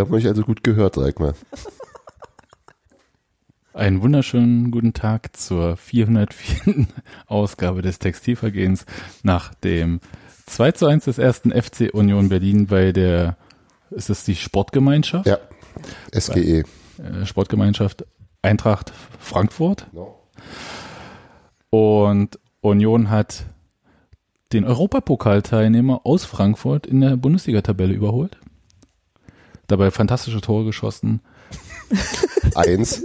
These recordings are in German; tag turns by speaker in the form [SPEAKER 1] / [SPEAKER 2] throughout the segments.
[SPEAKER 1] Wir haben euch also gut gehört, sag mal.
[SPEAKER 2] Einen wunderschönen guten Tag zur 404. Ausgabe des Textilvergehens nach dem 2 zu 1 des ersten FC Union Berlin bei der, ist es die Sportgemeinschaft?
[SPEAKER 1] Ja, SGE.
[SPEAKER 2] Äh, Sportgemeinschaft Eintracht Frankfurt.
[SPEAKER 1] No.
[SPEAKER 2] Und Union hat den Europapokalteilnehmer aus Frankfurt in der Bundesliga-Tabelle überholt. Dabei fantastische Tore geschossen.
[SPEAKER 1] Eins.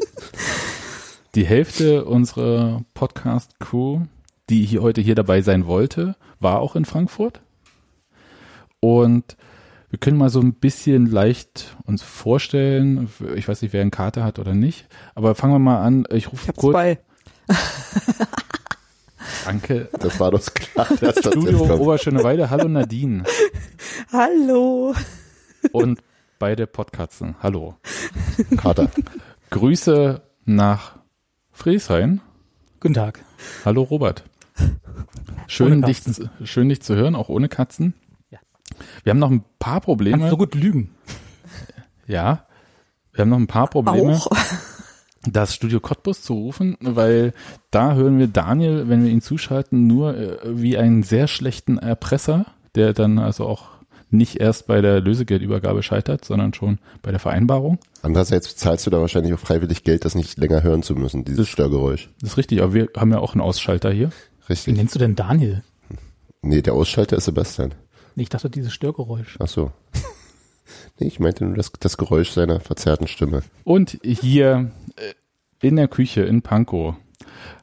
[SPEAKER 2] Die Hälfte unserer Podcast-Crew, die hier heute hier dabei sein wollte, war auch in Frankfurt. Und wir können mal so ein bisschen leicht uns vorstellen. Ich weiß nicht, wer eine Karte hat oder nicht. Aber fangen wir mal an. Ich rufe
[SPEAKER 3] Ich
[SPEAKER 2] kurz.
[SPEAKER 3] zwei.
[SPEAKER 2] Danke.
[SPEAKER 1] Das war doch klar, dass das
[SPEAKER 2] Studio. Oberschöneweide. Hallo Nadine.
[SPEAKER 3] Hallo.
[SPEAKER 2] Und beide Podcasten. Hallo.
[SPEAKER 1] Kater.
[SPEAKER 2] Grüße nach Frieshain.
[SPEAKER 4] Guten Tag.
[SPEAKER 2] Hallo Robert. Schön dich, schön dich zu hören, auch ohne Katzen.
[SPEAKER 4] Ja.
[SPEAKER 2] Wir haben noch ein paar Probleme.
[SPEAKER 4] Kannst so gut lügen.
[SPEAKER 2] Ja, wir haben noch ein paar Probleme,
[SPEAKER 3] Auch.
[SPEAKER 2] das Studio Cottbus zu rufen, weil da hören wir Daniel, wenn wir ihn zuschalten, nur äh, wie einen sehr schlechten Erpresser, der dann also auch nicht erst bei der Lösegeldübergabe scheitert, sondern schon bei der Vereinbarung.
[SPEAKER 1] Andererseits zahlst du da wahrscheinlich auch freiwillig Geld, das nicht länger hören zu müssen, dieses Störgeräusch.
[SPEAKER 2] Das ist richtig, aber wir haben ja auch einen Ausschalter hier.
[SPEAKER 4] Wie
[SPEAKER 1] Richtig.
[SPEAKER 4] nennst du denn Daniel?
[SPEAKER 1] Nee, der Ausschalter ist Sebastian.
[SPEAKER 4] Nee, Ich dachte, dieses Störgeräusch.
[SPEAKER 1] Ach so. Nee, ich meinte nur das, das Geräusch seiner verzerrten Stimme.
[SPEAKER 2] Und hier äh, in der Küche in Pankow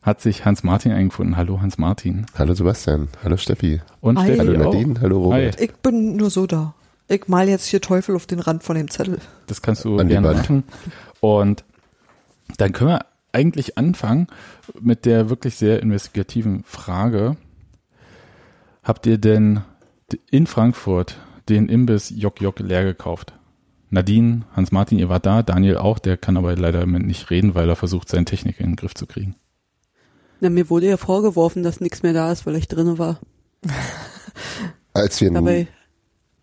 [SPEAKER 2] hat sich Hans Martin eingefunden. Hallo Hans Martin.
[SPEAKER 1] Hallo Sebastian. Hallo Steffi.
[SPEAKER 2] Und
[SPEAKER 3] Hi.
[SPEAKER 2] Steffi
[SPEAKER 1] Hallo
[SPEAKER 2] auch.
[SPEAKER 1] Nadine. Hallo Robert.
[SPEAKER 2] Hi.
[SPEAKER 3] Ich bin nur so da. Ich mal jetzt hier Teufel auf den Rand von dem Zettel.
[SPEAKER 2] Das kannst du
[SPEAKER 1] An
[SPEAKER 2] gerne machen. Und dann können wir eigentlich anfangen mit der wirklich sehr investigativen Frage. Habt ihr denn in Frankfurt den Imbiss Jock Jock leer gekauft? Nadine, Hans-Martin, ihr wart da, Daniel auch, der kann aber leider mit nicht reden, weil er versucht, seine Technik in den Griff zu kriegen.
[SPEAKER 3] Na, mir wurde ja vorgeworfen, dass nichts mehr da ist, weil ich drinne war.
[SPEAKER 1] Als wir
[SPEAKER 3] Dabei,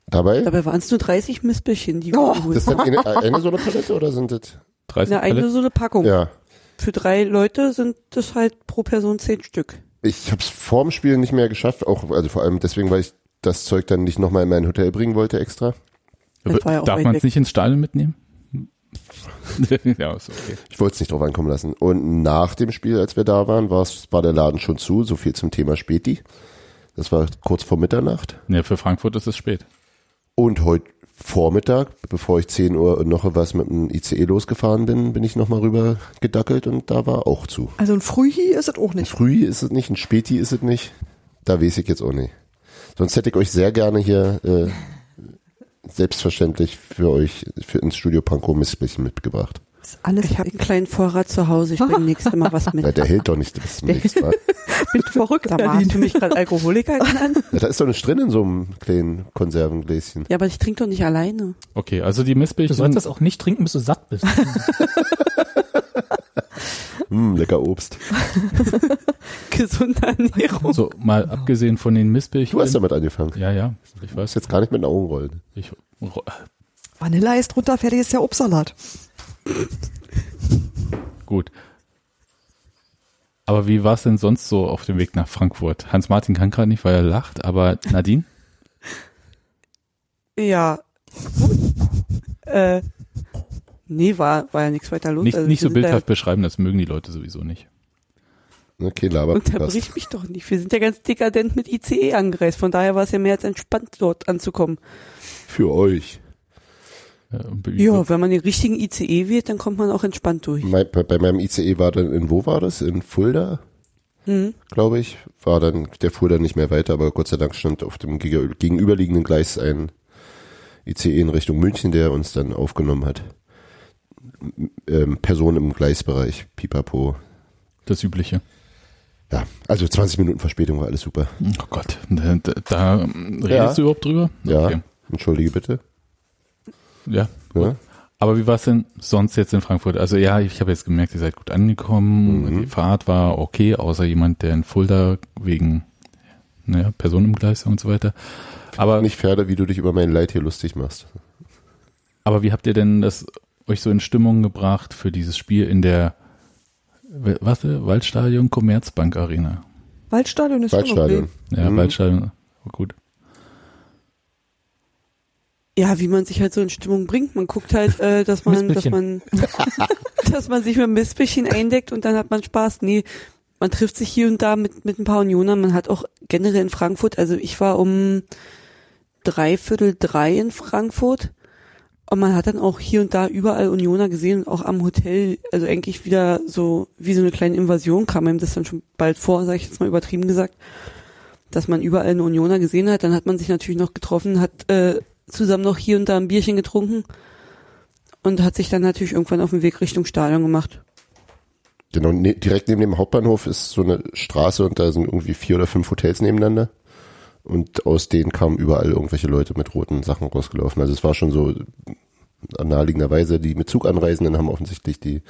[SPEAKER 1] dabei?
[SPEAKER 3] dabei waren es nur 30 Mistbällchen, die wir
[SPEAKER 1] Das ist eine, eine so eine Palette oder sind das?
[SPEAKER 2] 30
[SPEAKER 3] Na, eine so eine Packung.
[SPEAKER 1] Ja.
[SPEAKER 3] Für drei Leute sind das halt pro Person zehn Stück.
[SPEAKER 1] Ich habe es vorm Spiel nicht mehr geschafft, auch also vor allem deswegen, weil ich das Zeug dann nicht nochmal in mein Hotel bringen wollte extra.
[SPEAKER 3] Ja
[SPEAKER 2] Darf man es nicht ins Stadion mitnehmen? ja, ist okay.
[SPEAKER 1] Ich wollte es nicht drauf ankommen lassen. Und nach dem Spiel, als wir da waren, war der Laden schon zu. So viel zum Thema Späti. Das war kurz vor Mitternacht.
[SPEAKER 2] Ja, für Frankfurt ist es spät.
[SPEAKER 1] Und heute Vormittag, bevor ich 10 Uhr noch was mit dem ICE losgefahren bin, bin ich nochmal rüber gedackelt und da war auch zu.
[SPEAKER 3] Also ein Frühi ist es auch
[SPEAKER 1] Ein
[SPEAKER 3] nicht.
[SPEAKER 1] Früh ist es nicht, ein Späti ist es nicht. Da weiß ich jetzt auch nicht. Sonst hätte ich euch sehr gerne hier äh, selbstverständlich für euch für ins Studio Pankow Mistbällchen mitgebracht.
[SPEAKER 3] Das ist alles ich habe einen kleinen Vorrat zu Hause. Ich bringe nächstes Mal was mit.
[SPEAKER 1] Ja, der hält doch nicht bis zum nächsten Mal.
[SPEAKER 3] Bist du verrückt? Mal, hast du mich gerade Alkoholiker genannt?
[SPEAKER 1] Ja, da ist doch nicht drin in so einem kleinen Konservengläschen.
[SPEAKER 3] Ja, aber ich trinke doch nicht alleine.
[SPEAKER 2] Okay, also die
[SPEAKER 4] Du
[SPEAKER 2] Missbildchen.
[SPEAKER 4] sollst das auch nicht trinken, bis du satt bist.
[SPEAKER 1] Hm, lecker Obst.
[SPEAKER 3] Gesunde Ernährung.
[SPEAKER 2] So, mal abgesehen von den Missbildchen.
[SPEAKER 1] Du hast damit angefangen.
[SPEAKER 2] Ja, ja, ich
[SPEAKER 1] Du
[SPEAKER 2] weiß.
[SPEAKER 1] jetzt gar nicht mit den Augen rollen.
[SPEAKER 2] Ich,
[SPEAKER 5] Vanille ist drunter, fertig ist der Obstsalat.
[SPEAKER 2] gut. Aber wie war es denn sonst so auf dem Weg nach Frankfurt? Hans-Martin kann gerade nicht, weil er lacht, aber Nadine?
[SPEAKER 3] Ja. äh, nee, war, war ja nichts weiter los.
[SPEAKER 2] Nicht,
[SPEAKER 3] Also
[SPEAKER 2] nicht so bildhaft beschreiben, das mögen die Leute sowieso nicht.
[SPEAKER 1] Okay,
[SPEAKER 3] Da,
[SPEAKER 1] laber.
[SPEAKER 3] unterbrich mich doch nicht. Wir sind ja ganz dekadent mit ICE angereist. Von daher war es ja mehr als entspannt, dort anzukommen.
[SPEAKER 1] Für euch.
[SPEAKER 2] Ja,
[SPEAKER 3] wenn man den richtigen ICE wählt, dann kommt man auch entspannt durch.
[SPEAKER 1] Mein, bei, bei meinem ICE war dann, in wo war das? In Fulda,
[SPEAKER 3] Hm.
[SPEAKER 1] glaube ich. War dann, der fuhr dann nicht mehr weiter, aber Gott sei Dank stand auf dem gege- gegenüberliegenden Gleis ein ICE in Richtung München, der uns dann aufgenommen hat. Ähm, Person im Gleisbereich, pipapo.
[SPEAKER 2] Das Übliche.
[SPEAKER 1] Ja, also 20 Minuten Verspätung war alles super.
[SPEAKER 2] Oh Gott, da, da, da redest
[SPEAKER 1] Ja.
[SPEAKER 2] du überhaupt drüber?
[SPEAKER 1] Ja,
[SPEAKER 2] Okay.
[SPEAKER 1] entschuldige bitte.
[SPEAKER 2] Ja.
[SPEAKER 1] Ja.
[SPEAKER 2] Aber wie war es denn sonst jetzt in Frankfurt? Also ja, ich habe jetzt gemerkt, ihr seid gut angekommen,
[SPEAKER 1] Mhm.
[SPEAKER 2] die Fahrt war okay, außer jemand, der in Fulda wegen naja, Personen im Gleis und so weiter. Aber,
[SPEAKER 1] Nicht Pferde, wie du dich über mein Leid hier lustig machst.
[SPEAKER 2] Aber wie habt ihr denn das euch so in Stimmung gebracht für dieses Spiel in der was Waldstadion Commerzbank Arena?
[SPEAKER 5] Waldstadion ist
[SPEAKER 1] Waldstadion.
[SPEAKER 5] schon okay.
[SPEAKER 2] Ja,
[SPEAKER 1] Mhm.
[SPEAKER 2] Waldstadion. Gut.
[SPEAKER 3] Ja, wie man sich halt so in Stimmung bringt. Man guckt halt, äh, dass man, dass man, dass man sich mit einem Mistbällchen eindeckt und dann hat man Spaß. Nee, man trifft sich hier und da mit, mit ein paar Unionern. Man hat auch generell in Frankfurt, also ich war um dreiviertel drei in Frankfurt und man hat dann auch hier und da überall Unioner gesehen auch am Hotel, also eigentlich wieder so wie so eine kleine Invasion kam einem das dann schon bald vor, sage ich jetzt mal übertrieben gesagt, dass man überall eine Unioner gesehen hat. Dann hat man sich natürlich noch getroffen, hat äh, zusammen noch hier und da ein Bierchen getrunken und hat sich dann natürlich irgendwann auf den Weg Richtung Stadion gemacht.
[SPEAKER 1] Genau, ne, direkt neben dem Hauptbahnhof ist so eine Straße und da sind irgendwie vier oder fünf Hotels nebeneinander. Und aus denen kamen überall irgendwelche Leute mit roten Sachen rausgelaufen. Also es war schon so naheliegenderweise, die mit Zug anreisenden haben offensichtlich die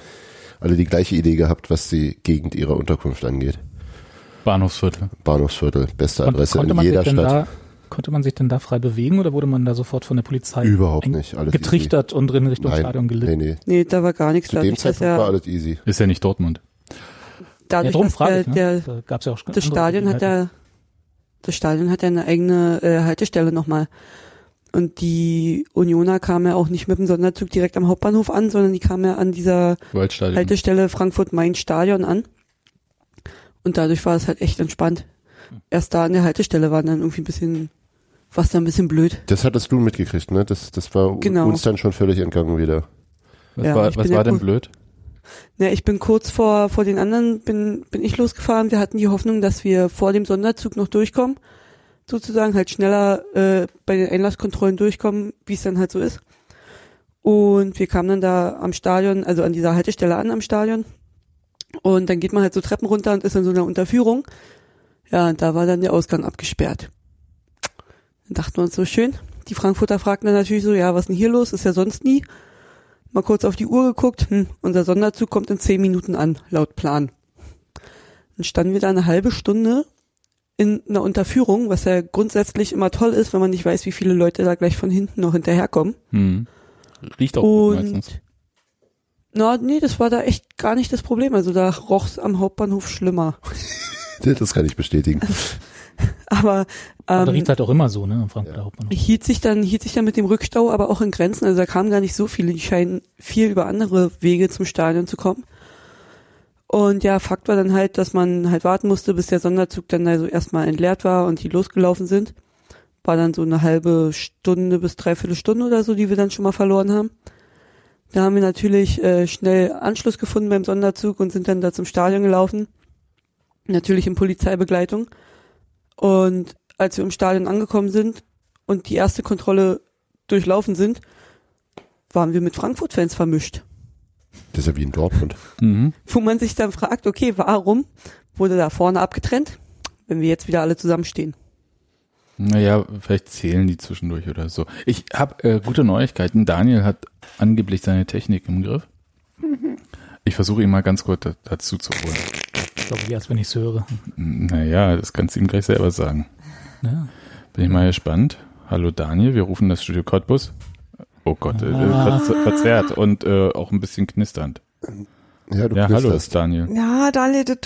[SPEAKER 1] alle die gleiche Idee gehabt, was die Gegend ihrer Unterkunft angeht.
[SPEAKER 2] Bahnhofsviertel.
[SPEAKER 1] Bahnhofsviertel, beste Adresse
[SPEAKER 4] konnte,
[SPEAKER 1] in
[SPEAKER 4] man
[SPEAKER 1] jeder
[SPEAKER 4] sich denn
[SPEAKER 1] Stadt.
[SPEAKER 4] da, konnte man sich denn da frei bewegen oder wurde man da sofort von der Polizei
[SPEAKER 1] Überhaupt nicht, alles
[SPEAKER 4] getrichtert und in Richtung
[SPEAKER 1] Nein,
[SPEAKER 4] Stadion
[SPEAKER 1] nee,
[SPEAKER 4] gelitten?
[SPEAKER 1] nee.
[SPEAKER 3] Nee, da war gar nichts.
[SPEAKER 1] Zu dem Zeitpunkt war
[SPEAKER 3] ja,
[SPEAKER 1] alles easy.
[SPEAKER 2] Ist ja nicht Dortmund.
[SPEAKER 4] Ja,
[SPEAKER 3] dadurch,
[SPEAKER 4] drum
[SPEAKER 3] dass
[SPEAKER 4] frage
[SPEAKER 3] der,
[SPEAKER 4] ich, ne?
[SPEAKER 3] der,
[SPEAKER 4] da gab's ja auch
[SPEAKER 3] das Stadion hat ja, das Stadion hat ja eine eigene äh, Haltestelle nochmal. Und die Unioner kamen ja auch nicht mit dem Sonderzug direkt am Hauptbahnhof an, sondern die kamen ja an dieser. Haltestelle Frankfurt-Main-Stadion an. Und dadurch war es halt echt entspannt. Erst da an der Haltestelle waren dann irgendwie ein bisschen, was da ein bisschen blöd.
[SPEAKER 1] Das hattest du mitgekriegt, ne? Das, das war
[SPEAKER 3] Genau.
[SPEAKER 1] uns dann schon völlig entgangen wieder.
[SPEAKER 2] Was
[SPEAKER 3] Ja,
[SPEAKER 2] war, was
[SPEAKER 3] ja
[SPEAKER 2] war denn blöd?
[SPEAKER 3] Ja, ich bin kurz vor, vor den anderen, bin, bin ich losgefahren. Wir hatten die Hoffnung, dass wir vor dem Sonderzug noch durchkommen. Sozusagen halt schneller äh, bei den Einlasskontrollen durchkommen, wie es dann halt so ist. Und wir kamen dann da am Stadion, also an dieser Haltestelle an am Stadion. Und dann geht man halt so Treppen runter und ist in so einer Unterführung. Ja, und da war dann der Ausgang abgesperrt. Dann dachten wir uns so schön. Die Frankfurter fragten dann natürlich so, ja, was denn hier los? Ist ja sonst nie. Mal kurz auf die Uhr geguckt, hm, unser Sonderzug kommt in zehn Minuten an, laut Plan. Dann standen wir da eine halbe Stunde in einer Unterführung, was ja grundsätzlich immer toll ist, wenn man nicht weiß, wie viele Leute da gleich von hinten noch hinterherkommen.
[SPEAKER 2] Hm. Riecht auch gut meistens.
[SPEAKER 3] Und na, nee, das war da echt gar nicht das Problem. Also da roch's am Hauptbahnhof schlimmer.
[SPEAKER 1] Das kann ich bestätigen.
[SPEAKER 3] Aber
[SPEAKER 4] Aber da
[SPEAKER 3] ähm,
[SPEAKER 4] riecht's halt auch immer so, ne, am Frankfurter Hauptbahnhof.
[SPEAKER 3] hielt sich dann hielt sich dann mit dem Rückstau aber auch in Grenzen. Also da kamen gar nicht so viele, die scheinen viel über andere Wege zum Stadion zu kommen. Und ja, Fakt war dann halt, dass man halt warten musste, bis der Sonderzug dann also erstmal entleert war und die losgelaufen sind. War dann so eine halbe Stunde bis dreiviertel Stunde oder so, die wir dann schon mal verloren haben. Da haben wir natürlich äh, schnell Anschluss gefunden beim Sonderzug und sind dann da zum Stadion gelaufen. Natürlich in Polizeibegleitung. Und als wir im Stadion angekommen sind und die erste Kontrolle durchlaufen sind, waren wir mit Frankfurt-Fans vermischt.
[SPEAKER 1] Das ist ja wie in Dortmund.
[SPEAKER 2] Mhm.
[SPEAKER 3] Wo man sich dann fragt, okay, warum wurde da vorne abgetrennt, wenn wir jetzt wieder alle zusammenstehen?
[SPEAKER 2] Naja, vielleicht zählen die zwischendurch oder so. Ich habe äh, gute Neuigkeiten. Daniel hat angeblich seine Technik im Griff. Ich versuche ihn mal ganz kurz da, dazu zu holen.
[SPEAKER 4] Ich glaube, wie als wenn ich's höre.
[SPEAKER 2] Naja, das kannst du ihm gleich selber sagen.
[SPEAKER 4] Ja.
[SPEAKER 2] Bin ich mal gespannt. Hallo Daniel, wir rufen das Studio Cottbus. Oh Gott, äh,
[SPEAKER 4] Ah.
[SPEAKER 2] verz verzerrt und äh, auch ein bisschen knisternd.
[SPEAKER 1] Ja, du
[SPEAKER 2] Ja, hallo,
[SPEAKER 1] knisterst.
[SPEAKER 2] Daniel.
[SPEAKER 5] Ja, Daniel, das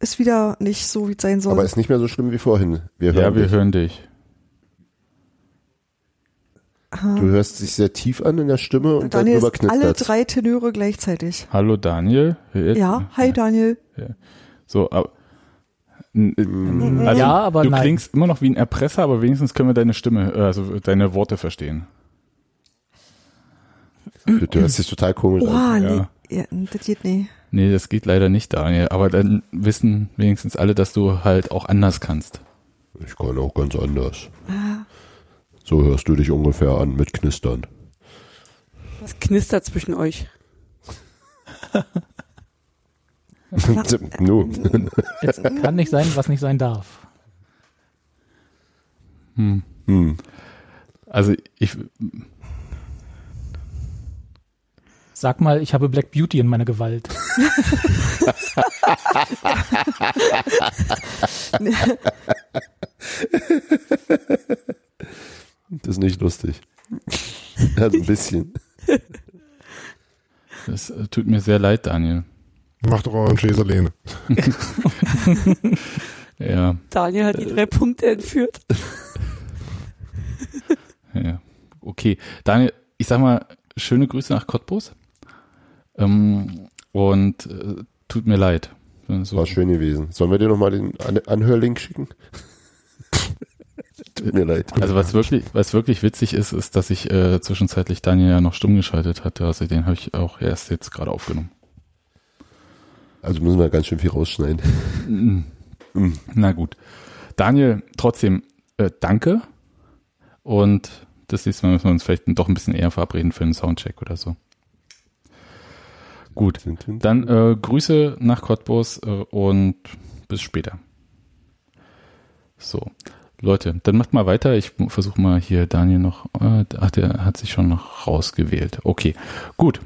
[SPEAKER 5] ist wieder nicht so, wie es sein soll.
[SPEAKER 1] Aber ist nicht mehr so schlimm wie vorhin. Wir
[SPEAKER 2] Ja,
[SPEAKER 1] hören
[SPEAKER 2] wir
[SPEAKER 1] dich.
[SPEAKER 2] hören dich.
[SPEAKER 1] Du hörst dich sehr tief an in der Stimme und
[SPEAKER 5] Daniel
[SPEAKER 1] darüber
[SPEAKER 5] ist alle drei Tenöre gleichzeitig.
[SPEAKER 2] Hallo Daniel.
[SPEAKER 5] Ja, hi Daniel.
[SPEAKER 2] So, aber, äh, also,
[SPEAKER 4] Ja, aber
[SPEAKER 2] du
[SPEAKER 4] nein.
[SPEAKER 2] klingst immer noch wie ein Erpresser, aber wenigstens können wir deine Stimme, äh, also deine Worte verstehen.
[SPEAKER 1] Du, du hörst dich total komisch
[SPEAKER 5] Oha,
[SPEAKER 1] an.
[SPEAKER 2] ja.
[SPEAKER 5] nee, ja, das geht nicht.
[SPEAKER 2] Nee, das geht leider nicht, Daniel. Aber dann wissen wenigstens alle, dass du halt auch anders kannst.
[SPEAKER 1] Ich kann auch ganz anders. So hörst du dich ungefähr an mit Knistern.
[SPEAKER 3] Was knistert zwischen euch?
[SPEAKER 1] nu.
[SPEAKER 4] Es kann nicht sein, was nicht sein darf.
[SPEAKER 2] Hm.
[SPEAKER 1] Hm.
[SPEAKER 2] Also ich,
[SPEAKER 4] Sag mal, ich habe Black Beauty in meiner Gewalt.
[SPEAKER 1] Das ist nicht lustig. Also ein bisschen.
[SPEAKER 2] Das äh, tut mir sehr leid, Daniel.
[SPEAKER 6] Mach doch euren Schäse alleine.
[SPEAKER 2] Ja,
[SPEAKER 3] Daniel hat die drei Punkte entführt.
[SPEAKER 2] ja. Okay. Daniel, ich sag mal, schöne Grüße nach Cottbus. Ähm, und äh, tut mir leid. So,
[SPEAKER 1] War schön gewesen. Sollen wir dir nochmal den An Anhörlink schicken? Tut mir leid.
[SPEAKER 2] Also was wirklich, was wirklich witzig ist, ist, dass ich äh, zwischenzeitlich Daniel ja noch stumm geschaltet hatte. Also den habe ich auch erst jetzt gerade aufgenommen.
[SPEAKER 1] Also müssen wir ganz schön viel rausschneiden.
[SPEAKER 2] Mm. Na gut. Daniel, trotzdem äh, danke. Und das nächste Mal müssen wir uns vielleicht doch ein bisschen eher verabreden für einen Soundcheck oder so. Gut. Dann äh, Grüße nach Cottbus äh, und bis später. So. Leute, dann macht mal weiter. Ich versuche mal hier Daniel noch. Äh, ach, der hat sich schon noch rausgewählt. Okay, gut.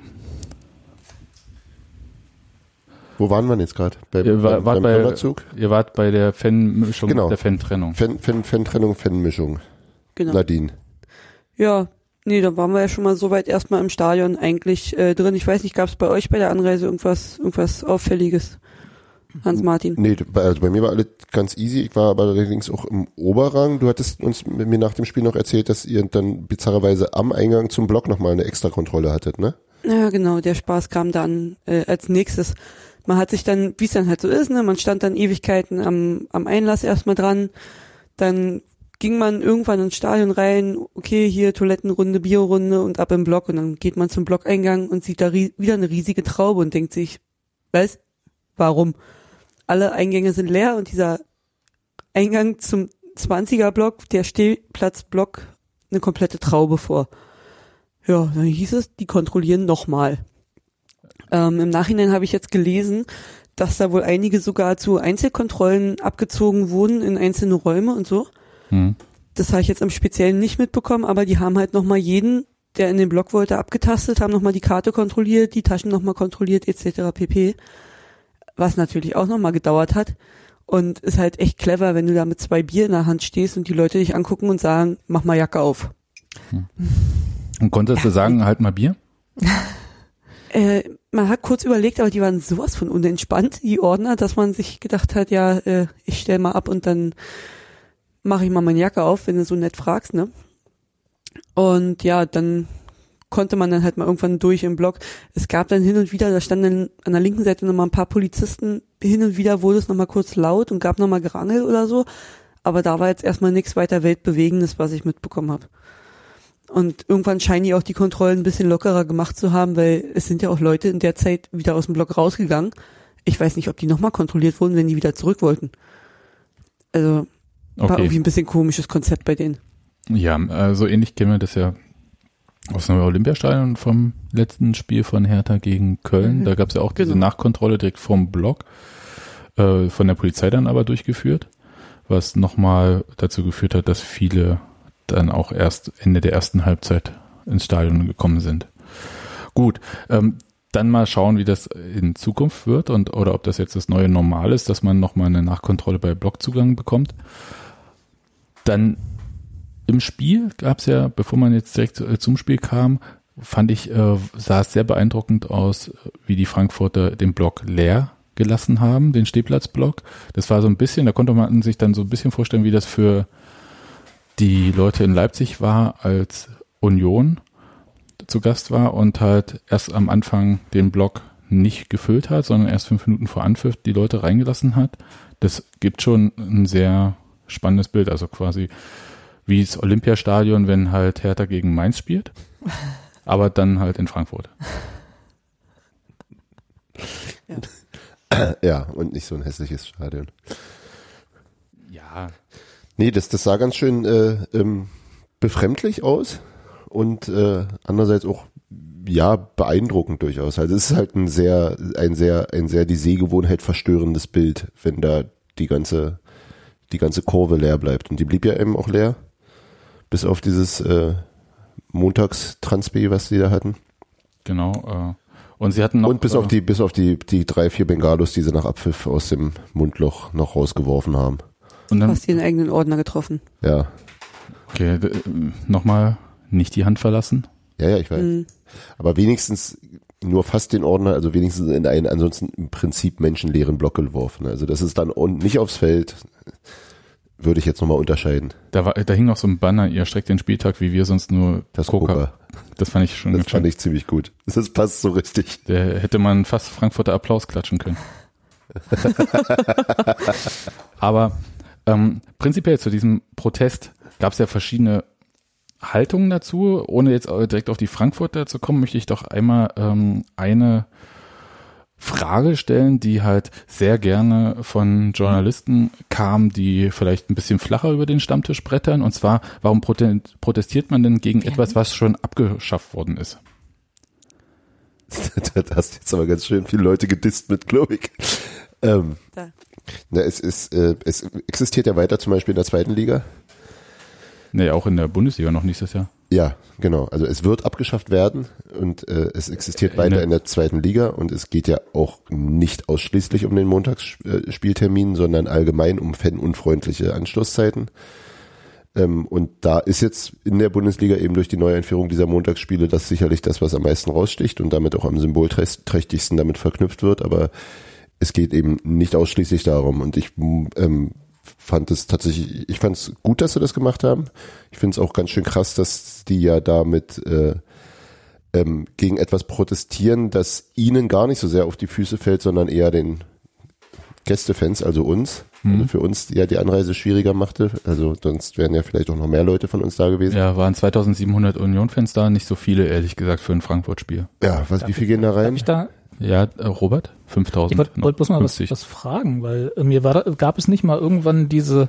[SPEAKER 1] Wo waren wir denn jetzt gerade? Bei,
[SPEAKER 2] Ihr wa-
[SPEAKER 1] beim,
[SPEAKER 2] wart
[SPEAKER 1] beim
[SPEAKER 2] bei-
[SPEAKER 1] Sonderzug?
[SPEAKER 2] Ihr wart bei der Fan-Mischung,
[SPEAKER 1] Genau.
[SPEAKER 2] der Fan-Trennung.
[SPEAKER 1] Fan, Fan, Fan-Trennung, Fan-Mischung.
[SPEAKER 3] Genau.
[SPEAKER 1] Nadine.
[SPEAKER 3] Ja, nee, da waren wir ja schon mal soweit erstmal im Stadion eigentlich äh, drin. Ich weiß nicht, gab es bei euch bei der Anreise irgendwas, irgendwas Auffälliges? Hans-Martin.
[SPEAKER 1] Nee, bei- also bei mir war alles ganz easy. Ich war aber allerdings auch im Oberrang. Du hattest uns mit mir nach dem Spiel noch erzählt, dass ihr dann bizarrerweise am Eingang zum Block nochmal eine Extrakontrolle hattet, ne?
[SPEAKER 3] Ja, genau, der Spaß kam dann äh, als nächstes. Man hat sich dann, wie es dann halt so ist, ne, man stand dann Ewigkeiten am, am Einlass erstmal dran, dann ging man irgendwann ins Stadion rein, okay, hier Toilettenrunde, Biorunde und ab im Block und dann geht man zum Blockeingang und sieht da wieder eine riesige Traube und denkt sich, was? Warum? Alle Eingänge sind leer und dieser Eingang zum 20er Block, der Stehplatzblock, eine komplette Traube vor. Ja, dann hieß es, die kontrollieren nochmal. Ähm, Im Nachhinein habe ich jetzt gelesen, dass da wohl einige sogar zu Einzelkontrollen abgezogen wurden in einzelne Räume und so.
[SPEAKER 2] Hm.
[SPEAKER 3] Das habe ich jetzt im Speziellen nicht mitbekommen, aber die haben halt nochmal jeden, der in den Block wollte, abgetastet, haben nochmal die Karte kontrolliert, die Taschen nochmal kontrolliert, etc. pp. Was natürlich auch nochmal gedauert hat. Und ist halt echt clever, wenn du da mit zwei Bier in der Hand stehst und die Leute dich angucken und sagen, mach mal Jacke auf.
[SPEAKER 2] Und konntest du sagen, halt mal Bier?
[SPEAKER 3] Äh, man hat kurz überlegt, aber die waren sowas von unentspannt, die Ordner, dass man sich gedacht hat, ja, äh, ich stell mal ab und dann mache ich mal meine Jacke auf, wenn du so nett fragst, ne? Und ja, dann konnte man dann halt mal irgendwann durch im Block. Es gab dann hin und wieder, da standen an der linken Seite nochmal ein paar Polizisten, hin und wieder wurde es nochmal kurz laut und gab nochmal Gerangel oder so. Aber da war jetzt erstmal nichts weiter Weltbewegendes, was ich mitbekommen habe. Und irgendwann scheinen die auch die Kontrollen ein bisschen lockerer gemacht zu haben, weil es sind ja auch Leute in der Zeit wieder aus dem Block rausgegangen. Ich weiß nicht, ob die nochmal kontrolliert wurden, wenn die wieder zurück wollten. Also war irgendwie
[SPEAKER 2] Okay.
[SPEAKER 3] ein bisschen komisches Konzept bei denen.
[SPEAKER 2] Ja, so ähnlich kennen wir das ja aus dem Olympiastadion vom letzten Spiel von Hertha gegen Köln.
[SPEAKER 3] Mhm.
[SPEAKER 2] Da gab es ja auch diese
[SPEAKER 3] Genau.
[SPEAKER 2] Nachkontrolle direkt vorm Block, äh, von der Polizei dann aber durchgeführt, was nochmal dazu geführt hat, dass viele dann auch erst Ende der ersten Halbzeit ins Stadion gekommen sind. Gut, ähm, dann mal schauen, wie das in Zukunft wird und oder ob das jetzt das neue Normal ist, dass man nochmal eine Nachkontrolle bei Blockzugang bekommt. Dann im Spiel gab es ja, bevor man jetzt direkt äh, zum Spiel kam, fand ich, äh, sah es sehr beeindruckend aus, wie die Frankfurter den Block leer gelassen haben, den Stehplatzblock. Das war so ein bisschen, da konnte man sich dann so ein bisschen vorstellen, wie das für die Leute in Leipzig war, als Union zu Gast war und halt erst am Anfang den Block nicht gefüllt hat, sondern erst fünf Minuten vor Anpfiff die Leute reingelassen hat. Das gibt schon ein sehr spannendes Bild, also quasi wie das Olympiastadion, wenn halt Hertha gegen Mainz spielt, aber dann halt in Frankfurt.
[SPEAKER 1] Ja, und nicht so ein hässliches Stadion.
[SPEAKER 2] Ja,
[SPEAKER 1] Nee, das, das sah ganz schön äh, ähm, befremdlich aus und äh, andererseits auch ja beeindruckend durchaus. Also es ist halt ein sehr, ein sehr, ein sehr die Sehgewohnheit verstörendes Bild, wenn da die ganze, die ganze Kurve leer bleibt. Und die blieb ja eben auch leer, bis auf dieses äh, Montagstransb, was die da hatten.
[SPEAKER 2] genau. Äh, und sie hatten noch
[SPEAKER 1] und bis
[SPEAKER 2] äh,
[SPEAKER 1] auf die, bis auf die, die drei, vier Bengalos, die sie nach Abpfiff aus dem Mundloch noch rausgeworfen haben.
[SPEAKER 2] Und dann
[SPEAKER 3] Fast ihren eigenen Ordner getroffen.
[SPEAKER 1] Ja.
[SPEAKER 2] okay, äh, nochmal nicht die Hand verlassen.
[SPEAKER 1] Ja, ja, ich weiß.
[SPEAKER 3] Mhm.
[SPEAKER 1] Aber wenigstens nur fast den Ordner, also wenigstens in einen ansonsten im Prinzip menschenleeren Block geworfen. Also das ist dann und nicht aufs Feld, würde ich jetzt nochmal unterscheiden.
[SPEAKER 2] Da, war, da hing noch so ein Banner, ihr streckt den Spieltag, wie wir sonst nur
[SPEAKER 1] Das
[SPEAKER 2] Coca.
[SPEAKER 1] Poker.
[SPEAKER 2] Das fand ich schon
[SPEAKER 1] Das
[SPEAKER 2] ganz schön.
[SPEAKER 1] fand ich ziemlich gut. Das passt so richtig.
[SPEAKER 2] Der hätte man fast Frankfurter Applaus klatschen können. Aber ähm, prinzipiell zu diesem Protest gab es ja verschiedene Haltungen dazu. Ohne jetzt direkt auf die Frankfurter zu kommen, möchte ich doch einmal ähm, eine Frage stellen, die halt sehr gerne von Journalisten kam, die vielleicht ein bisschen flacher über den Stammtisch brettern. Und zwar, warum prote protestiert man denn gegen etwas, was schon abgeschafft worden ist?
[SPEAKER 1] da hast du jetzt aber ganz schön viele Leute gedisst mit, glaube ich. Ähm,
[SPEAKER 3] Da.
[SPEAKER 1] Na, es ist, äh, es existiert ja weiter zum Beispiel in der zweiten Liga.
[SPEAKER 2] Nee, auch in der Bundesliga noch nächstes Jahr.
[SPEAKER 1] Ja, genau. Also es wird abgeschafft werden und äh, es existiert
[SPEAKER 2] In
[SPEAKER 1] weiter
[SPEAKER 2] der-
[SPEAKER 1] in der zweiten Liga und es geht ja auch nicht ausschließlich um den Montagsspieltermin, sondern allgemein um fanunfreundliche Anstoßzeiten. Ähm, und da ist jetzt in der Bundesliga eben durch die Neueinführung dieser Montagsspiele das sicherlich das, was am meisten raussticht und damit auch am symbolträchtigsten damit verknüpft wird. Aber es geht eben nicht ausschließlich darum. Und ich ähm, fand es tatsächlich, ich fand es gut, dass sie das gemacht haben. Ich finde es auch ganz schön krass, dass die ja damit äh, ähm, gegen etwas protestieren, das ihnen gar nicht so sehr auf die Füße fällt, sondern eher den Gästefans, also uns. Also für uns ja die Anreise schwieriger machte. Also sonst wären ja vielleicht auch noch mehr Leute von uns da gewesen.
[SPEAKER 2] Ja, waren 2700 Union-Fans da, nicht so viele, ehrlich gesagt, für ein Frankfurt-Spiel.
[SPEAKER 1] Ja, was, wie viel gehen da
[SPEAKER 4] Darf
[SPEAKER 1] rein?
[SPEAKER 4] ich da,
[SPEAKER 2] Ja, äh, Robert? 5000.
[SPEAKER 4] ich wollte wollt bloß mal was,
[SPEAKER 2] 50.
[SPEAKER 4] was fragen, weil äh, mir war, da- gab es nicht mal irgendwann diese,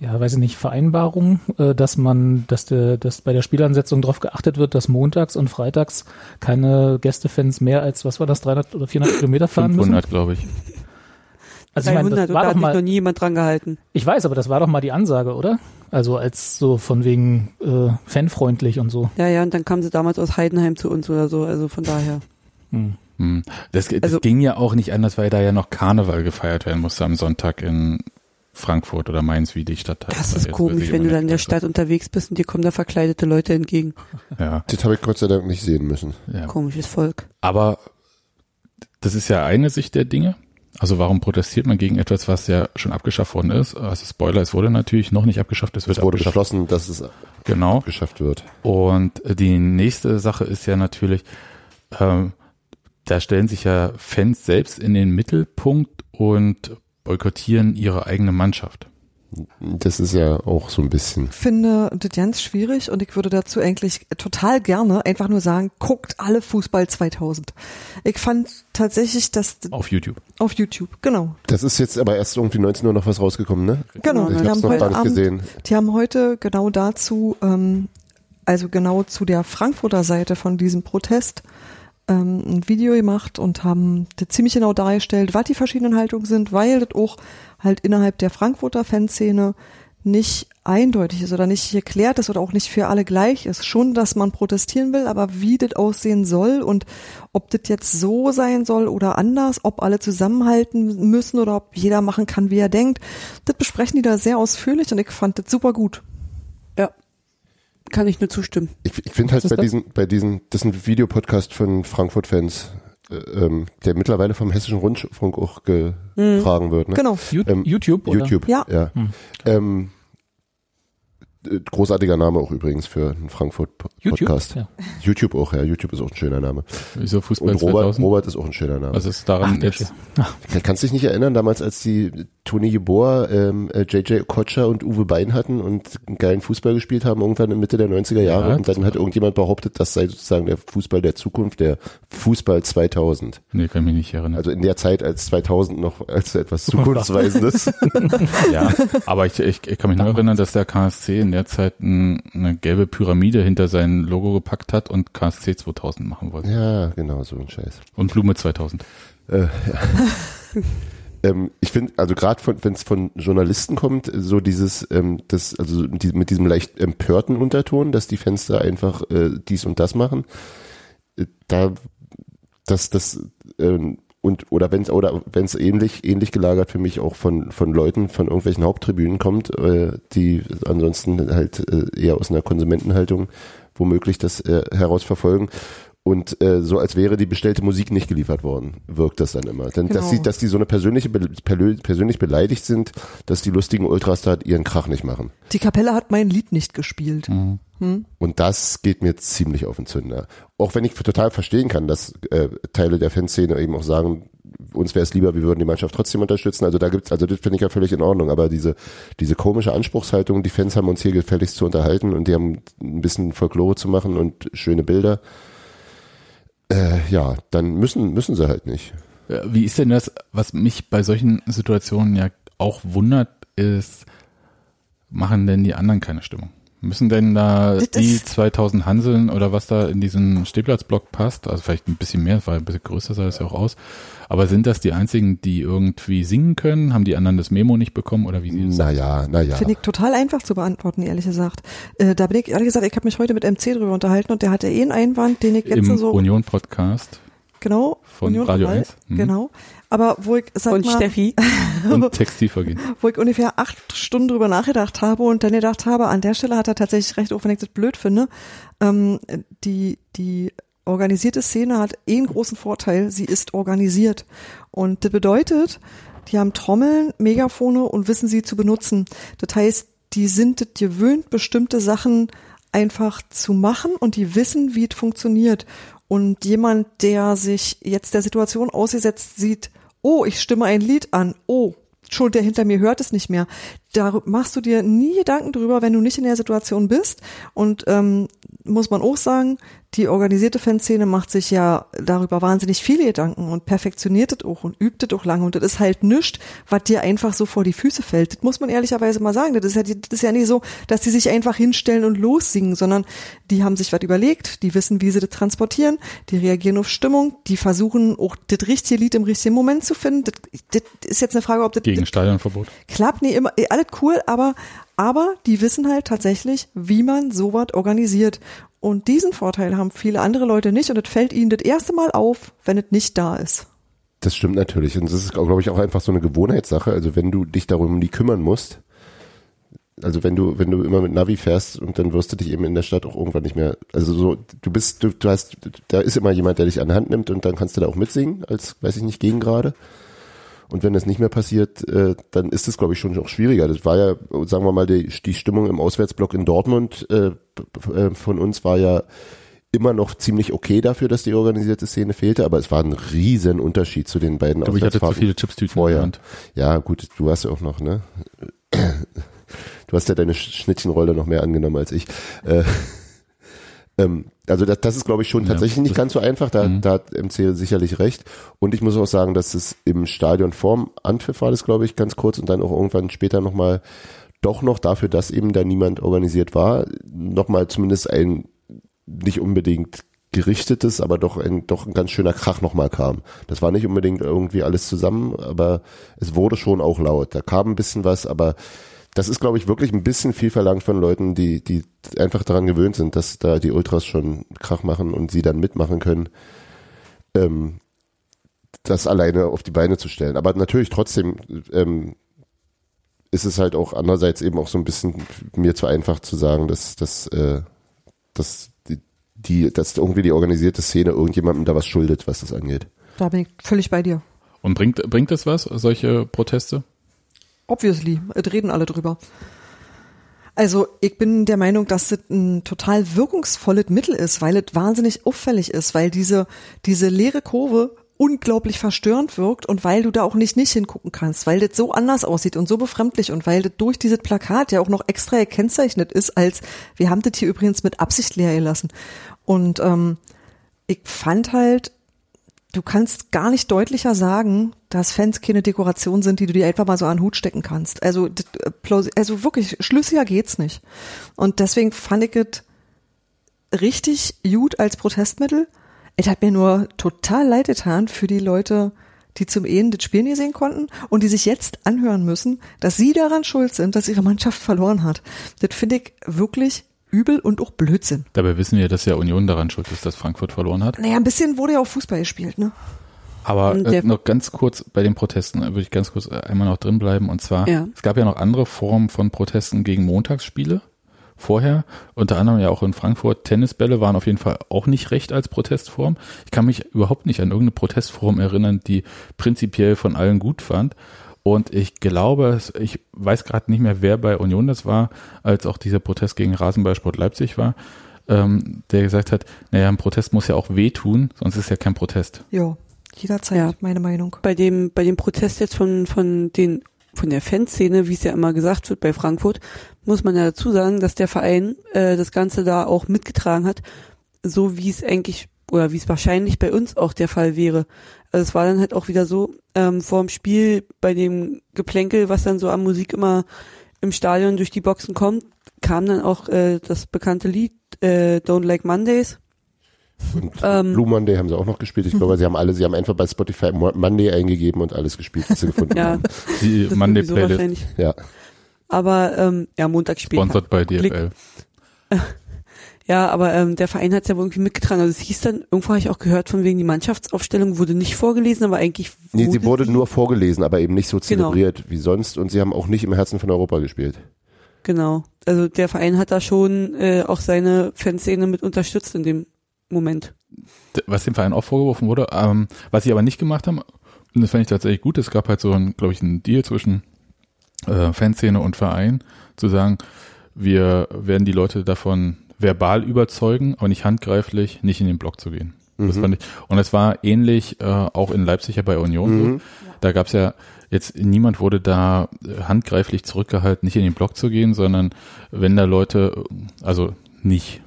[SPEAKER 4] ja, weiß ich nicht, Vereinbarung, äh, dass man, dass der, dass bei der Spielansetzung darauf geachtet wird, dass montags und freitags keine Gästefans mehr als, was war das, 300 oder 400 Kilometer fahren
[SPEAKER 2] 500, glaube ich.
[SPEAKER 4] Also ich meine,
[SPEAKER 3] 300
[SPEAKER 4] das
[SPEAKER 3] und
[SPEAKER 4] war
[SPEAKER 3] da
[SPEAKER 4] doch
[SPEAKER 3] hat sich noch
[SPEAKER 4] mal,
[SPEAKER 3] nie jemand dran gehalten.
[SPEAKER 4] ich weiß, aber das war doch mal die Ansage, oder? Also als so von wegen äh, fanfreundlich und so.
[SPEAKER 3] Ja, ja, und dann kamen sie damals aus Heidenheim zu uns oder so, also von daher.
[SPEAKER 4] Hm.
[SPEAKER 2] Hm. Das, das
[SPEAKER 3] Also-
[SPEAKER 2] ging ja auch nicht anders, weil da ja noch Karneval gefeiert werden musste am Sonntag in Frankfurt oder Mainz, wie die Stadt heißt.
[SPEAKER 3] Das ist komisch,
[SPEAKER 2] ich
[SPEAKER 3] wenn du dann in der. Stadt unterwegs bist und dir kommen da verkleidete Leute entgegen.
[SPEAKER 2] Ja,
[SPEAKER 1] Das habe ich Gott sei Dank nicht sehen müssen.
[SPEAKER 2] ja.
[SPEAKER 3] Komisches Volk.
[SPEAKER 2] Aber das ist ja eine Sicht der Dinge. Also warum protestiert man gegen etwas, was ja schon abgeschafft worden ist? Also Spoiler, es wurde natürlich noch nicht abgeschafft, es wird
[SPEAKER 1] Es wurde
[SPEAKER 2] abgeschafft.
[SPEAKER 1] beschlossen, dass es
[SPEAKER 2] Genau.
[SPEAKER 1] geschafft wird.
[SPEAKER 2] Und die nächste Sache ist ja natürlich, ähm, da stellen sich ja Fans selbst in den Mittelpunkt und boykottieren ihre eigene Mannschaft.
[SPEAKER 1] Das ist ja auch so ein bisschen.
[SPEAKER 5] finde das ganz schwierig und ich würde dazu eigentlich total gerne einfach nur sagen, guckt alle Fußball 2000. Ich fand tatsächlich, dass
[SPEAKER 2] Auf YouTube.
[SPEAKER 5] auf YouTube, genau.
[SPEAKER 1] Das ist jetzt aber erst irgendwie 19 Uhr noch was rausgekommen, ne?
[SPEAKER 5] Genau,
[SPEAKER 1] Ich
[SPEAKER 5] die
[SPEAKER 1] hab's
[SPEAKER 5] haben
[SPEAKER 1] noch
[SPEAKER 5] heute
[SPEAKER 1] gar nicht
[SPEAKER 5] Abend,
[SPEAKER 1] gesehen.
[SPEAKER 5] die haben heute genau dazu, ähm, also genau zu der Frankfurter Seite von diesem Protest ähm, ein Video gemacht und haben das ziemlich genau dargestellt, was die verschiedenen Haltungen sind, weil das auch halt innerhalb der Frankfurter Fanszene nicht eindeutig ist oder nicht geklärt ist oder auch nicht für alle gleich ist. Schon, dass man protestieren will, aber wie das aussehen soll und ob das jetzt so sein soll oder anders, ob alle zusammenhalten müssen oder ob jeder machen kann, wie er denkt, das besprechen die da sehr ausführlich und ich fand das super gut.
[SPEAKER 3] Ja. Kann ich nur zustimmen.
[SPEAKER 1] Ich, ich finde halt bei
[SPEAKER 4] das?
[SPEAKER 1] diesen, bei diesen, das ist ein Videopodcast von Frankfurt-Fans, ähm, der mittlerweile vom Hessischen Rundfunk auch getragen wird, ne?
[SPEAKER 5] Genau.
[SPEAKER 1] Ähm,
[SPEAKER 4] YouTube, oder?
[SPEAKER 1] YouTube,
[SPEAKER 5] Ja.
[SPEAKER 1] ja.
[SPEAKER 4] Hm.
[SPEAKER 1] Ähm, äh, großartiger Name auch übrigens für einen Frankfurt-Podcast.
[SPEAKER 4] YouTube?
[SPEAKER 1] YouTube auch, ja. YouTube ist auch ein schöner Name.
[SPEAKER 2] Wieso Fußball
[SPEAKER 1] Und Robert,
[SPEAKER 2] 2000?
[SPEAKER 1] Robert ist auch ein schöner Name.
[SPEAKER 2] Was ist daran
[SPEAKER 4] Ach, der
[SPEAKER 2] jetzt?
[SPEAKER 1] Kannst du dich nicht erinnern, damals, als die Toni Jeboa, ähm, äh, JJ Okocha und Uwe Bein hatten und einen geilen Fußball gespielt haben, irgendwann in Mitte der 90er Jahre.
[SPEAKER 2] Ja,
[SPEAKER 1] und dann hat irgendjemand behauptet, das sei sozusagen der Fußball der Zukunft, der Fußball 2000.
[SPEAKER 2] Nee, kann ich mich nicht erinnern.
[SPEAKER 1] Also in der Zeit, als 2000 noch als etwas Zukunftsweisendes.
[SPEAKER 2] ja, aber ich, ich, ich kann mich nur erinnern, dass der KSC in der Zeit ein, eine gelbe Pyramide hinter sein Logo gepackt hat und KSC 2000 machen wollte.
[SPEAKER 1] ja, genau, so ein Scheiß.
[SPEAKER 2] Und Blume 2000.
[SPEAKER 1] Äh, ja. ähm, ich finde, also gerade wenn es von Journalisten kommt, so dieses, ähm, das, also die, mit diesem leicht empörten Unterton, dass die Fenster einfach äh, dies und das machen, äh, da, das, das, ähm, und oder wenn es oder wenn es ähnlich ähnlich gelagert für mich auch von von Leuten von irgendwelchen Haupttribünen kommt, äh, die ansonsten halt äh, eher aus einer Konsumentenhaltung womöglich das äh, herausverfolgen. Und äh, so als wäre die bestellte Musik nicht geliefert worden, wirkt das dann immer. Denn dass
[SPEAKER 5] Genau.
[SPEAKER 1] sie, dass die so eine persönliche persönlich beleidigt sind, dass die lustigen Ultras da ihren Krach nicht machen.
[SPEAKER 5] Die Kapelle hat mein Lied nicht gespielt.
[SPEAKER 1] Mhm.
[SPEAKER 5] Hm?
[SPEAKER 1] Und das geht mir ziemlich auf den Zünder. Auch wenn ich total verstehen kann, dass äh, Teile der Fanszene eben auch sagen, uns wäre es lieber, wir würden die Mannschaft trotzdem unterstützen. Also da gibt's, also das finde ich ja völlig in Ordnung. Aber diese diese komische Anspruchshaltung, die Fans haben uns hier gefälligst zu unterhalten und die haben ein bisschen Folklore zu machen und schöne Bilder. Äh, ja, dann müssen müssen sie halt nicht.
[SPEAKER 2] Ja, Wie ist denn das, was mich bei solchen Situationen ja auch wundert, ist, machen denn die anderen keine Stimmung? Müssen denn da
[SPEAKER 5] Das
[SPEAKER 2] die
[SPEAKER 5] ist-
[SPEAKER 2] 2000 Hanseln oder was da in diesen Stehplatzblock passt, also vielleicht ein bisschen mehr, weil ein bisschen größer sah das ja auch aus, aber sind das die einzigen, die irgendwie singen können? Haben die anderen das Memo nicht bekommen oder wie sieht es
[SPEAKER 1] Naja, naja.
[SPEAKER 5] Finde ich total einfach zu beantworten, ehrlich gesagt. Äh, da bin ich, ehrlich gesagt, ich habe mich heute mit MC drüber unterhalten und der hatte eh einen Einwand, den ich jetzt
[SPEAKER 2] im
[SPEAKER 5] so,
[SPEAKER 2] Union-Podcast
[SPEAKER 5] genau,
[SPEAKER 2] von Radio
[SPEAKER 5] Royal,
[SPEAKER 2] 1? Mhm.
[SPEAKER 5] Genau. Aber wo ich, sag
[SPEAKER 3] Und
[SPEAKER 5] mal,
[SPEAKER 3] Steffi,
[SPEAKER 2] und Textilvergehen.
[SPEAKER 5] wo ich ungefähr acht Stunden drüber nachgedacht habe und dann gedacht habe, an der Stelle hat er tatsächlich recht, auch wenn ich das blöd finde. Ähm, die, die organisierte Szene hat eh einen großen Vorteil, sie ist organisiert. Und das bedeutet, die haben Trommeln, Megafone und wissen sie zu benutzen. Das heißt, die sind es gewöhnt, bestimmte Sachen einfach zu machen und die wissen, wie es funktioniert. Und jemand, der sich jetzt der Situation ausgesetzt sieht, oh, ich stimme ein Lied an, oh, schon der hinter mir hört es nicht mehr. Da machst du dir nie Gedanken drüber, wenn du nicht in der Situation bist. Und ähm, muss man auch sagen, die organisierte Fanszene macht sich ja darüber wahnsinnig viele Gedanken und perfektioniert es auch und übt es auch lange. Und das ist halt nichts, was dir einfach so vor die Füße fällt. Das muss man ehrlicherweise mal sagen. Das ist, ja, das ist ja nicht so, dass die sich einfach hinstellen und lossingen, sondern die haben sich was überlegt, die wissen, wie sie das transportieren, die reagieren auf Stimmung, die versuchen auch das richtige Lied im richtigen Moment zu finden. Das, das ist jetzt eine Frage, ob das,
[SPEAKER 2] Gegen Stadionverbot.
[SPEAKER 5] klappt. Nee, immer, eh, alles cool, aber, aber die wissen halt tatsächlich, wie man sowas organisiert. Und diesen Vorteil haben viele andere Leute nicht und es fällt ihnen das erste Mal auf, wenn es nicht da ist.
[SPEAKER 1] Das stimmt natürlich. Und das ist, glaube ich, auch einfach so eine Gewohnheitssache. Also wenn du dich darum nie kümmern musst, also wenn du, wenn du immer mit Navi fährst und dann wirst du dich eben in der Stadt auch irgendwann nicht mehr, also so, du bist, du, du hast, da ist immer jemand, der dich an die Hand nimmt und dann kannst du da auch mitsingen, als, weiß ich nicht, Gegengrade. Und wenn das nicht mehr passiert, äh, dann ist es, glaube ich, schon auch schwieriger. Das war ja, sagen wir mal, die, die Stimmung im Auswärtsblock in Dortmund äh, äh, von uns war ja immer noch ziemlich okay dafür, dass die organisierte Szene fehlte, aber es war ein riesen Unterschied zu den beiden
[SPEAKER 2] glaube, ich hatte zu viele Chipstüten
[SPEAKER 1] vorher. Ja, gut, du hast ja auch noch, ne? Du hast ja deine Sch- Schnittchenrolle noch mehr angenommen als ich. Äh, ähm, also das, das ist, glaube ich, schon
[SPEAKER 2] Ja,
[SPEAKER 1] tatsächlich nicht
[SPEAKER 2] das-
[SPEAKER 1] ganz so einfach. Da,
[SPEAKER 2] Mhm.
[SPEAKER 1] da hat MC sicherlich recht. Und ich muss auch sagen, dass es im Stadion vorm Anpfiff war das, glaube ich, ganz kurz und dann auch irgendwann später nochmal doch noch dafür, dass eben da niemand organisiert war, nochmal zumindest ein nicht unbedingt gerichtetes, aber doch ein, doch ein ganz schöner Krach nochmal kam. Das war nicht unbedingt irgendwie alles zusammen, aber es wurde schon auch laut. Da kam ein bisschen was, aber das ist, glaube ich, wirklich ein bisschen viel verlangt von Leuten, die, die einfach daran gewöhnt sind, dass da die Ultras schon Krach machen und sie dann mitmachen können, ähm, das alleine auf die Beine zu stellen. Aber natürlich trotzdem ähm, ist es halt auch andererseits eben auch so ein bisschen mir zu einfach zu sagen, dass, dass, äh, dass die, die, dass irgendwie die organisierte Szene irgendjemandem da was schuldet, was das angeht.
[SPEAKER 5] Da bin ich völlig bei dir.
[SPEAKER 2] Und bringt, bringt das was, solche Proteste?
[SPEAKER 5] Obviously, es reden alle drüber. Also ich bin der Meinung, dass das ein total wirkungsvolles Mittel ist, weil es wahnsinnig auffällig ist, weil diese, diese leere Kurve unglaublich verstörend wirkt und weil du da auch nicht nicht hingucken kannst, weil das so anders aussieht und so befremdlich und weil das durch dieses Plakat ja auch noch extra gekennzeichnet ist, als wir haben das hier übrigens mit Absicht leer gelassen. Und ähm, ich fand halt, du kannst gar nicht deutlicher sagen, dass Fans keine Dekoration sind, die du dir einfach mal so an den Hut stecken kannst. Also, also wirklich, schlüssiger geht's nicht. Und deswegen fand ich es richtig gut als Protestmittel. Es hat mir nur total leid getan für die Leute, die zum Ehen das Spiel nie sehen konnten und die sich jetzt anhören müssen, dass sie daran schuld sind, dass ihre Mannschaft verloren hat. Das finde ich wirklich übel und auch Blödsinn.
[SPEAKER 2] Dabei wissen wir, dass ja Union daran schuld ist, dass Frankfurt verloren hat.
[SPEAKER 5] Naja, ein bisschen wurde ja auch Fußball gespielt, ne?
[SPEAKER 2] Aber äh, noch ganz kurz bei den Protesten, äh, würde ich ganz kurz äh, einmal noch drin bleiben. Und zwar,
[SPEAKER 3] Ja.
[SPEAKER 2] es gab ja noch andere Formen von Protesten gegen Montagsspiele, vorher, unter anderem ja auch in Frankfurt, Tennisbälle waren auf jeden Fall auch nicht recht als Protestform. Ich kann mich überhaupt nicht an irgendeine Protestform erinnern, die prinzipiell von allen gut fand. Und ich glaube, ich weiß gerade nicht mehr, wer bei Union das war, als auch dieser Protest gegen Rasenballsport Leipzig war, ähm, der gesagt hat, naja, ein Protest muss ja auch wehtun, sonst ist ja kein Protest.
[SPEAKER 5] Ja, jederzeit
[SPEAKER 3] Ja.
[SPEAKER 5] meine Meinung.
[SPEAKER 3] Bei dem, bei dem Protest jetzt von, von den, von der Fanszene, wie es ja immer gesagt wird bei Frankfurt, muss man ja dazu sagen, dass der Verein äh, das Ganze da auch mitgetragen hat, so wie es eigentlich oder wie es wahrscheinlich bei uns auch der Fall wäre. Also es war dann halt auch wieder so, ähm, vor dem Spiel bei dem Geplänkel, was dann so an Musik immer im Stadion durch die Boxen kommt, kam dann auch äh, das bekannte Lied äh, Don't Like Mondays.
[SPEAKER 1] Und
[SPEAKER 3] Ähm.
[SPEAKER 1] Blue Monday haben sie auch noch gespielt. Ich glaube, sie haben alle, sie haben einfach bei Spotify Mo- Monday eingegeben und alles gespielt, was sie gefunden
[SPEAKER 3] Ja,
[SPEAKER 1] haben.
[SPEAKER 2] Die Monday Playlist.
[SPEAKER 1] Ja.
[SPEAKER 3] Aber ähm, ja, Montag spielt
[SPEAKER 2] sponsored bei DFL.
[SPEAKER 3] Ja, aber ähm, der Verein hat es ja wohl irgendwie mitgetragen. Also es hieß dann, irgendwo habe ich auch gehört, von wegen die Mannschaftsaufstellung wurde nicht vorgelesen, aber eigentlich
[SPEAKER 1] Nee, sie wurde nur vorgelesen, aber eben nicht so
[SPEAKER 3] Genau.
[SPEAKER 1] zelebriert wie sonst und sie haben auch nicht im Herzen von Europa gespielt.
[SPEAKER 3] Genau. Also der Verein hat da schon äh, auch seine Fanszene mit unterstützt in dem Moment.
[SPEAKER 2] Was dem Verein auch vorgeworfen wurde, ähm, was sie aber nicht gemacht haben, und das fand ich tatsächlich gut, es gab halt so ein, glaube ich, einen Deal zwischen äh, Fanszene und Verein, zu sagen, wir werden die Leute davon verbal überzeugen, aber nicht handgreiflich, nicht in den Block zu gehen. Das
[SPEAKER 1] Mhm.
[SPEAKER 2] fand ich. Und es war ähnlich äh, auch in Leipzig ja bei Union
[SPEAKER 1] Mhm.
[SPEAKER 2] so. Da gab's ja jetzt niemand wurde da äh, handgreiflich zurückgehalten, nicht in den Block zu gehen, sondern wenn da Leute, äh, also nicht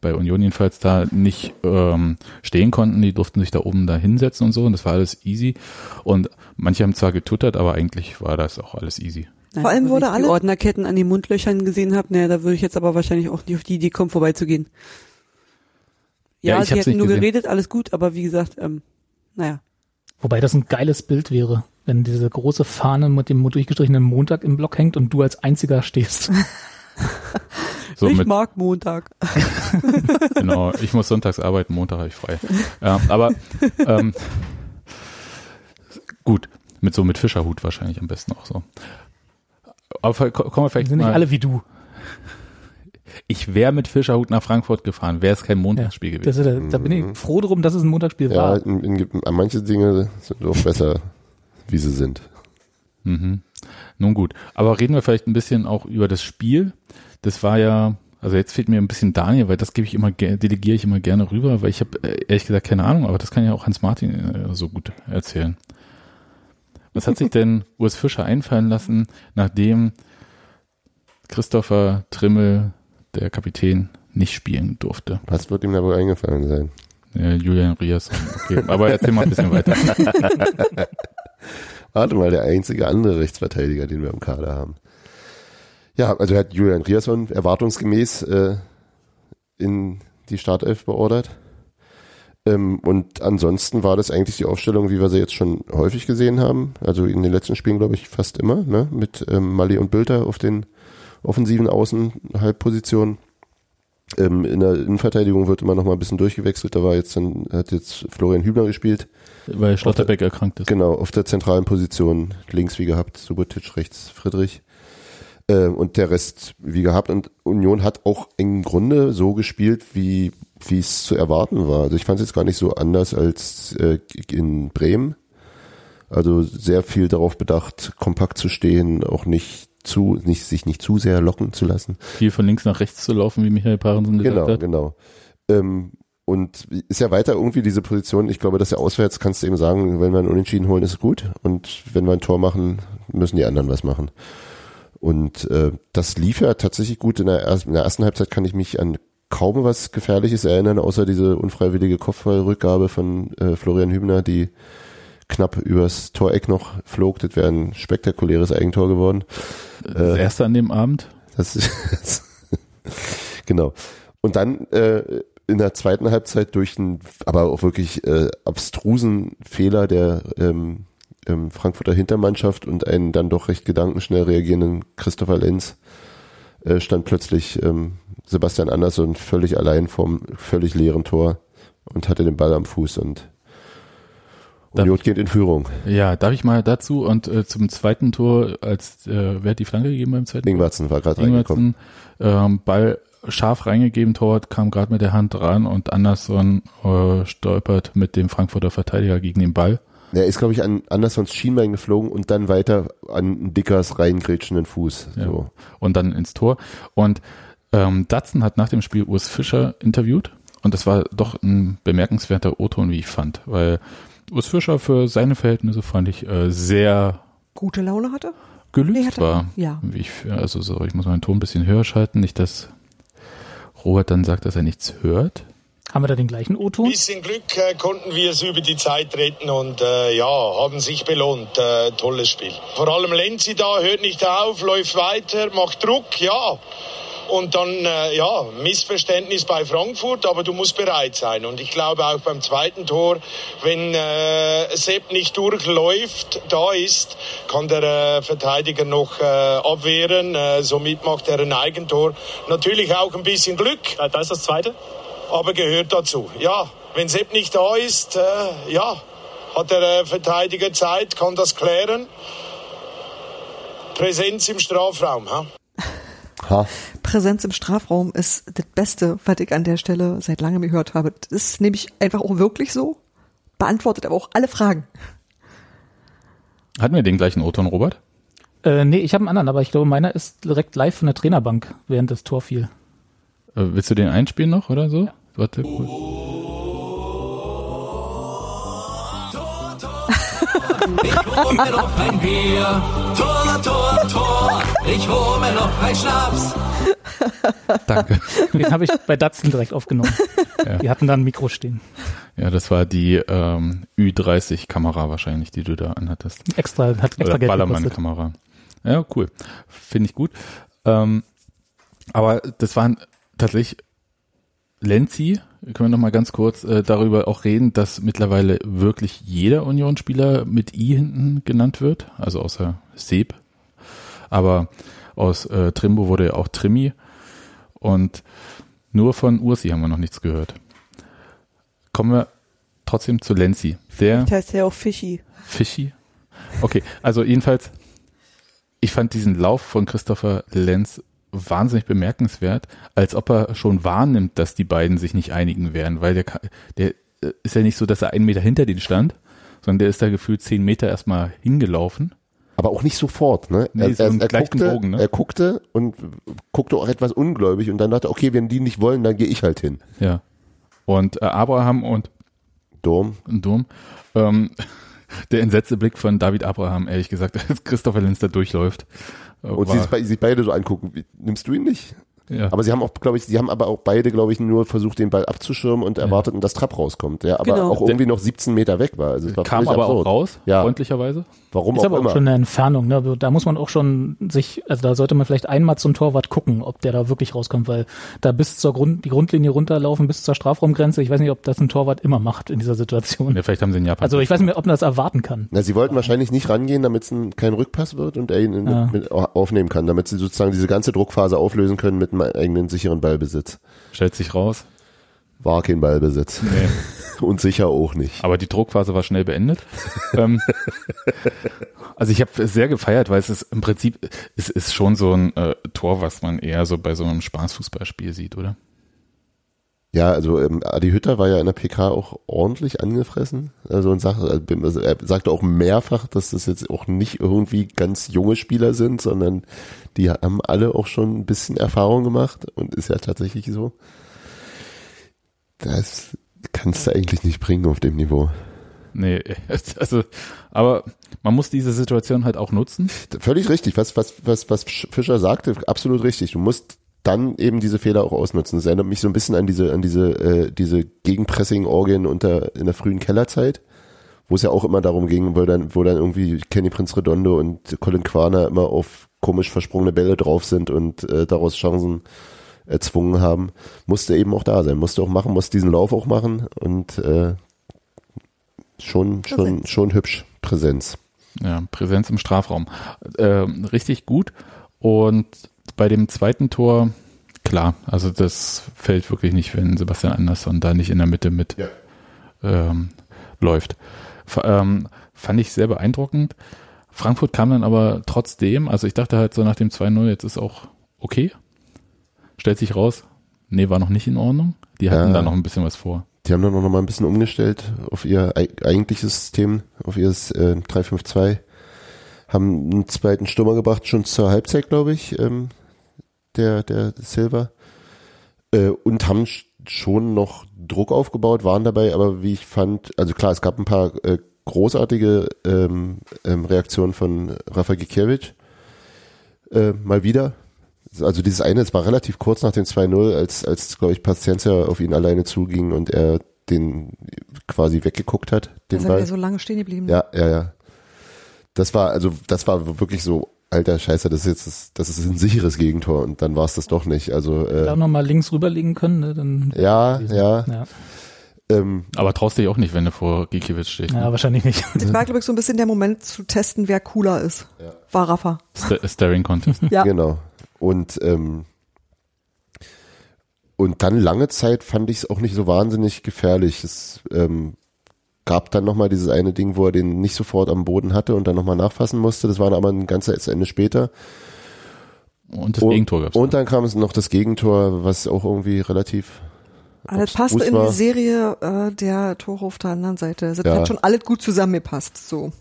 [SPEAKER 2] bei Union jedenfalls da nicht ähm, stehen konnten, die durften sich da oben da hinsetzen und so und das war alles easy. Und manche haben zwar getuttert, aber eigentlich war das auch alles easy.
[SPEAKER 3] Naja,
[SPEAKER 5] allem
[SPEAKER 3] wenn
[SPEAKER 5] wurde
[SPEAKER 3] ich die
[SPEAKER 5] alle-
[SPEAKER 3] Ordnerketten an den Mundlöchern gesehen habe, naja, da würde ich jetzt aber wahrscheinlich auch nicht auf die Idee kommen, vorbeizugehen.
[SPEAKER 2] Ja,
[SPEAKER 3] Ja,
[SPEAKER 2] ich
[SPEAKER 3] sie hätten
[SPEAKER 2] nicht
[SPEAKER 3] nur
[SPEAKER 2] gesehen.
[SPEAKER 3] geredet, alles gut, aber wie gesagt, ähm, naja.
[SPEAKER 4] Wobei das ein geiles Bild wäre, wenn diese große Fahne mit dem durchgestrichenen Montag im Block hängt und du als einziger stehst.
[SPEAKER 2] So
[SPEAKER 3] ich mag Montag.
[SPEAKER 2] genau, ich muss sonntags arbeiten, Montag habe ich frei. Ja, aber ähm, gut, mit so mit Fischerhut wahrscheinlich am besten auch so. Aber kommen wir vielleicht
[SPEAKER 4] sind nicht
[SPEAKER 2] mal,
[SPEAKER 4] alle wie du.
[SPEAKER 2] ich wäre mit Fischerhut nach Frankfurt gefahren, wäre es kein Montagsspiel gewesen.
[SPEAKER 4] Das, da bin ich froh drum, dass es ein Montagsspiel
[SPEAKER 1] Ja,
[SPEAKER 4] war.
[SPEAKER 1] in, in, in, manche Dinge sind auch besser, wie sie sind.
[SPEAKER 2] Mhm. Nun gut, aber reden wir vielleicht ein bisschen auch über das Spiel. Das war ja, also jetzt fehlt mir ein bisschen Daniel, weil das gebe ich immer, delegiere ich immer gerne rüber, weil ich habe äh, ehrlich gesagt keine Ahnung, aber das kann ja auch Hans Martin äh, so gut erzählen. Was hat sich denn Urs Fischer einfallen lassen, nachdem Christopher Trimmel, der Kapitän, nicht spielen durfte?
[SPEAKER 1] Was wird ihm da wohl eingefallen sein?
[SPEAKER 2] Äh, Julian Rias. Okay, aber erzähl mal ein bisschen weiter.
[SPEAKER 1] Warte mal, der einzige andere Rechtsverteidiger, den wir im Kader haben. Ja, also er hat Julian Riasson erwartungsgemäß äh, in die Startelf beordert. Ähm, und ansonsten war das eigentlich die Aufstellung, wie wir sie jetzt schon häufig gesehen haben. Also in den letzten Spielen, glaube ich, fast immer, ne? Mit ähm, Mali und Bülter auf den offensiven Außenhalbpositionen. Ähm, in der Innenverteidigung wird immer noch mal ein bisschen durchgewechselt. Da war jetzt dann, hat jetzt Florian Hübner gespielt.
[SPEAKER 2] Weil Schlotterbeck erkrankt ist.
[SPEAKER 1] Genau, auf der zentralen Position links wie gehabt, Subotic, rechts Friedrich. Äh, und der Rest wie gehabt. Und Union hat auch im Grunde so gespielt, wie wie es zu erwarten war. Also ich fand es jetzt gar nicht so anders als äh, in Bremen. Also sehr viel darauf bedacht, kompakt zu stehen, auch nicht zu, nicht, sich nicht zu sehr locken zu lassen.
[SPEAKER 2] Viel von links nach rechts zu laufen, wie Michael Parensen gesagt
[SPEAKER 1] Genau,
[SPEAKER 2] hat.
[SPEAKER 1] genau. Ähm, und ist ja weiter irgendwie diese Position, ich glaube, dass ja auswärts kannst du eben sagen, wenn wir einen Unentschieden holen, ist es gut. Und wenn wir ein Tor machen, müssen die anderen was machen. Und äh, das lief ja tatsächlich gut. In der, ersten, in der ersten Halbzeit kann ich mich an kaum was Gefährliches erinnern, außer diese unfreiwillige Kopfballrückgabe von äh, Florian Hübner, die knapp übers Toreck noch flog. Das wäre ein spektakuläres Eigentor geworden.
[SPEAKER 2] Das
[SPEAKER 1] Äh,
[SPEAKER 2] erste an dem Abend.
[SPEAKER 1] das ist genau. Und dann äh, in der zweiten Halbzeit durch einen, aber auch wirklich äh, abstrusen Fehler der ähm, ähm, Frankfurter Hintermannschaft und einen dann doch recht gedankenschnell reagierenden Christopher Lenz äh, stand plötzlich ähm, Sebastian Andersson völlig allein vorm völlig leeren Tor und hatte den Ball am Fuß und Union geht in Führung.
[SPEAKER 2] Ja, darf ich mal dazu und äh, zum zweiten Tor, als äh, wer hat die Flanke gegeben beim zweiten
[SPEAKER 1] Ingwarzen war gerade reingekommen.
[SPEAKER 2] Ähm, Ball scharf reingegeben, Torwart kam gerade mit der Hand ran und Andersson äh, stolpert mit dem Frankfurter Verteidiger gegen den Ball.
[SPEAKER 1] Er ist, glaube ich, an Andersons Schienbein geflogen und dann weiter an Dickers reingrätschenden Fuß.
[SPEAKER 2] Ja.
[SPEAKER 1] So.
[SPEAKER 2] und dann ins Tor. Und ähm, Datsen hat nach dem Spiel Urs Fischer interviewt und das war doch ein bemerkenswerter O-Ton, wie ich fand, weil Urs Fischer für seine Verhältnisse fand ich äh, sehr
[SPEAKER 5] Gute Laune hatte?
[SPEAKER 2] gelüst
[SPEAKER 5] Nee, hat er-
[SPEAKER 2] war.
[SPEAKER 5] ja.
[SPEAKER 2] Wie ich, also so, ich muss meinen Ton ein bisschen höher schalten, nicht dass Robert dann sagt, dass er nichts hört.
[SPEAKER 4] Haben wir da den gleichen O-Ton?
[SPEAKER 7] bisschen Glück äh, konnten wir es über die Zeit retten und äh, ja, haben sich belohnt. Äh, tolles Spiel. Vor allem Lenzi da hört nicht auf, läuft weiter, macht Druck, ja. Und dann, äh, ja, Missverständnis bei Frankfurt, aber du musst bereit sein. Und ich glaube auch beim zweiten Tor, wenn äh, Sepp nicht durchläuft, da ist, kann der äh, Verteidiger noch äh, abwehren. Äh, somit macht er ein Eigentor. Natürlich auch ein bisschen Glück. da ist das zweite aber gehört dazu. Ja, wenn Sepp nicht da ist, äh, ja, hat der äh, Verteidiger Zeit, kann das klären. Präsenz im Strafraum. Ha?
[SPEAKER 1] Ha.
[SPEAKER 5] Präsenz im Strafraum ist das Beste, was ich an der Stelle seit langem gehört habe. Das ist nämlich einfach auch wirklich so. Beantwortet aber auch alle Fragen.
[SPEAKER 2] Hatten wir den gleichen O-Ton, Robert?
[SPEAKER 4] Äh, nee, ich habe einen anderen, aber ich glaube, meiner ist direkt live von der Trainerbank, während das Tor fiel.
[SPEAKER 2] Äh, willst du den einspielen noch oder so? Warte, kurz.
[SPEAKER 8] Ich hol mir noch ein Bier. Tor, Tor, Tor. Ich hol mir noch ein Schnaps.
[SPEAKER 2] Danke.
[SPEAKER 4] Den habe ich bei Datsen direkt aufgenommen.
[SPEAKER 2] Ja.
[SPEAKER 4] Die hatten da ein Mikro stehen.
[SPEAKER 2] Ja, das war die ähm, Ü30-Kamera wahrscheinlich, die du da anhattest.
[SPEAKER 4] Extra, hat extra
[SPEAKER 2] Oder
[SPEAKER 4] Geld.
[SPEAKER 2] Ballermann-Kamera. Ja, cool. Finde ich gut. Ähm, aber das waren tatsächlich Lenzi, können wir noch mal ganz kurz äh, darüber auch reden, dass mittlerweile wirklich jeder Union-Spieler mit I hinten genannt wird, also außer Seb. Aber aus äh, Trimbo wurde ja auch Trimmi und nur von Ursi haben wir noch nichts gehört. Kommen wir trotzdem zu Lenzi. Der
[SPEAKER 3] Das heißt ja auch Fischi.
[SPEAKER 2] Fischi. Okay, also jedenfalls, ich fand diesen Lauf von Christopher Lenz wahnsinnig bemerkenswert, als ob er schon wahrnimmt, dass die beiden sich nicht einigen werden, weil der, der äh, ist ja nicht so, dass er einen Meter hinter denen stand, sondern der ist da gefühlt zehn Meter erstmal hingelaufen.
[SPEAKER 1] Aber auch nicht sofort, ne?
[SPEAKER 2] Nee, so im gleichen
[SPEAKER 1] guckte,
[SPEAKER 2] Bogen, ne?
[SPEAKER 1] er guckte und guckte auch etwas ungläubig und dann dachte, okay, wenn die nicht wollen, dann gehe ich halt hin.
[SPEAKER 2] Ja. Und äh, Abraham und
[SPEAKER 1] Dom.
[SPEAKER 2] Dom, ähm, der entsetzte Blick von David Abraham, ehrlich gesagt, als Christopher Lenz da durchläuft.
[SPEAKER 1] Und sie sich be- sich beide so angucken, nimmst du ihn nicht?
[SPEAKER 2] Ja.
[SPEAKER 1] Aber sie haben auch, glaube ich, sie haben aber auch beide, glaube ich, nur versucht, den Ball abzuschirmen und erwarteten, dass Trapp rauskommt, der aber
[SPEAKER 3] Genau.
[SPEAKER 1] auch irgendwie noch 17 Meter weg war. Also es war
[SPEAKER 2] kam aber
[SPEAKER 1] absurd.
[SPEAKER 2] auch raus,
[SPEAKER 1] Ja.
[SPEAKER 2] freundlicherweise.
[SPEAKER 1] Warum
[SPEAKER 4] Ist
[SPEAKER 1] auch
[SPEAKER 4] aber
[SPEAKER 1] immer.
[SPEAKER 4] auch schon eine Entfernung. Ne? Also Da muss man auch schon sich, also da sollte man vielleicht einmal zum Torwart gucken, ob der da wirklich rauskommt, weil da bis zur Grund, die Grundlinie runterlaufen, bis zur Strafraumgrenze, ich weiß nicht, ob das ein Torwart immer macht in dieser Situation.
[SPEAKER 2] Ja, vielleicht haben sie in Japan.
[SPEAKER 4] Also ich weiß nicht mehr, ob man das erwarten kann.
[SPEAKER 1] Na, sie wollten wahrscheinlich nicht rangehen, damit es ein, kein Rückpass wird und er ihn
[SPEAKER 4] Ja.
[SPEAKER 1] mit, aufnehmen kann, damit sie sozusagen diese ganze Druckphase auflösen können mit einem eigenen sicheren Ballbesitz.
[SPEAKER 2] Stellt sich raus.
[SPEAKER 1] War kein Ballbesitz.
[SPEAKER 2] Nee.
[SPEAKER 1] Und sicher auch nicht.
[SPEAKER 2] Aber die Druckphase war schnell beendet. ähm, also ich habe es sehr gefeiert, weil es ist im Prinzip, es ist schon so ein äh, Tor, was man eher so bei so einem Spaßfußballspiel sieht, oder?
[SPEAKER 1] Ja, also ähm, Adi Hütter war ja in der PK auch ordentlich angefressen. Also und sagt, also er sagte auch mehrfach, dass das jetzt auch nicht irgendwie ganz junge Spieler sind, sondern die haben alle auch schon ein bisschen Erfahrung gemacht und ist ja tatsächlich so. Das kannst du eigentlich nicht bringen auf dem Niveau.
[SPEAKER 2] Nee, also, aber man muss diese Situation halt auch nutzen.
[SPEAKER 1] Völlig richtig. Was, was, was, was Fischer sagte, absolut richtig. Du musst dann eben diese Fehler auch ausnutzen. Das erinnert mich so ein bisschen an diese, an diese, äh, diese Gegenpressing-Orgien unter, in der frühen Kellerzeit, wo es ja auch immer darum ging, wo dann, wo dann irgendwie Kenny Prinz Redondo und Colin Quaner immer auf komisch versprungene Bälle drauf sind und äh, daraus Chancen erzwungen haben. Musste eben auch da sein. Musste auch machen, musste diesen Lauf auch machen und, äh, schon, schon,
[SPEAKER 5] Präsenz.
[SPEAKER 1] schon hübsch. Präsenz.
[SPEAKER 2] Ja, Präsenz im Strafraum. Ähm, richtig gut. Und bei dem zweiten Tor, klar, also das fällt wirklich nicht, wenn Sebastian Andersson da nicht in der Mitte mit
[SPEAKER 1] Ja.
[SPEAKER 2] ähm, läuft. F ähm, fand ich sehr beeindruckend. Frankfurt kam dann aber trotzdem, also ich dachte halt so nach dem 2-0, jetzt ist auch okay. Stellt sich raus, nee, war noch nicht in Ordnung. Die hatten
[SPEAKER 1] Ja.
[SPEAKER 2] da noch ein bisschen was vor.
[SPEAKER 1] Die haben dann noch mal ein bisschen umgestellt auf ihr ei- eigentliches System, auf ihr äh, 3-5-2. Haben einen zweiten Stürmer gebracht, schon zur Halbzeit, glaube ich, ähm, der, der Silver. Äh, und haben sch- schon noch Druck aufgebaut, waren dabei, aber wie ich fand, also klar, es gab ein paar äh, großartige ähm, ähm, Reaktionen von Rafa Gikiewicz. Äh, mal wieder. Also dieses eine, es war relativ kurz nach dem 2-0, als, als glaube ich, Paciencia auf ihn alleine zuging und er den quasi weggeguckt hat, den Ball.
[SPEAKER 5] er so lange stehen geblieben.
[SPEAKER 1] Ja, ja, ja. Das war, also, das war wirklich so, alter Scheiße, das ist jetzt, das, das ist ein sicheres Gegentor und dann war es das doch nicht. Also,
[SPEAKER 4] Da
[SPEAKER 1] äh,
[SPEAKER 4] nochmal links rüberlegen können, ne, dann.
[SPEAKER 1] ja, ja,
[SPEAKER 4] Ja,
[SPEAKER 1] ähm,
[SPEAKER 2] Aber traust dich auch nicht, wenn du vor Gikiewicz stehst.
[SPEAKER 4] ja,
[SPEAKER 2] Ne?
[SPEAKER 4] wahrscheinlich nicht.
[SPEAKER 5] Das war, glaube ich, so ein bisschen der Moment zu testen, wer cooler ist. War Rafa.
[SPEAKER 2] Sta- Staring Contest.
[SPEAKER 5] Ja.
[SPEAKER 1] genau. Und, ähm, und dann lange Zeit fand ich es auch nicht so wahnsinnig gefährlich. Es ähm, gab dann nochmal dieses eine Ding, wo er den nicht sofort am Boden hatte und dann nochmal nachfassen musste. Das war dann aber ein ganzes Ende später.
[SPEAKER 2] Und das
[SPEAKER 1] Und-
[SPEAKER 2] Gegentor gab's.
[SPEAKER 1] Und dann kam es noch das Gegentor, was auch irgendwie relativ Obstrus
[SPEAKER 5] passte in
[SPEAKER 1] war.
[SPEAKER 5] die Serie äh, der Tore auf der anderen Seite. Das
[SPEAKER 1] Ja.
[SPEAKER 5] hat schon alles gut zusammengepasst. So.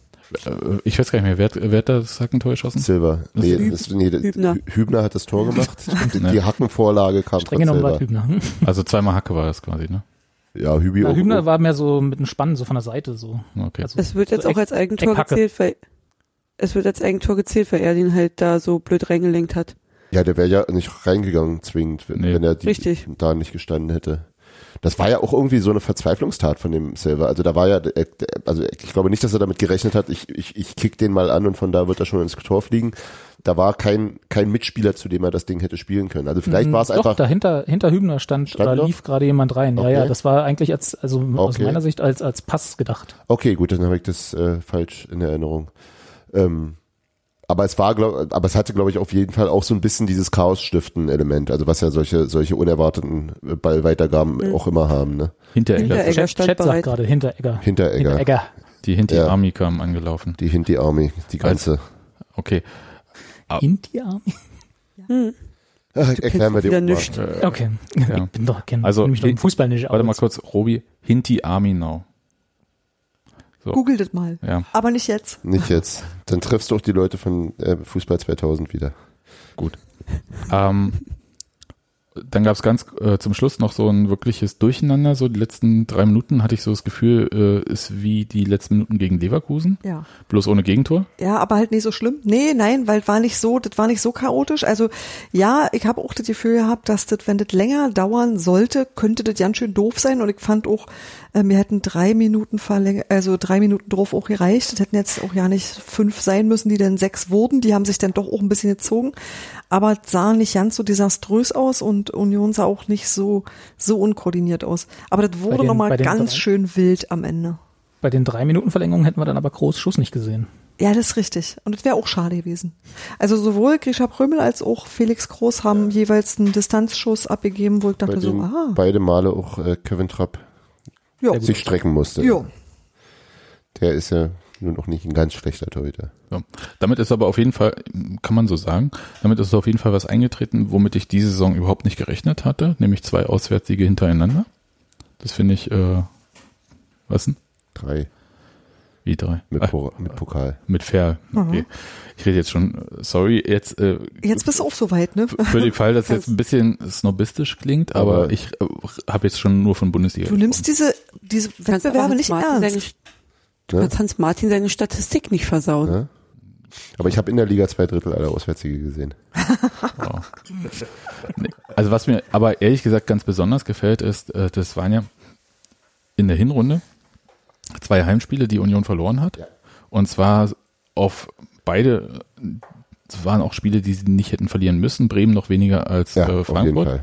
[SPEAKER 2] Äh, ich weiß gar nicht mehr, wer, hat- wer hat das Hackentor geschossen?
[SPEAKER 1] Silber. Nee,
[SPEAKER 3] Hüb-
[SPEAKER 1] das, nee,
[SPEAKER 3] Hübner.
[SPEAKER 1] Hü- Hübner hat das Tor gemacht. Die,
[SPEAKER 2] Ja.
[SPEAKER 1] die Hackenvorlage kam
[SPEAKER 4] Streng
[SPEAKER 1] von Silber.
[SPEAKER 4] Hübner.
[SPEAKER 2] Also zweimal Hacke war das quasi, ne?
[SPEAKER 1] Ja, Hübi
[SPEAKER 4] Ja,
[SPEAKER 1] auch.
[SPEAKER 4] Hübner war mehr so mit einem Spannen, so von der Seite so.
[SPEAKER 2] Okay.
[SPEAKER 4] Also,
[SPEAKER 3] Es wird jetzt
[SPEAKER 4] so
[SPEAKER 3] auch als Eigentor
[SPEAKER 4] Eckhacke.
[SPEAKER 3] gezählt, weil es wird als Eigentor gezählt, weil er den halt da so blöd reingelenkt hat.
[SPEAKER 1] Ja, der wäre ja nicht reingegangen zwingend, wenn,
[SPEAKER 2] Nee.
[SPEAKER 1] wenn er die,
[SPEAKER 3] Richtig.
[SPEAKER 1] da nicht gestanden hätte. Das war ja auch irgendwie so eine Verzweiflungstat von dem Silver. Also da war ja, also ich glaube nicht, dass er damit gerechnet hat, ich, ich, ich kick den mal an und von da wird er schon ins Tor fliegen. Da war kein, kein Mitspieler, zu dem er das Ding hätte spielen können. Also vielleicht war es
[SPEAKER 4] Doch,
[SPEAKER 1] einfach.
[SPEAKER 4] dahinter, hinter Hübner stand,
[SPEAKER 1] Stand
[SPEAKER 4] da
[SPEAKER 1] noch?
[SPEAKER 4] lief gerade jemand rein. Ja,
[SPEAKER 1] Okay.
[SPEAKER 4] ja, das war eigentlich als, also aus
[SPEAKER 1] Okay.
[SPEAKER 4] meiner Sicht als, als Pass gedacht.
[SPEAKER 1] Okay, gut, dann habe ich das äh, falsch in Erinnerung. Ähm, aber es war, glaub, aber es hatte, glaube ich, auf jeden Fall auch so ein bisschen dieses Chaos-Stiften-Element, also was ja solche, solche unerwarteten äh, Ballweitergaben
[SPEAKER 3] Mhm.
[SPEAKER 1] auch immer haben, ne?
[SPEAKER 2] Hinteregger.
[SPEAKER 3] Hinteregger
[SPEAKER 4] Chat, Chat sagt gerade Hinteregger.
[SPEAKER 1] Hinteregger,
[SPEAKER 4] Hinteregger.
[SPEAKER 2] Die Hinti
[SPEAKER 1] Ja.
[SPEAKER 2] Army kam angelaufen.
[SPEAKER 1] die Hinti Army, die ganze.
[SPEAKER 2] Okay.
[SPEAKER 4] India?
[SPEAKER 3] Hm.
[SPEAKER 1] Ach, erklären wir dir
[SPEAKER 3] nichts.
[SPEAKER 2] Äh,
[SPEAKER 4] Okay.
[SPEAKER 2] Ja.
[SPEAKER 4] Ich bin doch, kenn,
[SPEAKER 2] Also,
[SPEAKER 4] mich doch Fußball nicht
[SPEAKER 2] Warte mal kurz, Robi, Hinti Army now. So.
[SPEAKER 5] Googelt es mal.
[SPEAKER 2] Ja,
[SPEAKER 5] Aber nicht jetzt.
[SPEAKER 1] Nicht jetzt. Dann triffst du auch die Leute von äh, Fußball 2000 wieder.
[SPEAKER 2] gut. ähm, dann gab es ganz äh, zum Schluss noch so ein wirkliches Durcheinander. So die letzten drei Minuten hatte ich so das Gefühl, äh, ist wie die letzten Minuten gegen Leverkusen,
[SPEAKER 5] Ja.
[SPEAKER 2] bloß ohne Gegentor.
[SPEAKER 5] Ja, aber halt nicht so schlimm. Nee, nein, weil war nicht so, das war nicht so chaotisch. Also ja, ich habe auch das Gefühl gehabt, dass das, wenn das länger dauern sollte, könnte das ganz schön doof sein. Und ich fand auch, äh, wir hätten drei Minuten verlängert, also drei Minuten drauf auch gereicht. Das hätten jetzt auch ja nicht fünf sein müssen, die dann sechs wurden. Die haben sich dann doch auch ein bisschen gezogen. Aber es sah nicht ganz so desaströs aus und Union sah auch nicht so, so unkoordiniert aus. Aber das wurde nochmal ganz
[SPEAKER 4] drei-
[SPEAKER 5] schön wild am Ende.
[SPEAKER 4] Bei den drei Minuten Verlängerungen hätten wir dann aber Groß Schuss nicht gesehen.
[SPEAKER 5] Ja, das ist richtig. Und das wäre auch schade gewesen. Also sowohl Grisha Prömel als auch Felix Groß haben jeweils einen Distanzschuss abgegeben, wo ich
[SPEAKER 1] Bei
[SPEAKER 5] dachte so,
[SPEAKER 1] dem
[SPEAKER 5] ah,
[SPEAKER 1] beide Male auch äh, Kevin Trapp
[SPEAKER 5] ja,
[SPEAKER 1] sich strecken musste.
[SPEAKER 5] ja.
[SPEAKER 1] Der ist ja nun auch nicht ein ganz schlechter Torhüter.
[SPEAKER 2] So. Damit ist aber auf jeden Fall, kann man so sagen, damit ist auf jeden Fall was eingetreten, womit ich diese Saison überhaupt nicht gerechnet hatte, nämlich zwei Auswärtssiege hintereinander. Das finde ich, äh, was denn?
[SPEAKER 1] Drei
[SPEAKER 2] Wie drei?
[SPEAKER 1] mit,
[SPEAKER 2] Ah,
[SPEAKER 1] Po- mit Pokal.
[SPEAKER 2] mit Fair. Okay. Ich rede jetzt schon, sorry, jetzt, äh,
[SPEAKER 5] Jetzt bist du auch so weit, ne?
[SPEAKER 2] für den Fall, dass jetzt ein bisschen snobistisch klingt, aber,
[SPEAKER 1] Aber-
[SPEAKER 2] ich äh, habe jetzt schon nur von Bundesliga.
[SPEAKER 5] Du nimmst diese, diese Wettbewerbe nicht ernst.
[SPEAKER 3] Du kannst Hans Martin seine Statistik nicht versauen.
[SPEAKER 1] Ja? Aber ich habe in der Liga zwei Drittel aller Auswärtssiege gesehen.
[SPEAKER 2] Wow. Nee, Also was mir aber ehrlich gesagt ganz besonders gefällt, ist, äh, das waren ja in der Hinrunde zwei Heimspiele, die Union verloren hat. Und zwar auf beide, es waren auch Spiele, die sie nicht hätten verlieren müssen. Bremen noch weniger als
[SPEAKER 1] Ja,
[SPEAKER 2] äh,
[SPEAKER 1] auf jeden
[SPEAKER 2] Frankfurt.
[SPEAKER 1] Fall.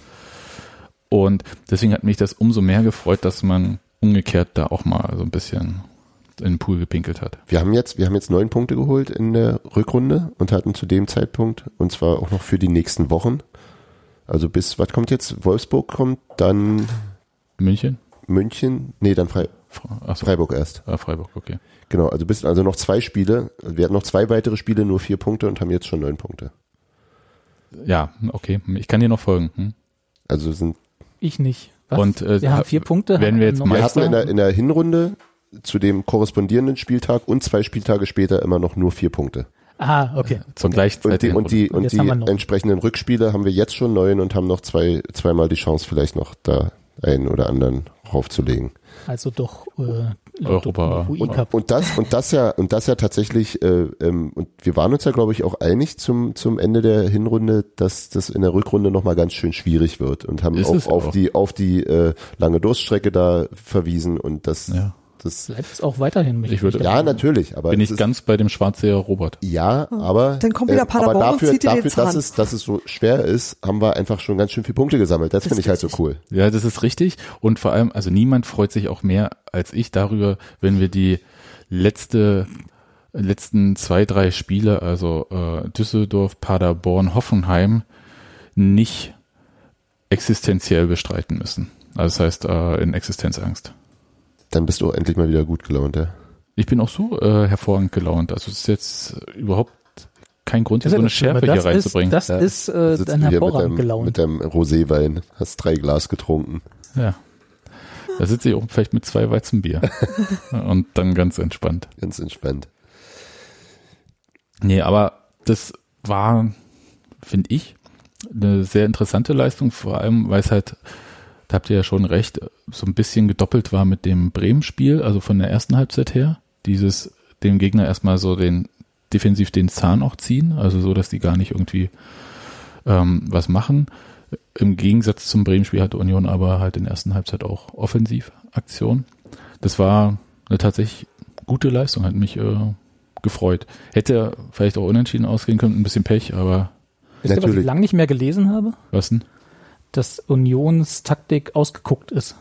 [SPEAKER 2] Und deswegen hat mich das umso mehr gefreut, dass man umgekehrt da auch mal so ein bisschen in den Pool gepinkelt hat.
[SPEAKER 1] Wir haben jetzt, wir haben jetzt neun Punkte geholt in der Rückrunde und hatten zu dem Zeitpunkt, und zwar auch noch für die nächsten Wochen. Also bis, was kommt jetzt? Wolfsburg kommt, dann
[SPEAKER 2] München?
[SPEAKER 1] München, nee, dann Frei,
[SPEAKER 2] Achso,
[SPEAKER 1] Freiburg erst.
[SPEAKER 2] Ah, Freiburg, okay.
[SPEAKER 1] Genau, also bist also noch zwei Spiele. Wir hatten noch zwei weitere Spiele, nur vier Punkte und haben jetzt schon neun Punkte.
[SPEAKER 2] Ja, okay. Ich kann dir noch folgen. Hm?
[SPEAKER 1] Also sind
[SPEAKER 4] Ich nicht. Was?
[SPEAKER 2] Und, äh,
[SPEAKER 4] wir haben vier Punkte.
[SPEAKER 2] werden wir jetzt
[SPEAKER 4] noch
[SPEAKER 1] wir hatten in der, in der Hinrunde zu dem korrespondierenden Spieltag und zwei Spieltage später immer noch nur vier Punkte.
[SPEAKER 4] Ah, okay.
[SPEAKER 2] Zur gleichen
[SPEAKER 1] Und die, und die,
[SPEAKER 4] Und
[SPEAKER 1] die entsprechenden Rückspiele haben wir jetzt schon neun und haben noch zwei, zweimal die Chance, vielleicht noch da einen oder anderen raufzulegen.
[SPEAKER 4] Also doch äh,
[SPEAKER 2] Europa.
[SPEAKER 1] Und, und das und das ja und das ja tatsächlich äh, ähm, und wir waren uns ja glaube ich auch einig zum zum Ende der Hinrunde, dass das in der Rückrunde noch mal ganz schön schwierig wird und haben auch
[SPEAKER 2] es
[SPEAKER 1] auf
[SPEAKER 2] auch.
[SPEAKER 1] die auf die äh, lange Durststrecke da verwiesen und das
[SPEAKER 2] Ja.
[SPEAKER 1] Das
[SPEAKER 4] Bleibt es auch weiterhin mit.
[SPEAKER 2] Ich würde-
[SPEAKER 1] ja natürlich, aber
[SPEAKER 2] Bin ich
[SPEAKER 1] ist,
[SPEAKER 2] ganz bei dem Schwarzseher Robert.
[SPEAKER 1] ja, aber
[SPEAKER 5] Dann kommt wieder
[SPEAKER 1] äh,
[SPEAKER 5] Paderborn
[SPEAKER 1] aber
[SPEAKER 5] und
[SPEAKER 1] dafür,
[SPEAKER 5] zieht dir den
[SPEAKER 1] dafür dass
[SPEAKER 5] Zahn.
[SPEAKER 1] es dass es so schwer ist, haben wir einfach schon ganz schön viele Punkte gesammelt. Das,
[SPEAKER 5] Das
[SPEAKER 1] finde ich halt so cool.
[SPEAKER 2] Ja, das ist richtig. Und vor allem, also niemand freut sich auch mehr als ich darüber, wenn wir die letzte, letzten zwei, drei Spiele, also äh, Düsseldorf, Paderborn, Hoffenheim, nicht existenziell bestreiten müssen. Also das heißt, äh, in Existenzangst.
[SPEAKER 1] Dann bist du endlich mal wieder gut gelaunt, ja.
[SPEAKER 2] Ich bin auch so äh, hervorragend gelaunt. Also es ist jetzt überhaupt kein Grund, hier so eine Schärfe hier reinzubringen.
[SPEAKER 4] Ist, das
[SPEAKER 1] Ja.
[SPEAKER 4] ist äh, dann hervorragend gelaunt.
[SPEAKER 1] mit deinem Roséwein, hast drei Glas getrunken.
[SPEAKER 2] Ja. Da sitze ich auch vielleicht mit zwei Weizenbier. Und dann ganz entspannt.
[SPEAKER 1] Ganz entspannt.
[SPEAKER 2] Nee, aber das war, finde ich, eine sehr interessante Leistung, vor allem, weil es halt, da habt ihr ja schon recht, so ein bisschen gedoppelt war mit dem Bremen-Spiel, also von der ersten Halbzeit her. Dieses, dem Gegner erstmal so den, defensiv den Zahn auch ziehen, also so, dass die gar nicht irgendwie ähm, was machen. Im Gegensatz zum Bremen-Spiel hatte Union aber halt in der ersten Halbzeit auch Offensivaktion. Das war eine tatsächlich gute Leistung, hat mich äh, gefreut. Hätte vielleicht auch unentschieden ausgehen können, ein bisschen Pech, aber
[SPEAKER 4] Wisst ihr, was ich
[SPEAKER 1] Natürlich.
[SPEAKER 4] lange nicht mehr gelesen habe?
[SPEAKER 2] was denn?
[SPEAKER 4] Dass Unions Taktik ausgeguckt ist.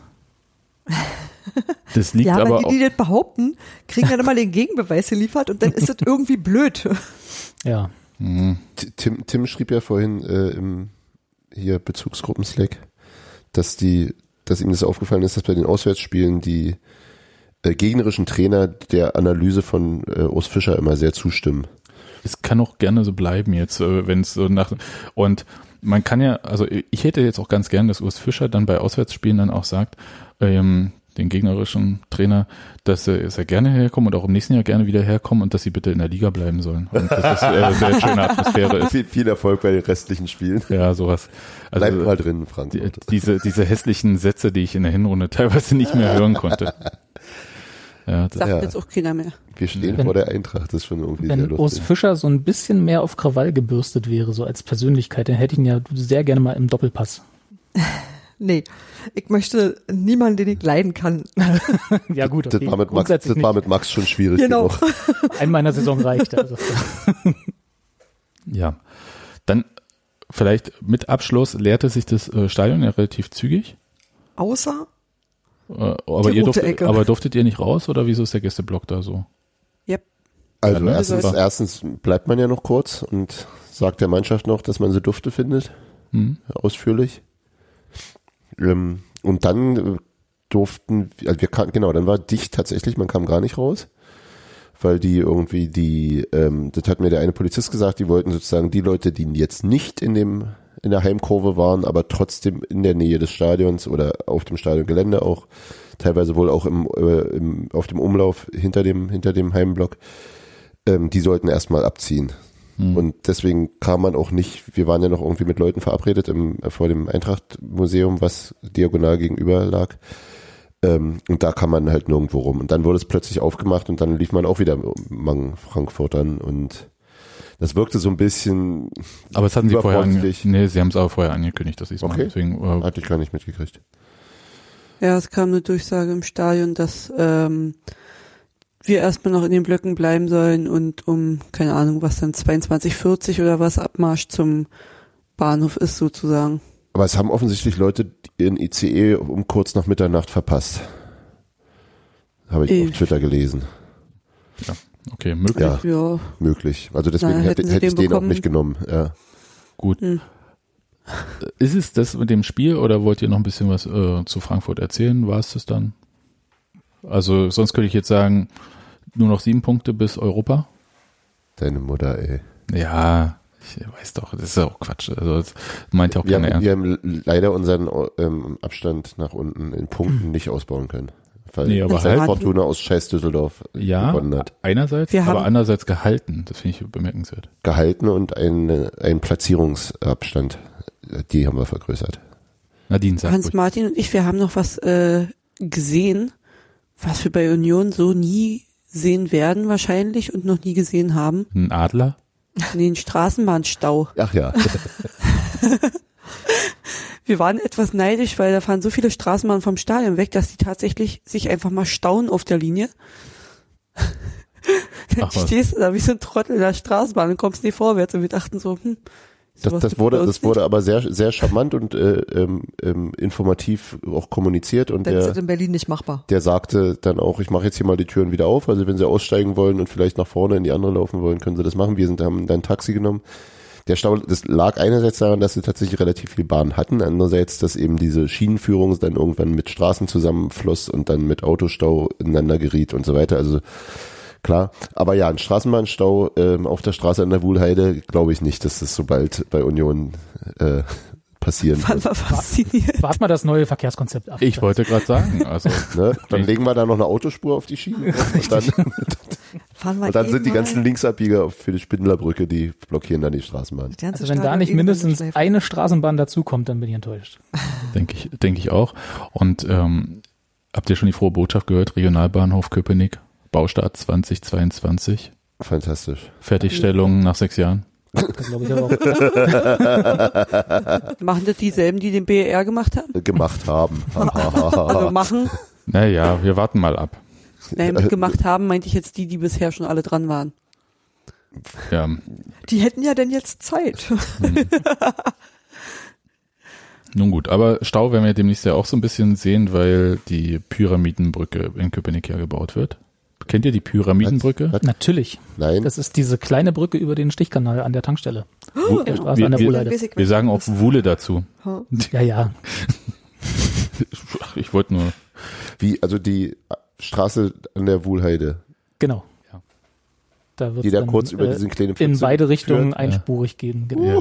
[SPEAKER 2] Das liegt
[SPEAKER 5] Ja,
[SPEAKER 2] aber
[SPEAKER 5] aber die,
[SPEAKER 2] auch.
[SPEAKER 5] die das behaupten, kriegen dann immer den Gegenbeweis geliefert und dann ist das irgendwie blöd.
[SPEAKER 4] Ja.
[SPEAKER 2] Hm,
[SPEAKER 1] T- Tim, Tim schrieb ja vorhin äh, im hier Bezugsgruppen-Slack, dass die, dass ihm das aufgefallen ist, dass bei den Auswärtsspielen die äh, gegnerischen Trainer der Analyse von äh, Urs Fischer immer sehr zustimmen.
[SPEAKER 2] es kann auch gerne so bleiben jetzt, äh, wenn es so nach und man kann ja, also ich hätte jetzt auch ganz gern, dass Urs Fischer dann bei Auswärtsspielen dann auch sagt, ähm, den gegnerischen Trainer, dass er, dass er gerne herkommen und auch im nächsten Jahr gerne wieder herkommen und dass sie bitte in der Liga bleiben sollen. Und dass das äh, sehr schöne Atmosphäre ist.
[SPEAKER 1] Viel, viel Erfolg bei den restlichen Spielen.
[SPEAKER 2] Ja, sowas.
[SPEAKER 1] Bleib
[SPEAKER 2] Also
[SPEAKER 1] mal drin,
[SPEAKER 2] die,
[SPEAKER 1] Frankfurt.
[SPEAKER 2] diese, diese hässlichen Sätze, die ich in der Hinrunde teilweise nicht mehr hören konnte. Ja, das,
[SPEAKER 3] Sagt
[SPEAKER 1] Ja.
[SPEAKER 3] jetzt auch keiner mehr.
[SPEAKER 1] Wir stehen
[SPEAKER 4] Wenn-
[SPEAKER 1] vor der Eintracht, das ist schon irgendwie sehr
[SPEAKER 4] Wenn Urs
[SPEAKER 1] lustig.
[SPEAKER 4] Fischer so ein bisschen mehr auf Krawall gebürstet wäre, so als Persönlichkeit, dann hätte ich ihn ja sehr gerne mal im Doppelpass.
[SPEAKER 5] Nee, ich möchte niemanden, den ich leiden kann.
[SPEAKER 4] ja gut,
[SPEAKER 1] Das,
[SPEAKER 4] okay.
[SPEAKER 1] war mit Max, das war mit Max schon schwierig
[SPEAKER 5] Genau.
[SPEAKER 1] genug.
[SPEAKER 4] nicht. Einmal in der Saison reicht. Also.
[SPEAKER 2] ja. Dann vielleicht mit Abschluss leerte sich das äh, Stadion ja relativ zügig.
[SPEAKER 5] Außer,
[SPEAKER 2] Äh, aber,
[SPEAKER 5] Die
[SPEAKER 2] ihr durftet,
[SPEAKER 5] Ecke.
[SPEAKER 2] aber durftet ihr nicht raus oder wieso ist der Gästeblock da so?
[SPEAKER 3] Yep.
[SPEAKER 1] Also
[SPEAKER 2] Ja,
[SPEAKER 1] erstens,
[SPEAKER 2] Also-
[SPEAKER 1] erstens bleibt man ja noch kurz und sagt der Mannschaft noch, dass man sie dufte findet,
[SPEAKER 2] Hm?
[SPEAKER 1] ausführlich. Ähm, und dann äh, durften, also wir genau, dann war dicht tatsächlich, man kam gar nicht raus, weil die irgendwie die, ähm, das hat mir der eine Polizist gesagt, die wollten sozusagen die Leute, die jetzt nicht in dem in der Heimkurve waren, aber trotzdem in der Nähe des Stadions oder auf dem Stadiongelände auch, teilweise wohl auch im, äh, im auf dem Umlauf hinter dem hinter dem Heimblock, ähm, die sollten erstmal abziehen.
[SPEAKER 2] Hm.
[SPEAKER 1] Und deswegen kam man auch nicht, wir waren ja noch irgendwie mit Leuten verabredet im, vor dem Eintracht-Museum, was diagonal gegenüber lag. Ähm, und da kam man halt nirgendwo rum. Und dann wurde es plötzlich aufgemacht und dann lief man auch wieder Mang Frankfurtern und das wirkte so ein bisschen,
[SPEAKER 2] Aber es hatten sie vorher angekündigt. Nee, sie haben es aber vorher angekündigt, dass sie es machen.
[SPEAKER 1] Okay.
[SPEAKER 2] Deswegen, äh,
[SPEAKER 1] hatte ich gar nicht mitgekriegt.
[SPEAKER 3] Ja, es kam eine Durchsage im Stadion, dass ähm, wir erstmal noch in den Blöcken bleiben sollen und um, keine Ahnung, was dann 22.40 oder was Abmarsch zum Bahnhof ist sozusagen.
[SPEAKER 1] Aber es haben offensichtlich Leute ihren ICE um kurz nach Mitternacht verpasst. Habe ich
[SPEAKER 3] Eh.
[SPEAKER 1] auf Twitter gelesen.
[SPEAKER 2] Okay, möglich.
[SPEAKER 1] Ja,
[SPEAKER 3] Ja,
[SPEAKER 1] möglich. Also deswegen
[SPEAKER 3] Na,
[SPEAKER 1] hätte, hätte ich
[SPEAKER 3] den
[SPEAKER 1] den auch nicht genommen. Ja.
[SPEAKER 2] Gut.
[SPEAKER 3] Hm.
[SPEAKER 2] Ist es das mit dem Spiel oder wollt ihr noch ein bisschen was äh, zu Frankfurt erzählen? War es das dann? Also sonst könnte ich jetzt sagen, nur noch sieben Punkte bis Europa.
[SPEAKER 1] Deine Mutter, ey.
[SPEAKER 2] Ja, ich weiß doch, das ist ja auch Quatsch. Also das meint ja auch
[SPEAKER 1] Wir
[SPEAKER 2] keiner
[SPEAKER 1] haben,
[SPEAKER 2] ernst.
[SPEAKER 1] wir haben leider unseren ähm, Abstand nach unten in Punkten nicht ausbauen können. Weil
[SPEAKER 2] Nee, aber
[SPEAKER 1] halt Fortuna aus Scheiß Düsseldorf
[SPEAKER 2] Ja,
[SPEAKER 1] gewonnen hat.
[SPEAKER 2] einerseits,
[SPEAKER 3] Wir
[SPEAKER 2] aber
[SPEAKER 3] haben-
[SPEAKER 2] andererseits gehalten. Das finde ich bemerkenswert.
[SPEAKER 1] Gehalten und ein, ein Platzierungsabstand, die haben wir vergrößert.
[SPEAKER 2] Nadine sagt ruhig.
[SPEAKER 3] Hans-Martin und ich, wir haben noch was äh, gesehen, was wir bei Union so nie sehen werden wahrscheinlich und noch nie gesehen haben.
[SPEAKER 2] ein Adler.
[SPEAKER 3] Den Straßenbahnstau.
[SPEAKER 1] Ach ja,
[SPEAKER 3] Wir waren etwas neidisch, weil da fahren so viele Straßenbahnen vom Stadion weg, dass die tatsächlich sich einfach mal stauen auf der Linie. Dann
[SPEAKER 2] Ach
[SPEAKER 3] stehst du da wie so ein Trottel in der Straßenbahn und kommst nicht vorwärts und wir dachten so, hm,
[SPEAKER 1] das, das wurde, das wurde aber sehr, sehr charmant und äh, ähm, ähm, informativ auch kommuniziert und
[SPEAKER 5] Dann ist
[SPEAKER 1] der,
[SPEAKER 5] das in Berlin nicht machbar.
[SPEAKER 1] der sagte dann auch, ich mache jetzt hier mal die Türen wieder auf. Also wenn Sie aussteigen wollen und vielleicht nach vorne in die andere laufen wollen, können Sie das machen. Wir sind haben dann ein Taxi genommen. Der Stau, das lag einerseits daran, dass sie tatsächlich relativ viel Bahn hatten, andererseits, dass eben diese Schienenführung dann irgendwann mit Straßen zusammenfloss und dann mit Autostau ineinander geriet und so weiter. Also klar, aber ja, ein Straßenbahnstau ähm, auf der Straße an der Wuhlheide, glaube ich nicht, dass das so bald bei Union äh, passieren wird.
[SPEAKER 3] wir faszinierend.
[SPEAKER 4] Wart mal das neue Verkehrskonzept ab.
[SPEAKER 2] Ich wollte gerade sagen, also
[SPEAKER 1] Ne? Dann legen wir da noch eine Autospur auf die Schiene und dann, und dann sind die ganzen Linksabbieger auf- für die Spindlerbrücke, die blockieren dann die Straßenbahn.
[SPEAKER 5] ganze
[SPEAKER 4] Also wenn da
[SPEAKER 5] Stadion
[SPEAKER 4] nicht mindestens
[SPEAKER 5] schläft.
[SPEAKER 4] eine Straßenbahn dazukommt, dann bin ich enttäuscht.
[SPEAKER 2] denke ich, denke ich auch. Und ähm, habt ihr schon die frohe Botschaft gehört? Regionalbahnhof Köpenick, Baustart 2022,
[SPEAKER 1] Fantastisch.
[SPEAKER 2] Fertigstellung nach sechs Jahren.
[SPEAKER 4] Das glaube ich auch.
[SPEAKER 3] Machen das dieselben, die den BER gemacht haben?
[SPEAKER 1] Gemacht haben.
[SPEAKER 3] Also machen?
[SPEAKER 2] Naja, wir warten mal ab.
[SPEAKER 3] Nein, mit gemacht haben meinte ich jetzt die, die bisher schon alle dran waren.
[SPEAKER 2] Ja,
[SPEAKER 5] Die hätten ja denn jetzt Zeit.
[SPEAKER 2] nun gut. Aber Stau werden wir demnächst ja auch so ein bisschen sehen, weil die Pyramidenbrücke in Köpenick ja gebaut wird. Kennt ihr die Pyramidenbrücke?
[SPEAKER 1] Was?
[SPEAKER 4] Natürlich.
[SPEAKER 1] Nein,
[SPEAKER 4] Das ist diese kleine Brücke über den Stichkanal an der Tankstelle.
[SPEAKER 2] Wu-
[SPEAKER 4] Der Straße
[SPEAKER 2] wir,
[SPEAKER 4] an der
[SPEAKER 2] wir, wir sagen auch. Wule dazu.
[SPEAKER 4] Ja, ja.
[SPEAKER 2] Ach, Ich wollte nur.
[SPEAKER 1] wie, also die Straße an der Wuhlheide,
[SPEAKER 4] Genau.
[SPEAKER 2] Ja.
[SPEAKER 4] Da wird
[SPEAKER 1] die da kurz über diesen kleinen
[SPEAKER 4] in beide Richtungen
[SPEAKER 1] führt.
[SPEAKER 4] einspurig gehen. Genau.
[SPEAKER 2] Ja.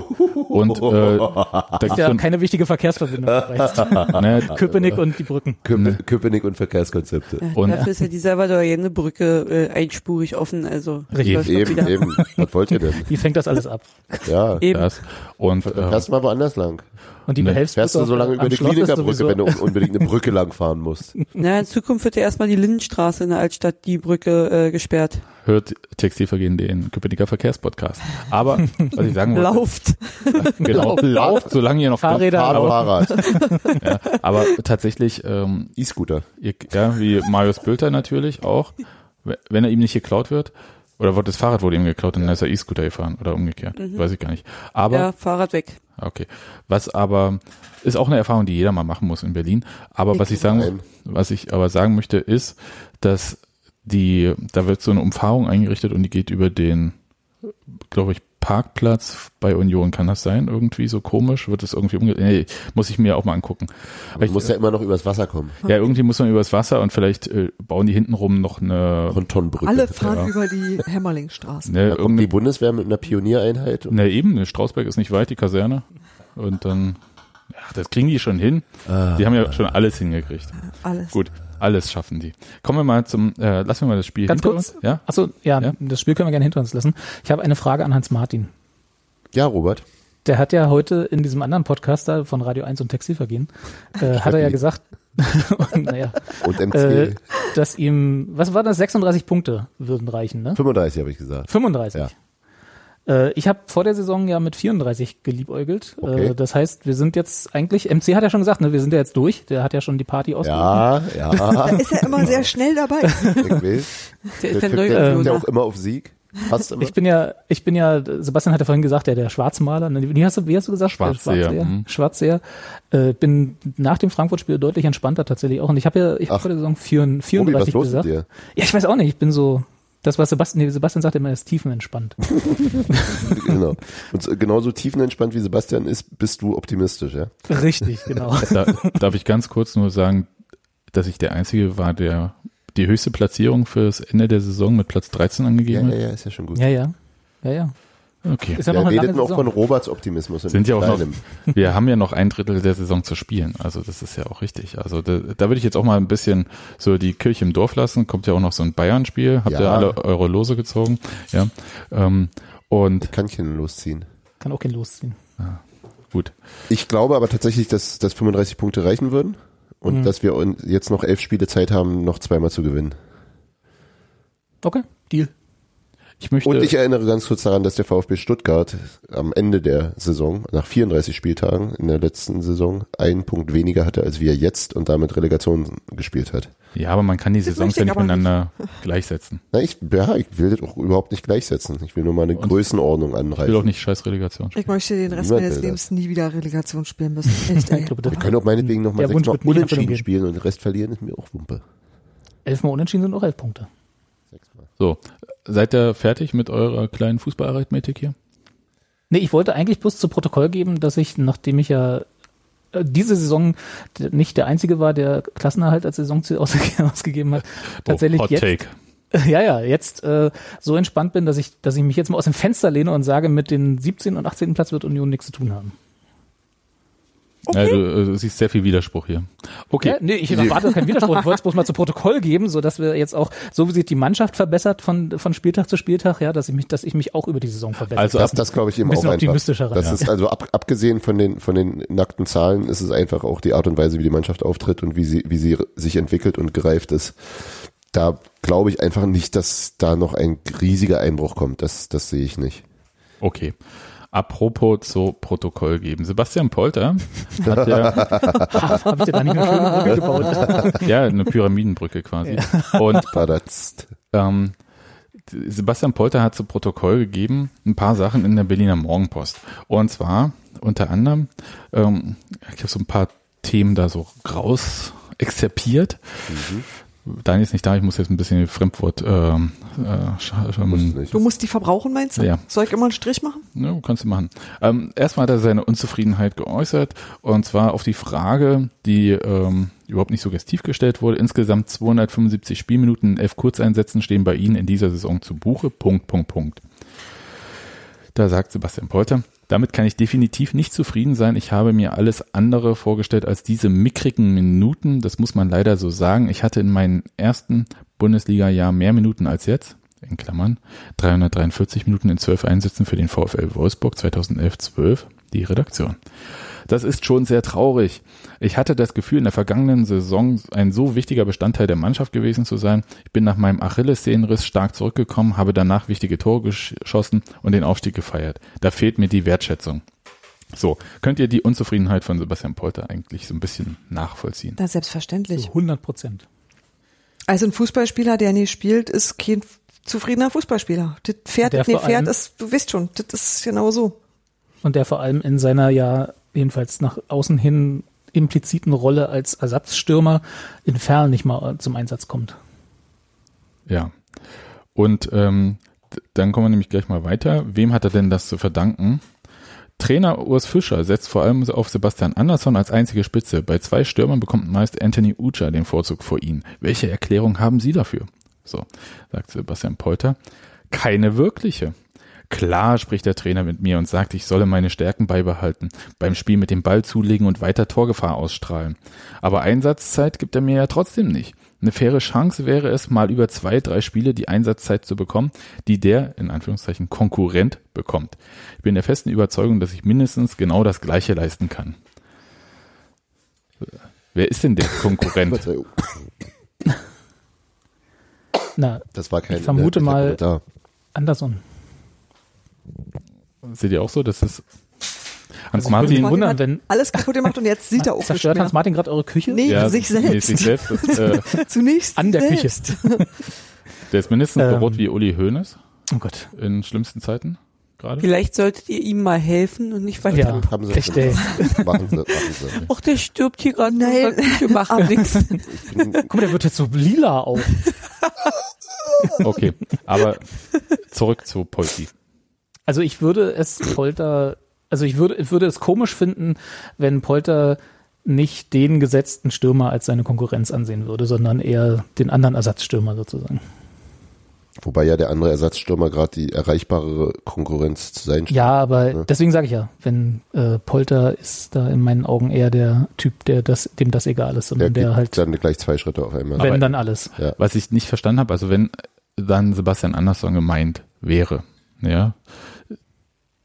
[SPEAKER 2] Und äh, da
[SPEAKER 4] Ist
[SPEAKER 2] gibt's
[SPEAKER 4] ja keine wichtige Verkehrsverbindung.
[SPEAKER 2] ne,
[SPEAKER 4] Köpenick und die Brücken.
[SPEAKER 1] Köp Köpenick und Verkehrskonzepte.
[SPEAKER 3] Ja,
[SPEAKER 2] Und-
[SPEAKER 3] dafür ist ja die Salvadorienne Brücke äh, einspurig offen, also
[SPEAKER 1] Eben,
[SPEAKER 3] wieder.
[SPEAKER 1] eben. Was wollt ihr denn?
[SPEAKER 4] Die fängt das alles ab.
[SPEAKER 1] Ja,
[SPEAKER 3] Eben.
[SPEAKER 2] das. Und äh,
[SPEAKER 1] fährst mal woanders lang.
[SPEAKER 4] Und die
[SPEAKER 2] Ne,
[SPEAKER 1] Fährst du so lange über die Klinikerbrücke, wenn du unbedingt eine Brücke lang fahren musst.
[SPEAKER 3] Na, in Zukunft wird ja erstmal die Lindenstraße in der Altstadt, die Brücke, äh, gesperrt.
[SPEAKER 2] hört Textilvergehen den Köpenicker Verkehrspodcast. Aber was ich sagen wollte,
[SPEAKER 3] Lauft.
[SPEAKER 2] genau, lauft, solange ihr noch
[SPEAKER 4] Fahrräder
[SPEAKER 1] Fahrrad,
[SPEAKER 2] Ja, aber tatsächlich, ähm,
[SPEAKER 1] E-Scooter.
[SPEAKER 2] ja, wie Marius Bülter natürlich auch, wenn er ihm nicht geklaut wird, oder das Fahrrad wurde ihm geklaut, dann ist er E-Scooter gefahren oder umgekehrt, weiß ich gar nicht. Aber
[SPEAKER 3] ja, Fahrrad weg.
[SPEAKER 2] Okay. Was aber ist auch eine Erfahrung, die jeder mal machen muss in Berlin. Aber was ich sagen, was ich aber sagen möchte, ist, dass die, da wird so eine Umfahrung eingerichtet und die geht über den, glaube ich, Parkplatz bei Union. Kann das sein? Irgendwie so komisch? Wird das irgendwie umge... Nee, muss ich mir auch mal angucken. Aber
[SPEAKER 1] Du
[SPEAKER 2] ich,
[SPEAKER 1] musst ja immer noch übers Wasser kommen.
[SPEAKER 2] ja, irgendwie muss man übers Wasser und vielleicht äh, bauen die hintenrum noch eine,
[SPEAKER 1] Pontonbrücke.
[SPEAKER 5] Alle fahren
[SPEAKER 2] Ja.
[SPEAKER 5] über die Hämmerlingstraße.
[SPEAKER 2] ne,
[SPEAKER 1] Da kommt die Bundeswehr mit einer Pioniereinheit. und-
[SPEAKER 2] ne, eben, ne, Strausberg ist nicht weit, die Kaserne. Und dann, ja, das kriegen die schon hin. Die haben ja schon alles hingekriegt.
[SPEAKER 5] Alles.
[SPEAKER 2] Gut, alles schaffen die. Kommen wir mal zum, äh, lassen wir mal das Spiel
[SPEAKER 4] Ganz
[SPEAKER 2] hinter
[SPEAKER 4] kurz.
[SPEAKER 2] uns. Ja?
[SPEAKER 4] Achso, ja,
[SPEAKER 2] Ja.
[SPEAKER 4] das Spiel können wir gerne hinter uns lassen. Ich habe eine Frage an Hans Martin.
[SPEAKER 1] Ja, Robert.
[SPEAKER 4] Der hat ja heute in diesem anderen Podcast da von Radio 1 und Textilvergehen, äh, hat er ja gesagt, und, naja,
[SPEAKER 1] Und MC.
[SPEAKER 4] äh, dass ihm, was war das, 36 Punkte würden reichen, ne?
[SPEAKER 1] 35 habe ich gesagt.
[SPEAKER 4] 35.
[SPEAKER 1] Ja.
[SPEAKER 4] Äh, ich habe vor der Saison ja mit 34 geliebäugelt.
[SPEAKER 1] Okay.
[SPEAKER 4] Äh, das heißt, wir sind jetzt eigentlich, MC hat ja schon gesagt, ne, wir sind ja jetzt durch. Der hat ja schon die Party ausgerufen.
[SPEAKER 1] Ja, ja.
[SPEAKER 5] Da ist er immer sehr schnell dabei.
[SPEAKER 3] Der ist
[SPEAKER 1] Der ja auch immer auf Sieg. Passt immer.
[SPEAKER 4] Ich bin ja, ich bin ja, Sebastian hat ja vorhin gesagt, der, der Schwarzmaler, ne, wie hast du, wie hast du gesagt?
[SPEAKER 2] Schwarzseher,
[SPEAKER 4] Schwarzseher.
[SPEAKER 2] mhm.
[SPEAKER 4] Schwarzseher. Äh, bin nach dem Frankfurt-Spiel deutlich entspannter tatsächlich auch. Und ich habe ja, ich habe vor der Saison 34,
[SPEAKER 1] Robi, was
[SPEAKER 4] 34
[SPEAKER 1] los
[SPEAKER 4] gesagt.
[SPEAKER 1] mit dir?
[SPEAKER 4] Ja, ich weiß auch nicht, ich bin so, das was Sebastian, nee, Sebastian sagt immer, er ist tiefenentspannt.
[SPEAKER 1] genau. Und so- genauso tiefenentspannt wie Sebastian ist, bist du optimistisch, ja?
[SPEAKER 4] Richtig, genau.
[SPEAKER 2] Da, darf ich ganz kurz nur sagen, dass ich der Einzige war, der die höchste Platzierung fürs Ende der Saison mit Platz 13
[SPEAKER 1] Ja,
[SPEAKER 2] angegeben
[SPEAKER 1] ja,
[SPEAKER 2] hat?
[SPEAKER 1] ja, ist ja schon gut.
[SPEAKER 4] Ja, ja. Ja, ja.
[SPEAKER 2] Okay.
[SPEAKER 4] Ist ja
[SPEAKER 1] Wir redeten auch
[SPEAKER 4] Saison.
[SPEAKER 1] von Roberts Optimismus. im
[SPEAKER 2] Sind ja auch noch, wir haben ja noch ein Drittel der Saison zu spielen. Also das ist ja auch richtig. Also da, da würde ich jetzt auch mal ein bisschen so die Kirche im Dorf lassen. Kommt ja auch noch so ein Bayern-Spiel. Habt
[SPEAKER 1] Ja.
[SPEAKER 2] ihr alle eure Lose gezogen? Ja. Ähm, und
[SPEAKER 1] Kann ich hin losziehen.
[SPEAKER 4] Kann auch kein losziehen.
[SPEAKER 2] gut.
[SPEAKER 1] Ich glaube aber tatsächlich, dass, dass 35 Punkte reichen würden und
[SPEAKER 4] Mhm.
[SPEAKER 1] dass wir jetzt noch elf Spiele Zeit haben, noch zweimal zu gewinnen.
[SPEAKER 4] Okay, Deal.
[SPEAKER 2] Ich möchte,
[SPEAKER 1] Und ich erinnere ganz kurz daran, dass der VfB Stuttgart am Ende der Saison, nach 34 Spieltagen in der letzten Saison, einen Punkt weniger hatte, als wir jetzt und damit Relegation gespielt hat.
[SPEAKER 2] ja, aber man kann die
[SPEAKER 5] Das
[SPEAKER 2] Saisons ja
[SPEAKER 5] ich
[SPEAKER 2] nicht miteinander gleichsetzen.
[SPEAKER 1] Na, ich, ja, ich will das auch überhaupt nicht gleichsetzen. Ich will nur mal eine
[SPEAKER 2] Und-
[SPEAKER 1] Größenordnung
[SPEAKER 2] Ich will
[SPEAKER 1] anreißen.
[SPEAKER 2] auch nicht scheiß Relegation spielen.
[SPEAKER 5] Ich möchte den Rest
[SPEAKER 1] Niemand
[SPEAKER 5] meines Lebens nie wieder Relegation spielen müssen. Echt,
[SPEAKER 4] Ich
[SPEAKER 5] ey.
[SPEAKER 1] wir können auch meinetwegen noch mal
[SPEAKER 4] Der Wunsch
[SPEAKER 1] sechsmal unentschieden spielen und den Rest verlieren, ist mir auch Wumpe.
[SPEAKER 4] elfmal unentschieden sind auch elf Punkte.
[SPEAKER 2] So, seid ihr fertig mit eurer kleinen Fußballarithmetik hier?
[SPEAKER 4] Nee, ich wollte eigentlich bloß zu Protokoll geben, dass ich, nachdem ich ja äh, diese Saison nicht der einzige war, der Klassenerhalt als Saisonziel ausge ausgegeben hat, tatsächlich
[SPEAKER 2] oh, Hot
[SPEAKER 4] jetzt,
[SPEAKER 2] Take.
[SPEAKER 4] ja, ja, jetzt äh, so entspannt bin, dass ich, dass ich mich jetzt mal aus dem Fenster lehne und sage, mit den 17. und 18. Platz wird Union nichts zu tun haben.
[SPEAKER 2] Ja, du, äh, du siehst sehr viel Widerspruch hier. Okay.
[SPEAKER 4] Ja, nee, ich erwarte keinen Widerspruch. Ich wollte es bloß mal zu Protokoll geben, so dass wir jetzt auch, so wie sich die Mannschaft verbessert von, von Spieltag zu Spieltag, ja, dass ich mich, dass ich mich auch über die Saison verbessere.
[SPEAKER 2] Also
[SPEAKER 1] Das, das glaube ich eben
[SPEAKER 4] Ein bisschen
[SPEAKER 1] auch einfach.
[SPEAKER 4] optimistischer
[SPEAKER 1] Das
[SPEAKER 4] rein,
[SPEAKER 1] ist also ab, abgesehen von den von den nackten Zahlen ist es einfach auch die Art und Weise, wie die Mannschaft auftritt und wie sie wie sie sich entwickelt und gereift ist. Da glaube ich einfach nicht, dass da noch ein riesiger Einbruch kommt. Das das sehe ich nicht.
[SPEAKER 2] Okay. Apropos zu Protokoll geben. Sebastian Polter hat ja,
[SPEAKER 4] Habe ich dir da nicht eine schöne Brücke gebaut?
[SPEAKER 2] ja eine Pyramidenbrücke quasi. Und ähm, Sebastian Polter hat zu Protokoll gegeben ein paar Sachen in der Berliner Morgenpost. Und zwar unter anderem, ähm, ich habe so ein paar Themen da so raus exerpiert. Daniel ist nicht da, ich muss jetzt ein bisschen Fremdwort ähm, äh, ähm.
[SPEAKER 5] Du musst die verbrauchen, meinst du?
[SPEAKER 2] Ja.
[SPEAKER 5] Soll ich immer einen Strich machen?
[SPEAKER 2] Ja, kannst du machen. Ähm, erstmal hat er seine Unzufriedenheit geäußert und zwar auf die Frage, die ähm, überhaupt nicht suggestiv gestellt wurde. Insgesamt 275 Spielminuten in elf Kurzeinsätzen stehen bei Ihnen in dieser Saison zu Buche. Punkt, Punkt, Punkt. Da sagt Sebastian Polter, damit kann ich definitiv nicht zufrieden sein. Ich habe mir alles andere vorgestellt als diese mickrigen Minuten. Das muss man leider so sagen. Ich hatte in meinem ersten Bundesliga-Jahr mehr Minuten als jetzt. In Klammern 343 Minuten in zwölf Einsätzen für den VfL Wolfsburg 2011-12. Die Redaktion. Das ist schon sehr traurig. Ich hatte das Gefühl, in der vergangenen Saison ein so wichtiger Bestandteil der Mannschaft gewesen zu sein. Ich bin nach meinem Achillessehnenriss stark zurückgekommen, habe danach wichtige Tore geschossen und den Aufstieg gefeiert. Da fehlt mir die Wertschätzung. So, könnt ihr die Unzufriedenheit von Sebastian Polter eigentlich so ein bisschen nachvollziehen?
[SPEAKER 5] Na, selbstverständlich.
[SPEAKER 4] Zu 100 Prozent.
[SPEAKER 5] Also ein Fußballspieler, der nie spielt, ist kein zufriedener Fußballspieler. Das Pferd,
[SPEAKER 4] Der
[SPEAKER 5] nicht
[SPEAKER 4] allem-
[SPEAKER 5] Pferd ist, du wisst schon, das ist genau so.
[SPEAKER 4] Und der vor allem in seiner ja jedenfalls nach außen hin impliziten Rolle als Ersatzstürmer in Ferl nicht mal zum Einsatz kommt.
[SPEAKER 2] Ja. Und ähm, dann kommen wir nämlich gleich mal weiter. Wem hat er denn das zu verdanken? Trainer Urs Fischer setzt vor allem auf Sebastian Andersson als einzige Spitze. Bei zwei Stürmern bekommt meist Anthony Ucha den Vorzug vor ihn. Welche Erklärung haben Sie dafür? So, sagt Sebastian Polter. Keine wirkliche. Klar spricht der Trainer mit mir und sagt, ich solle meine Stärken beibehalten, beim Spiel mit dem Ball zulegen und weiter Torgefahr ausstrahlen. Aber Einsatzzeit gibt er mir ja trotzdem nicht. Eine faire Chance wäre es, mal über zwei, drei Spiele die Einsatzzeit zu bekommen, die der, in Anführungszeichen, Konkurrent bekommt. Ich bin der festen Überzeugung, dass ich mindestens genau das Gleiche leisten kann. Wer ist denn der Konkurrent?
[SPEAKER 4] Na,
[SPEAKER 1] Das war kein
[SPEAKER 4] Ich vermute mal-. Anderson.
[SPEAKER 2] Seht ihr auch so, dass es Hans
[SPEAKER 4] Also
[SPEAKER 2] Martin
[SPEAKER 4] mich wundern,
[SPEAKER 5] hat
[SPEAKER 4] wenn-
[SPEAKER 5] alles kaputt gemacht und jetzt sieht er auch nicht
[SPEAKER 4] Zerstört. Hans Martin gerade eure Küche?
[SPEAKER 5] Nee,
[SPEAKER 2] ja,
[SPEAKER 5] sich
[SPEAKER 2] nee,
[SPEAKER 5] selbst.
[SPEAKER 2] sich selbst das, äh,
[SPEAKER 5] Zunächst
[SPEAKER 4] An der Küche.
[SPEAKER 5] selbst.
[SPEAKER 2] der ist mindestens so
[SPEAKER 4] Ähm.
[SPEAKER 2] rot wie Uli Hoeneß
[SPEAKER 4] Oh Gott.
[SPEAKER 2] in schlimmsten Zeiten gerade.
[SPEAKER 3] Vielleicht solltet ihr ihm mal helfen und nicht weiter.
[SPEAKER 4] Ja,
[SPEAKER 1] Haben sie
[SPEAKER 4] echt, ey.
[SPEAKER 1] Machen sie, machen sie.
[SPEAKER 3] Ach, der stirbt hier gerade.
[SPEAKER 5] Nein.
[SPEAKER 3] Wir machen nichts.
[SPEAKER 1] Ich bin,
[SPEAKER 4] Guck mal, der wird jetzt so lila auch.
[SPEAKER 2] Okay, aber zurück zu Polti.
[SPEAKER 4] Also ich würde es Polter, also ich würde, ich würde es komisch finden, wenn Polter nicht den gesetzten Stürmer als seine Konkurrenz ansehen würde, sondern eher den anderen Ersatzstürmer sozusagen.
[SPEAKER 1] Wobei ja der andere Ersatzstürmer gerade die erreichbare Konkurrenz zu sein scheint.
[SPEAKER 4] Ja, aber
[SPEAKER 1] Ja.
[SPEAKER 4] deswegen sage ich ja, wenn äh, Polter ist da in meinen Augen eher der Typ, der das, dem das egal ist,
[SPEAKER 1] Der
[SPEAKER 4] sondern der,
[SPEAKER 1] gibt
[SPEAKER 4] halt,
[SPEAKER 1] dann gleich zwei Schritte auf einmal.
[SPEAKER 4] wenn
[SPEAKER 2] Aber-
[SPEAKER 4] dann alles.
[SPEAKER 1] Ja.
[SPEAKER 2] Was ich nicht verstanden habe, also wenn dann Sebastian Andersson gemeint wäre, ja,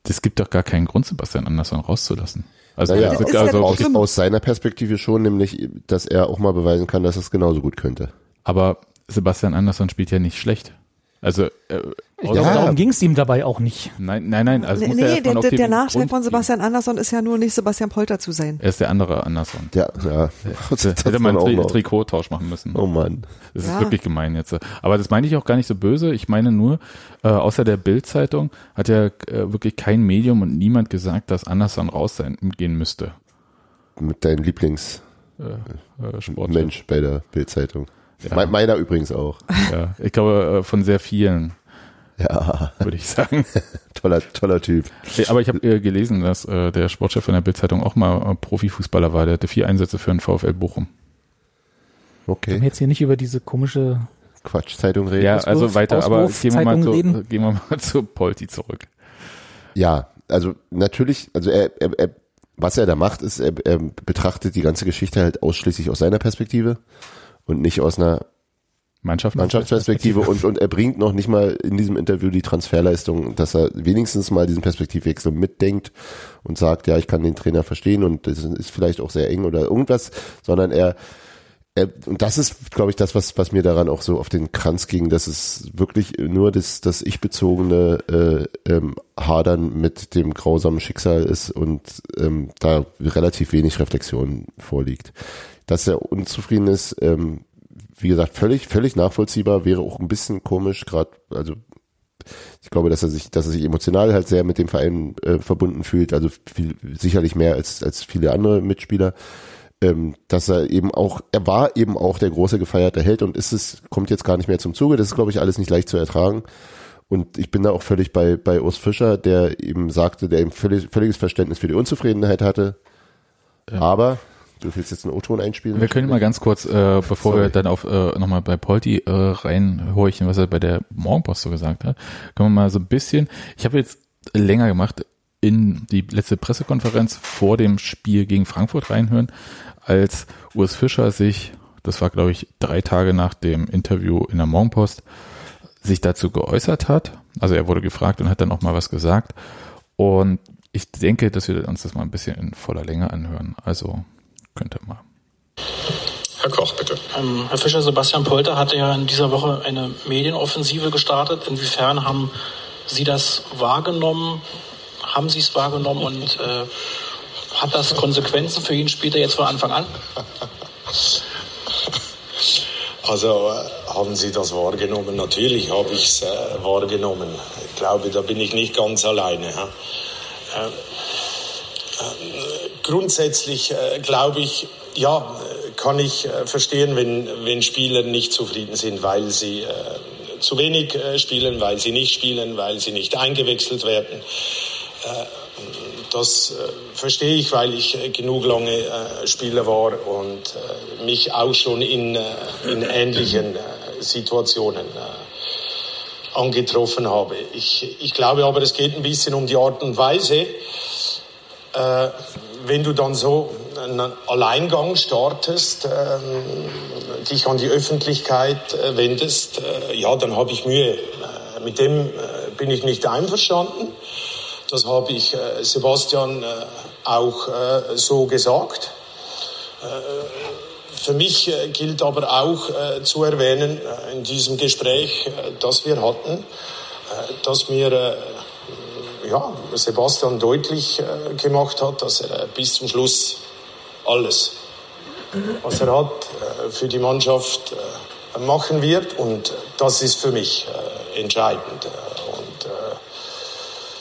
[SPEAKER 2] es gibt doch gar keinen Grund, Sebastian Andersson rauszulassen. Also,
[SPEAKER 1] Naja,
[SPEAKER 5] Das
[SPEAKER 2] also
[SPEAKER 5] doch
[SPEAKER 1] aus, aus seiner Perspektive schon, nämlich, dass er auch mal beweisen kann, dass er es genauso gut könnte.
[SPEAKER 2] aber Sebastian Andersson spielt ja nicht schlecht. Also, äh,
[SPEAKER 4] Ich
[SPEAKER 1] Ja.
[SPEAKER 4] glaube, darum ging es ihm dabei auch nicht.
[SPEAKER 2] nein, nein, nein, also
[SPEAKER 5] nee,
[SPEAKER 2] muss
[SPEAKER 5] nee der, der,
[SPEAKER 2] Grund
[SPEAKER 5] von. Sebastian Andersson ist ja nur nicht Sebastian Polter zu sein.
[SPEAKER 2] Er ist der andere Andersson.
[SPEAKER 1] Ja, ja. Das
[SPEAKER 2] Hätte man einen Tri. Trikottausch machen müssen.
[SPEAKER 1] Oh Mann.
[SPEAKER 2] Das
[SPEAKER 5] Ja.
[SPEAKER 2] ist wirklich gemein jetzt. Aber das meine ich auch gar nicht so böse. Ich meine nur, äh, außer der Bild-Zeitung hat ja äh, wirklich kein Medium und niemand gesagt, dass Andersson raus sein, gehen müsste.
[SPEAKER 1] Mit deinem Lieblingsmensch
[SPEAKER 2] Äh, äh, Sport.
[SPEAKER 1] bei der Bildzeitung.
[SPEAKER 2] Ja.
[SPEAKER 1] Me- Meiner übrigens auch.
[SPEAKER 2] Ja, ich glaube, äh, von sehr vielen,
[SPEAKER 1] Ja,
[SPEAKER 2] würde ich sagen.
[SPEAKER 1] toller, toller Typ.
[SPEAKER 2] Aber ich habe äh, gelesen, dass äh, der Sportchef von der Bild-Zeitung auch mal äh, Profifußballer war. Der hatte vier Einsätze für den VfL Bochum.
[SPEAKER 4] Wir
[SPEAKER 1] Okay.
[SPEAKER 4] jetzt hier nicht über diese komische
[SPEAKER 1] Quatsch, Zeitung reden.
[SPEAKER 2] Ja,
[SPEAKER 4] Auswurf-
[SPEAKER 2] also weiter. Aber gehen wir, mal zu,
[SPEAKER 4] reden?
[SPEAKER 2] gehen wir mal zu Polti zurück.
[SPEAKER 1] Ja, also natürlich, also er, er, er was er da macht, ist, er, er betrachtet die ganze Geschichte halt ausschließlich aus seiner Perspektive und nicht aus einer. Mannschaftsperspektive und, und er bringt noch nicht mal in diesem Interview die Transferleistung, dass er wenigstens mal diesen Perspektivwechsel mitdenkt und sagt, ja, ich kann den Trainer verstehen und das ist vielleicht auch sehr eng oder irgendwas, sondern er, er und das ist, glaube ich, das, was, was mir daran auch so auf den Kranz ging, dass es wirklich nur das, das ich-bezogene äh, ähm, Hadern mit dem grausamen Schicksal ist und ähm, da relativ wenig Reflexion vorliegt. Dass er unzufrieden ist, ähm, wie gesagt, völlig, völlig nachvollziehbar, wäre auch ein bisschen komisch, gerade, also ich glaube, dass er sich, dass er sich emotional halt sehr mit dem Verein äh, verbunden fühlt, also viel, sicherlich mehr als, als viele andere Mitspieler. Ähm, dass er eben auch, er war eben auch der große gefeierte Held und ist es, kommt jetzt gar nicht mehr zum Zuge. Das ist, glaube ich, alles nicht leicht zu ertragen. Und ich bin da auch völlig bei, bei Urs Fischer, der eben sagte, der eben völlig, völliges Verständnis für die Unzufriedenheit hatte. Aber, du willst jetzt einen O-Ton einspielen?
[SPEAKER 2] Wir können mal ganz kurz, äh, bevor
[SPEAKER 1] Sorry.
[SPEAKER 2] wir dann auf äh, nochmal bei Polti äh, reinhorchen, was er bei der Morgenpost so gesagt hat, können wir mal so ein bisschen, ich habe jetzt länger gemacht, in die letzte Pressekonferenz vor dem Spiel gegen Frankfurt reinhören, als Urs Fischer sich, das war glaube ich drei Tage nach dem Interview in der Morgenpost, sich dazu geäußert hat. Also er wurde gefragt und hat dann auch mal was gesagt. Und ich denke, dass wir uns das mal ein bisschen in voller Länge anhören. Also könnte mal.
[SPEAKER 9] Herr Koch, bitte.
[SPEAKER 10] Ähm, Herr Fischer, Sebastian Polter hatte ja in dieser Woche eine Medienoffensive gestartet. Inwiefern haben Sie das wahrgenommen? Haben Sie es wahrgenommen und äh, hat das Konsequenzen für ihn später jetzt von Anfang an?
[SPEAKER 7] Also äh, haben Sie das wahrgenommen? Natürlich habe ich es äh, wahrgenommen. Ich glaube, da bin ich nicht ganz alleine. Ja? Äh, äh, grundsätzlich äh, glaube ich, ja, kann ich äh, verstehen, wenn, wenn Spieler nicht zufrieden sind, weil sie äh, zu wenig äh, spielen, weil sie nicht spielen, weil sie nicht eingewechselt werden. Äh, das äh, verstehe ich, weil ich genug lange Spieler war und mich auch schon in, in ähnlichen äh, Situationen angetroffen habe. Ich, ich glaube aber, es geht ein bisschen um die Art und Weise, äh, wenn du dann so einen Alleingang startest, ähm, dich an die Öffentlichkeit äh, wendest, äh, ja, dann habe ich Mühe. Äh, mit dem äh, bin ich nicht einverstanden. Das habe ich äh, Sebastian äh, auch äh, so gesagt. Äh, für mich äh, gilt aber auch äh, zu erwähnen äh, in diesem Gespräch, äh, das wir hatten, äh, dass mir äh, ja, Sebastian deutlich äh, gemacht hat, dass er äh, bis zum Schluss alles, was er hat, äh, für die Mannschaft machen wird. Und das ist für mich entscheidend. Und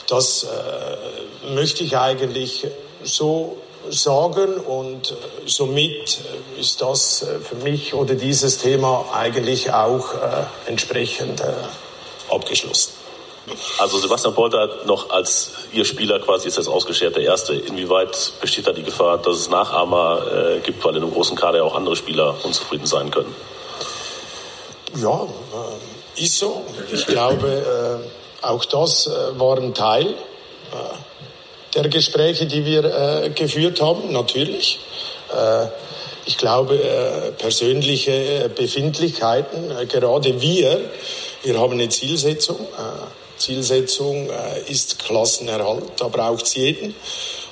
[SPEAKER 7] das möchte ich eigentlich so sagen und somit ist das für mich oder dieses Thema eigentlich auch entsprechend abgeschlossen.
[SPEAKER 11] Also Sebastian Polter noch als Ihr Spieler quasi ist jetzt ausgeschert, der Erste. Inwieweit besteht da die Gefahr, dass es Nachahmer äh, gibt, weil in einem großen Kader ja auch andere Spieler unzufrieden sein können?
[SPEAKER 7] Ja, äh, ist so. Ich glaube, äh, auch das äh, war ein Teil äh, der Gespräche, die wir äh, geführt haben, natürlich. Ich glaube, persönliche Befindlichkeiten, gerade wir, wir haben eine Zielsetzung. Zielsetzung äh, ist Klassenerhalt, da braucht es jeden.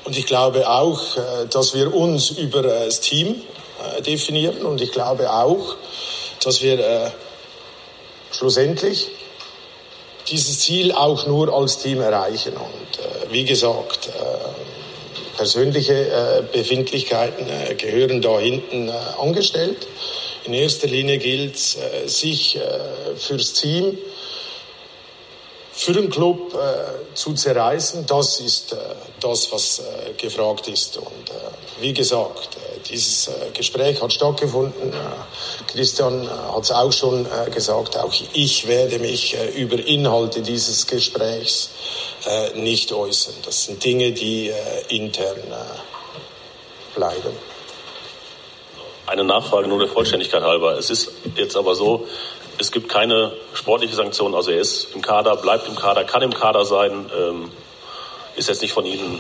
[SPEAKER 7] Und ich glaube auch, äh, dass wir uns über äh, das Team definieren und ich glaube auch, dass wir äh, schlussendlich dieses Ziel auch nur als Team erreichen. Und äh, wie gesagt, äh, persönliche äh, Befindlichkeiten gehören da hinten äh, angestellt. In erster Linie gilt es, sich äh, fürs Team, für den Club äh, zu zerreißen. Das ist äh, das, was äh, gefragt ist. Und äh, wie gesagt, äh, dieses äh, Gespräch hat stattgefunden. Christian hat es auch schon gesagt. Auch ich werde mich über Inhalte dieses Gesprächs nicht äußern. Das sind Dinge, die intern bleiben.
[SPEAKER 11] Eine Nachfrage nur der Vollständigkeit halber. Es ist jetzt aber so, es gibt keine sportliche Sanktion, also er ist im Kader, bleibt im Kader, kann im Kader sein, ähm, ist jetzt nicht von Ihnen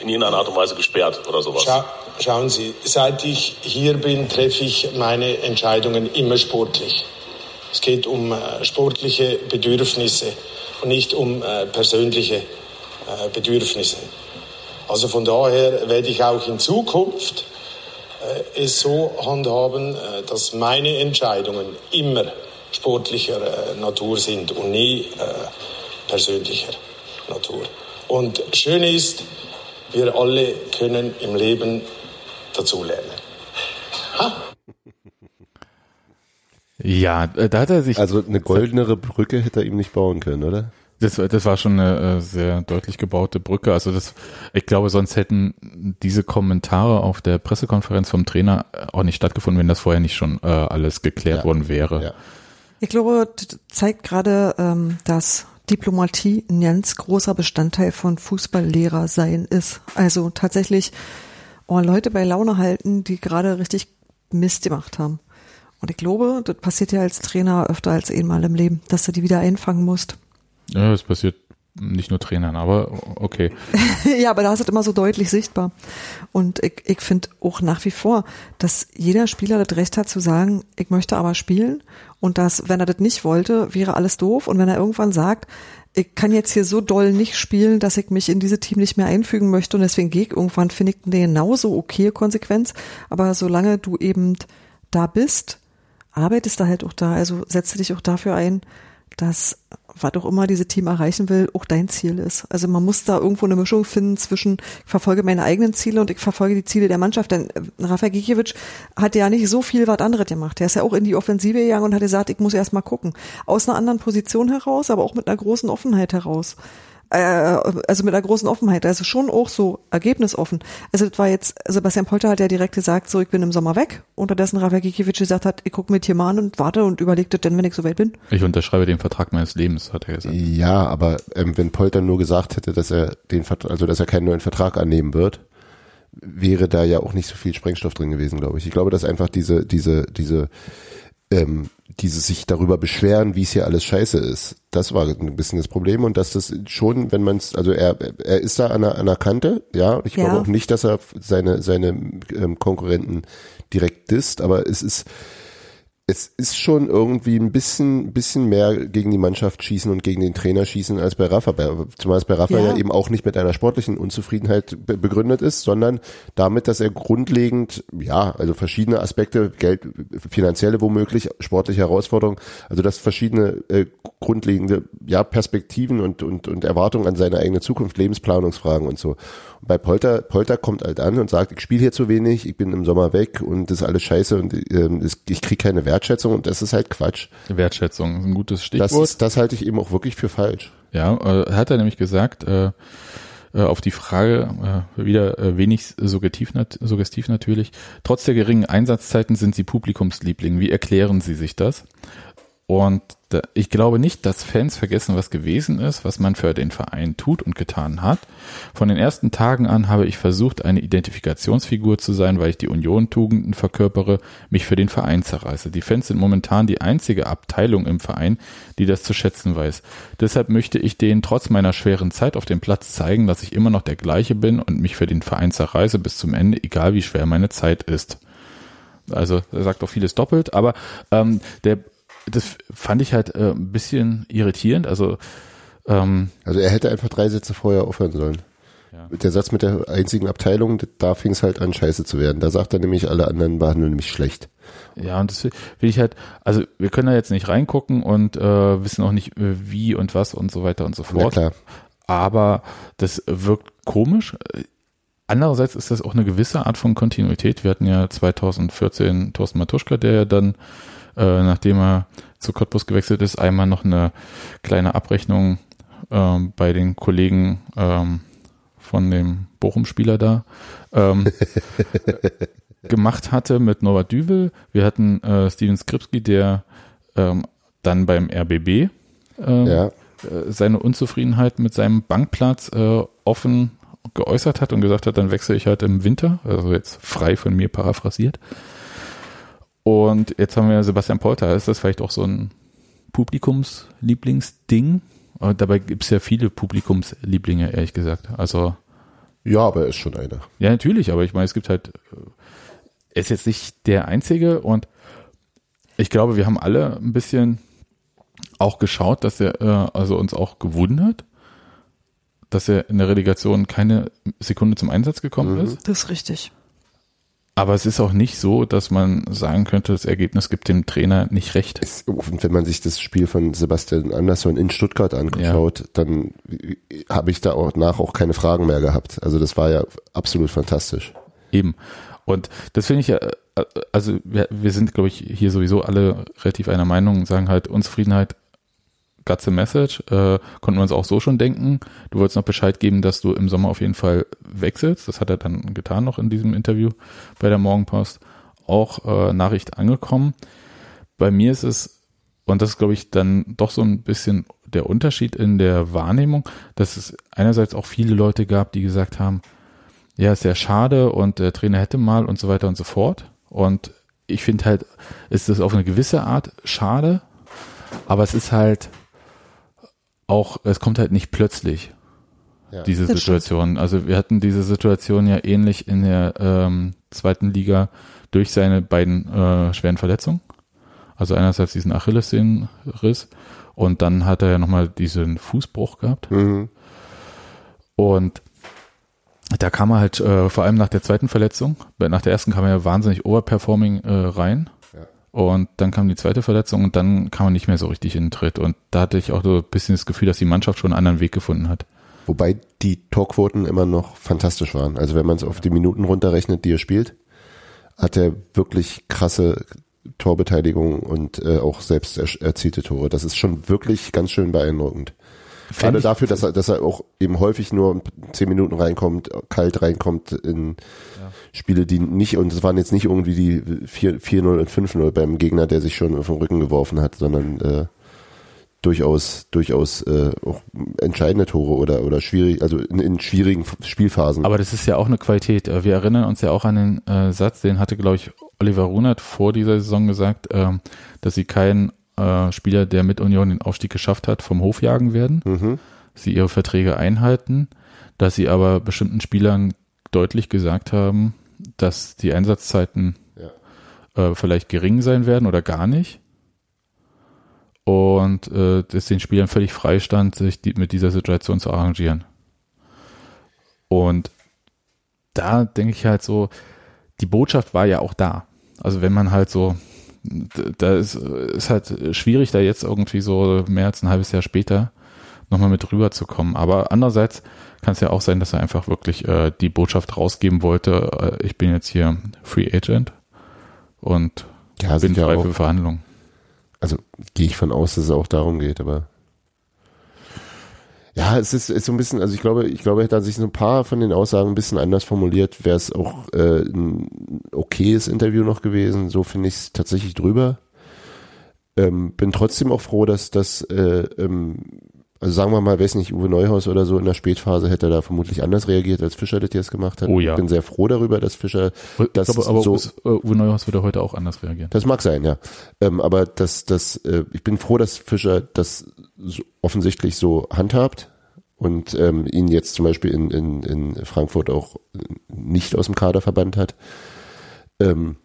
[SPEAKER 11] in irgendeiner Art und Weise gesperrt oder sowas.
[SPEAKER 7] Schau, schauen Sie, seit ich hier bin, treffe ich meine Entscheidungen immer sportlich. Es geht um äh, sportliche Bedürfnisse und nicht um äh, persönliche äh, Bedürfnisse. Also von daher werde ich auch in Zukunft äh, es so handhaben, äh, dass meine Entscheidungen immer sportlicher äh, Natur sind und nie äh, persönlicher Natur. Und schön ist, wir alle können im Leben dazulernen. Ha?
[SPEAKER 2] Ja, äh, da hat er sich.
[SPEAKER 1] Also eine goldenere Brücke hätte er ihm nicht bauen können, oder?
[SPEAKER 2] Das, das war schon eine äh, sehr deutlich gebaute Brücke. Also das, ich glaube, sonst hätten diese Kommentare auf der Pressekonferenz vom Trainer auch nicht stattgefunden, wenn das vorher nicht schon äh, alles geklärt
[SPEAKER 1] Ja.
[SPEAKER 2] worden wäre.
[SPEAKER 1] Ja.
[SPEAKER 5] Ich glaube, das zeigt gerade, ähm, dass Diplomatie ein ganz großer Bestandteil von Fußballlehrer sein ist. Also tatsächlich oh, Leute bei Laune halten, die gerade richtig Mist gemacht haben. Und ich glaube, das passiert ja als Trainer öfter als einmal im Leben, dass du die wieder einfangen musst.
[SPEAKER 2] Ja, das passiert nicht nur Trainern, aber okay.
[SPEAKER 5] ja, aber da ist es immer so deutlich sichtbar. Und ich, ich finde auch nach wie vor, dass jeder Spieler das Recht hat zu sagen, ich möchte aber spielen und dass, wenn er das nicht wollte, wäre alles doof. Und wenn er irgendwann sagt, ich kann jetzt hier so doll nicht spielen, dass ich mich in diese Team nicht mehr einfügen möchte und deswegen gehe ich irgendwann, finde ich eine genauso okay Konsequenz. Aber solange du eben da bist, arbeitest du halt auch da, also setze dich auch dafür ein, dass was auch immer diese Team erreichen will, auch dein Ziel ist. Also man muss da irgendwo eine Mischung finden zwischen, ich verfolge meine eigenen Ziele und ich verfolge die Ziele der Mannschaft. Denn äh, Rafael Gikiewicz hat ja nicht so viel was anderes gemacht. Er ist ja auch in die Offensive gegangen und hat gesagt, ich muss erst mal gucken. Aus einer anderen Position heraus, aber auch mit einer großen Offenheit heraus. Äh, also mit einer großen Offenheit, also schon auch so ergebnisoffen. Also das war jetzt, Sebastian Polter hat ja direkt gesagt, so ich bin im Sommer weg. Unterdessen Rafael Gikiewicz gesagt hat, ich gucke mir hier mal an und warte und überlege das dann, wenn ich soweit bin.
[SPEAKER 2] Ich unterschreibe den Vertrag meines Lebens, hat er gesagt.
[SPEAKER 1] Ja, aber ähm, wenn Polter nur gesagt hätte, dass er den Vertrag, also dass er keinen neuen Vertrag annehmen wird, wäre da ja auch nicht so viel Sprengstoff drin gewesen, glaube ich. Ich glaube, dass einfach diese, diese, diese, ähm, dieses sich darüber beschweren, wie es hier alles scheiße ist, das war ein bisschen das Problem und dass das schon, wenn man es, also er, er ist da an der, an der Kante, ja, ich
[SPEAKER 5] Ja.
[SPEAKER 1] glaube auch nicht, dass er seine, seine ähm, Konkurrenten direkt disst, aber es ist, es ist schon irgendwie ein bisschen, bisschen mehr gegen die Mannschaft schießen und gegen den Trainer schießen als bei Rafa. Zumal es bei Rafa ja.
[SPEAKER 5] Ja.
[SPEAKER 1] eben auch nicht mit einer sportlichen Unzufriedenheit be begründet ist, sondern damit, dass er grundlegend, ja, also verschiedene Aspekte, Geld, finanzielle womöglich, sportliche Herausforderungen, also dass verschiedene äh, grundlegende, ja, Perspektiven und, und, und Erwartungen an seine eigene Zukunft, Lebensplanungsfragen und so. Bei Polter, Polter kommt halt an und sagt, ich spiele hier zu wenig, ich bin im Sommer weg und das ist alles scheiße und ähm, ich kriege keine Wertschätzung und das ist halt Quatsch.
[SPEAKER 2] Wertschätzung ist ein gutes
[SPEAKER 1] Das,
[SPEAKER 2] Stichwort.
[SPEAKER 1] ist, das halte ich eben auch wirklich für falsch.
[SPEAKER 2] Ja, äh, hat er nämlich gesagt, äh, äh, auf die Frage, äh, wieder äh, wenig suggestiv, nat suggestiv natürlich, trotz der geringen Einsatzzeiten sind sie Publikumsliebling. Wie erklären Sie sich das? Und ich glaube nicht, dass Fans vergessen, was gewesen ist, was man für den Verein tut und getan hat. Von den ersten Tagen an habe ich versucht, eine Identifikationsfigur zu sein, weil ich die Union-Tugenden verkörpere, mich für den Verein zerreiße. Die Fans sind momentan die einzige Abteilung im Verein, die das zu schätzen weiß. Deshalb möchte ich denen trotz meiner schweren Zeit auf dem Platz zeigen, dass ich immer noch der gleiche bin und mich für den Verein zerreiße bis zum Ende, egal wie schwer meine Zeit ist. Also er sagt auch vieles doppelt, aber ähm, der das fand ich halt äh, ein bisschen irritierend. Also ähm,
[SPEAKER 1] Also er hätte einfach drei Sätze vorher aufhören sollen.
[SPEAKER 2] Ja.
[SPEAKER 1] Der Satz mit der einzigen Abteilung, da fing es halt an, scheiße zu werden. Da sagt er nämlich, alle anderen behandeln mich schlecht.
[SPEAKER 2] Ja, und das will ich halt, also wir können da jetzt nicht reingucken und äh, wissen auch nicht, äh, wie und was und so weiter und so fort.
[SPEAKER 1] klar.
[SPEAKER 2] Aber das wirkt komisch. Andererseits ist das auch eine gewisse Art von Kontinuität. Wir hatten ja 2014 Thorsten Matuschka, der ja dann, äh, nachdem er zu Cottbus gewechselt ist, einmal noch eine kleine Abrechnung ähm, bei den Kollegen ähm, von dem Bochum-Spieler da ähm, gemacht hatte mit Norbert Düvel. Wir hatten äh, Steven Skripski, der ähm, dann beim RBB ähm,
[SPEAKER 1] Ja.
[SPEAKER 2] äh, seine Unzufriedenheit mit seinem Bankplatz äh, offen geäußert hat und gesagt hat, dann wechsle ich halt im Winter, also jetzt frei von mir paraphrasiert. Und jetzt haben wir Sebastian Polter. Ist das vielleicht auch so ein Publikumslieblingsding? Aber dabei gibt es ja viele Publikumslieblinge, ehrlich gesagt. Also
[SPEAKER 1] Ja, aber er ist schon einer.
[SPEAKER 2] ja, natürlich, aber ich meine, es gibt halt, äh, er ist jetzt nicht der Einzige und ich glaube, wir haben alle ein bisschen auch geschaut, dass er, äh, also uns auch gewundert, dass er in der Relegation keine Sekunde zum Einsatz gekommen
[SPEAKER 1] Mhm.
[SPEAKER 2] ist.
[SPEAKER 5] Das ist richtig.
[SPEAKER 2] Aber es ist auch nicht so, dass man sagen könnte, das Ergebnis gibt dem Trainer nicht recht.
[SPEAKER 1] Es, und wenn man sich das Spiel von Sebastian Andersson in Stuttgart angeschaut, dann habe ich da auch nach auch keine Fragen mehr gehabt. Also das war ja absolut fantastisch.
[SPEAKER 2] Eben. Und das finde ich ja, äh, also wir, wir sind, glaube ich, hier sowieso alle relativ einer Meinung und sagen halt, Unzufriedenheit, got the message, äh, konnten wir uns auch so schon denken. Du wolltest noch Bescheid geben, dass du im Sommer auf jeden Fall wechselst. Das hat er dann getan noch in diesem Interview bei der Morgenpost. Auch äh, Nachricht angekommen. Bei mir ist es, und das ist, glaube ich, dann doch so ein bisschen der Unterschied in der Wahrnehmung, dass es einerseits auch viele Leute gab, die gesagt haben, ja, ist sehr schade und der Trainer hätte mal und so weiter und so fort. Und ich finde halt, ist es auf eine gewisse Art schade, aber es ist halt auch, es kommt halt nicht plötzlich,
[SPEAKER 1] Ja.
[SPEAKER 2] diese
[SPEAKER 5] Das stimmt.
[SPEAKER 2] Situation. Also wir hatten diese Situation ja ähnlich in der ähm, zweiten Liga durch seine beiden äh, schweren Verletzungen. Also einerseits diesen Achillessehnenriss und dann hat er ja nochmal diesen Fußbruch gehabt.
[SPEAKER 1] Mhm.
[SPEAKER 2] Und da kam er halt äh, vor allem nach der zweiten Verletzung, nach der ersten kam er ja wahnsinnig overperforming äh, rein.
[SPEAKER 1] Ja.
[SPEAKER 2] Und dann kam die zweite Verletzung und dann kam er nicht mehr so richtig in den Tritt. Und da hatte ich auch so ein bisschen das Gefühl, dass die Mannschaft schon einen anderen Weg gefunden hat.
[SPEAKER 1] Wobei die Torquoten immer noch fantastisch waren. Also wenn man es auf die Minuten runterrechnet, die er spielt, hat er wirklich krasse Torbeteiligung und äh, auch selbst er erzielte Tore. Das ist schon wirklich ganz schön beeindruckend. Gerade
[SPEAKER 2] ich-
[SPEAKER 1] dafür, dass er, dass er auch eben häufig nur zehn Minuten reinkommt, kalt reinkommt in Spiele, die nicht, und es waren jetzt nicht irgendwie die 4 4-0 und 5-0 beim Gegner, der sich schon auf den Rücken geworfen hat, sondern äh, durchaus, durchaus äh, auch entscheidende Tore oder, oder schwierig, also in, in schwierigen Spielphasen.
[SPEAKER 2] Aber das ist ja auch eine Qualität. Äh, Wir erinnern uns ja auch an den äh, Satz, den hatte, glaube ich, Oliver Runert vor dieser Saison gesagt, ähm, dass sie keinen äh, Spieler, der mit Union den Aufstieg geschafft hat, vom Hof jagen werden.
[SPEAKER 1] mhm.
[SPEAKER 2] Sie ihre Verträge einhalten, dass sie aber bestimmten Spielern deutlich gesagt haben, dass die Einsatzzeiten äh, vielleicht gering sein werden oder gar nicht. Und äh, dass den Spielern völlig freistand, sich die, mit dieser Situation zu arrangieren. Und da denke ich halt so, die Botschaft war ja auch da. Also wenn man halt so, da ist, ist halt schwierig, da jetzt irgendwie so mehr als ein halbes Jahr später nochmal mit rüberzukommen. Aber andererseits kann es ja auch sein, dass er einfach wirklich äh, die Botschaft rausgeben wollte, äh, ich bin jetzt hier Free Agent und
[SPEAKER 1] Ja,
[SPEAKER 2] bin
[SPEAKER 1] sicher
[SPEAKER 2] frei
[SPEAKER 1] auch.
[SPEAKER 2] für Verhandlungen.
[SPEAKER 1] Also gehe ich von aus, dass es auch darum geht, aber ja, es ist, ist so ein bisschen, also ich glaube, ich glaube, hätte er sich so ein paar von den Aussagen ein bisschen anders formuliert, wäre es auch äh, ein okayes Interview noch gewesen. So finde ich es tatsächlich drüber. Ähm, bin trotzdem auch froh, dass das, äh, ähm, also sagen wir mal, weiß nicht, Uwe Neuhaus oder so in der Spätphase hätte da vermutlich anders reagiert, als Fischer das jetzt gemacht hat.
[SPEAKER 2] Oh ja.
[SPEAKER 1] Bin sehr froh darüber, dass Fischer das
[SPEAKER 2] ich glaube, aber
[SPEAKER 1] so,
[SPEAKER 2] Uwe- äh, Uwe Neuhaus würde heute auch anders reagieren.
[SPEAKER 1] das mag sein, ja. Ähm, aber das, das, äh, ich bin froh, dass Fischer das so offensichtlich so handhabt und ähm, ihn jetzt zum Beispiel in, in, in Frankfurt auch nicht aus dem Kader verbannt hat. Ähm,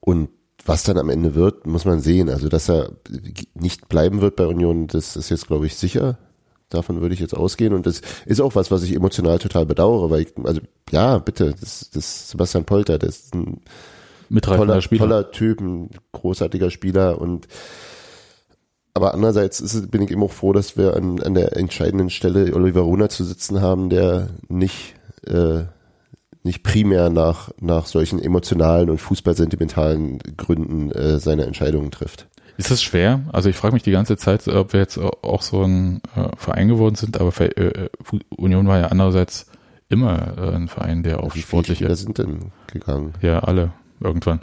[SPEAKER 1] und was dann am Ende wird, muss man sehen. Also, dass er nicht bleiben wird bei Union, das ist jetzt, glaube ich, sicher. Davon würde ich jetzt ausgehen. Und das ist auch was, was ich emotional total bedauere, weil ich, also, ja, bitte, das, das Sebastian Polter, das ist ein toller,
[SPEAKER 2] Spieler.
[SPEAKER 1] toller Typ, ein großartiger Spieler und aber andererseits ist, bin ich eben auch froh, dass wir an, an der entscheidenden Stelle Oliver Runer zu sitzen haben, der nicht äh, nicht primär nach nach solchen emotionalen und fußballsentimentalen Gründen äh, seine Entscheidungen trifft.
[SPEAKER 2] Ist es schwer? Also ich frage mich die ganze Zeit, ob wir jetzt auch so ein äh, Verein geworden sind, aber äh, Union war ja andererseits immer äh, ein Verein, der auch
[SPEAKER 1] Wie viele
[SPEAKER 2] sportliche,
[SPEAKER 1] Spieler sind denn gegangen?
[SPEAKER 2] ja alle irgendwann,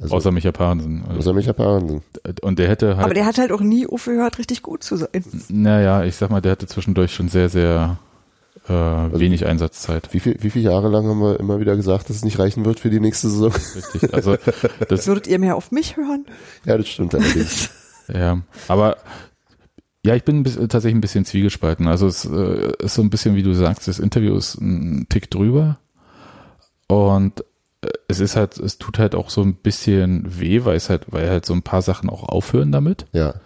[SPEAKER 1] Also,
[SPEAKER 2] außer Micha Parensen. Also,
[SPEAKER 1] außer Micha Parensen.
[SPEAKER 2] und der hätte halt,
[SPEAKER 5] Aber der hat halt auch nie aufgehört, richtig gut zu sein.
[SPEAKER 2] naja, ich sag mal, der hatte zwischendurch schon sehr, sehr äh,
[SPEAKER 1] Also
[SPEAKER 2] wenig Einsatzzeit.
[SPEAKER 1] Wie viel, wie viele Jahre lang haben wir immer wieder gesagt, dass es nicht reichen wird für die nächste Saison?
[SPEAKER 2] Richtig. Also das,
[SPEAKER 5] Würdet ihr mehr auf mich hören?
[SPEAKER 1] ja, das stimmt allerdings.
[SPEAKER 2] Ja, aber ja, ich bin ein bisschen, tatsächlich ein bisschen zwiegespalten. Also es äh, ist so ein bisschen, wie du sagst, das Interview ist ein Tick drüber und äh, es ist halt, es tut halt auch so ein bisschen weh, weil es halt, weil halt so ein paar Sachen auch aufhören damit.
[SPEAKER 1] Ja,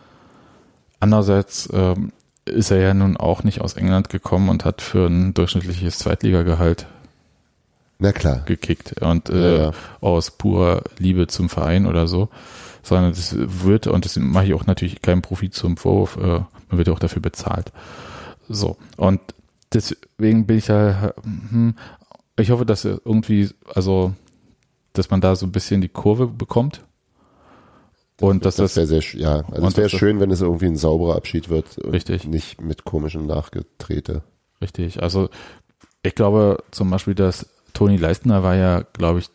[SPEAKER 2] Andererseits ähm, ist er ja nun auch nicht aus England gekommen und hat für ein durchschnittliches Zweitligagehalt
[SPEAKER 1] na klar.
[SPEAKER 2] gekickt und äh,
[SPEAKER 1] ja.
[SPEAKER 2] aus purer Liebe zum Verein oder so, sondern das wird, und das mache ich auch natürlich keinen Profit zum Vorwurf, äh, man wird ja auch dafür bezahlt. So, und deswegen bin ich ja, hm, ich hoffe, dass irgendwie, also, dass man da so ein bisschen die Kurve bekommt. Und
[SPEAKER 1] Das
[SPEAKER 2] das,
[SPEAKER 1] wäre sehr, ja, also es wäre schön, wenn es irgendwie ein sauberer Abschied wird. und
[SPEAKER 2] Richtig.
[SPEAKER 1] Nicht mit komischem Nachgetrete.
[SPEAKER 2] Richtig. Also ich glaube zum Beispiel, dass Toni Leistner war ja, glaube ich,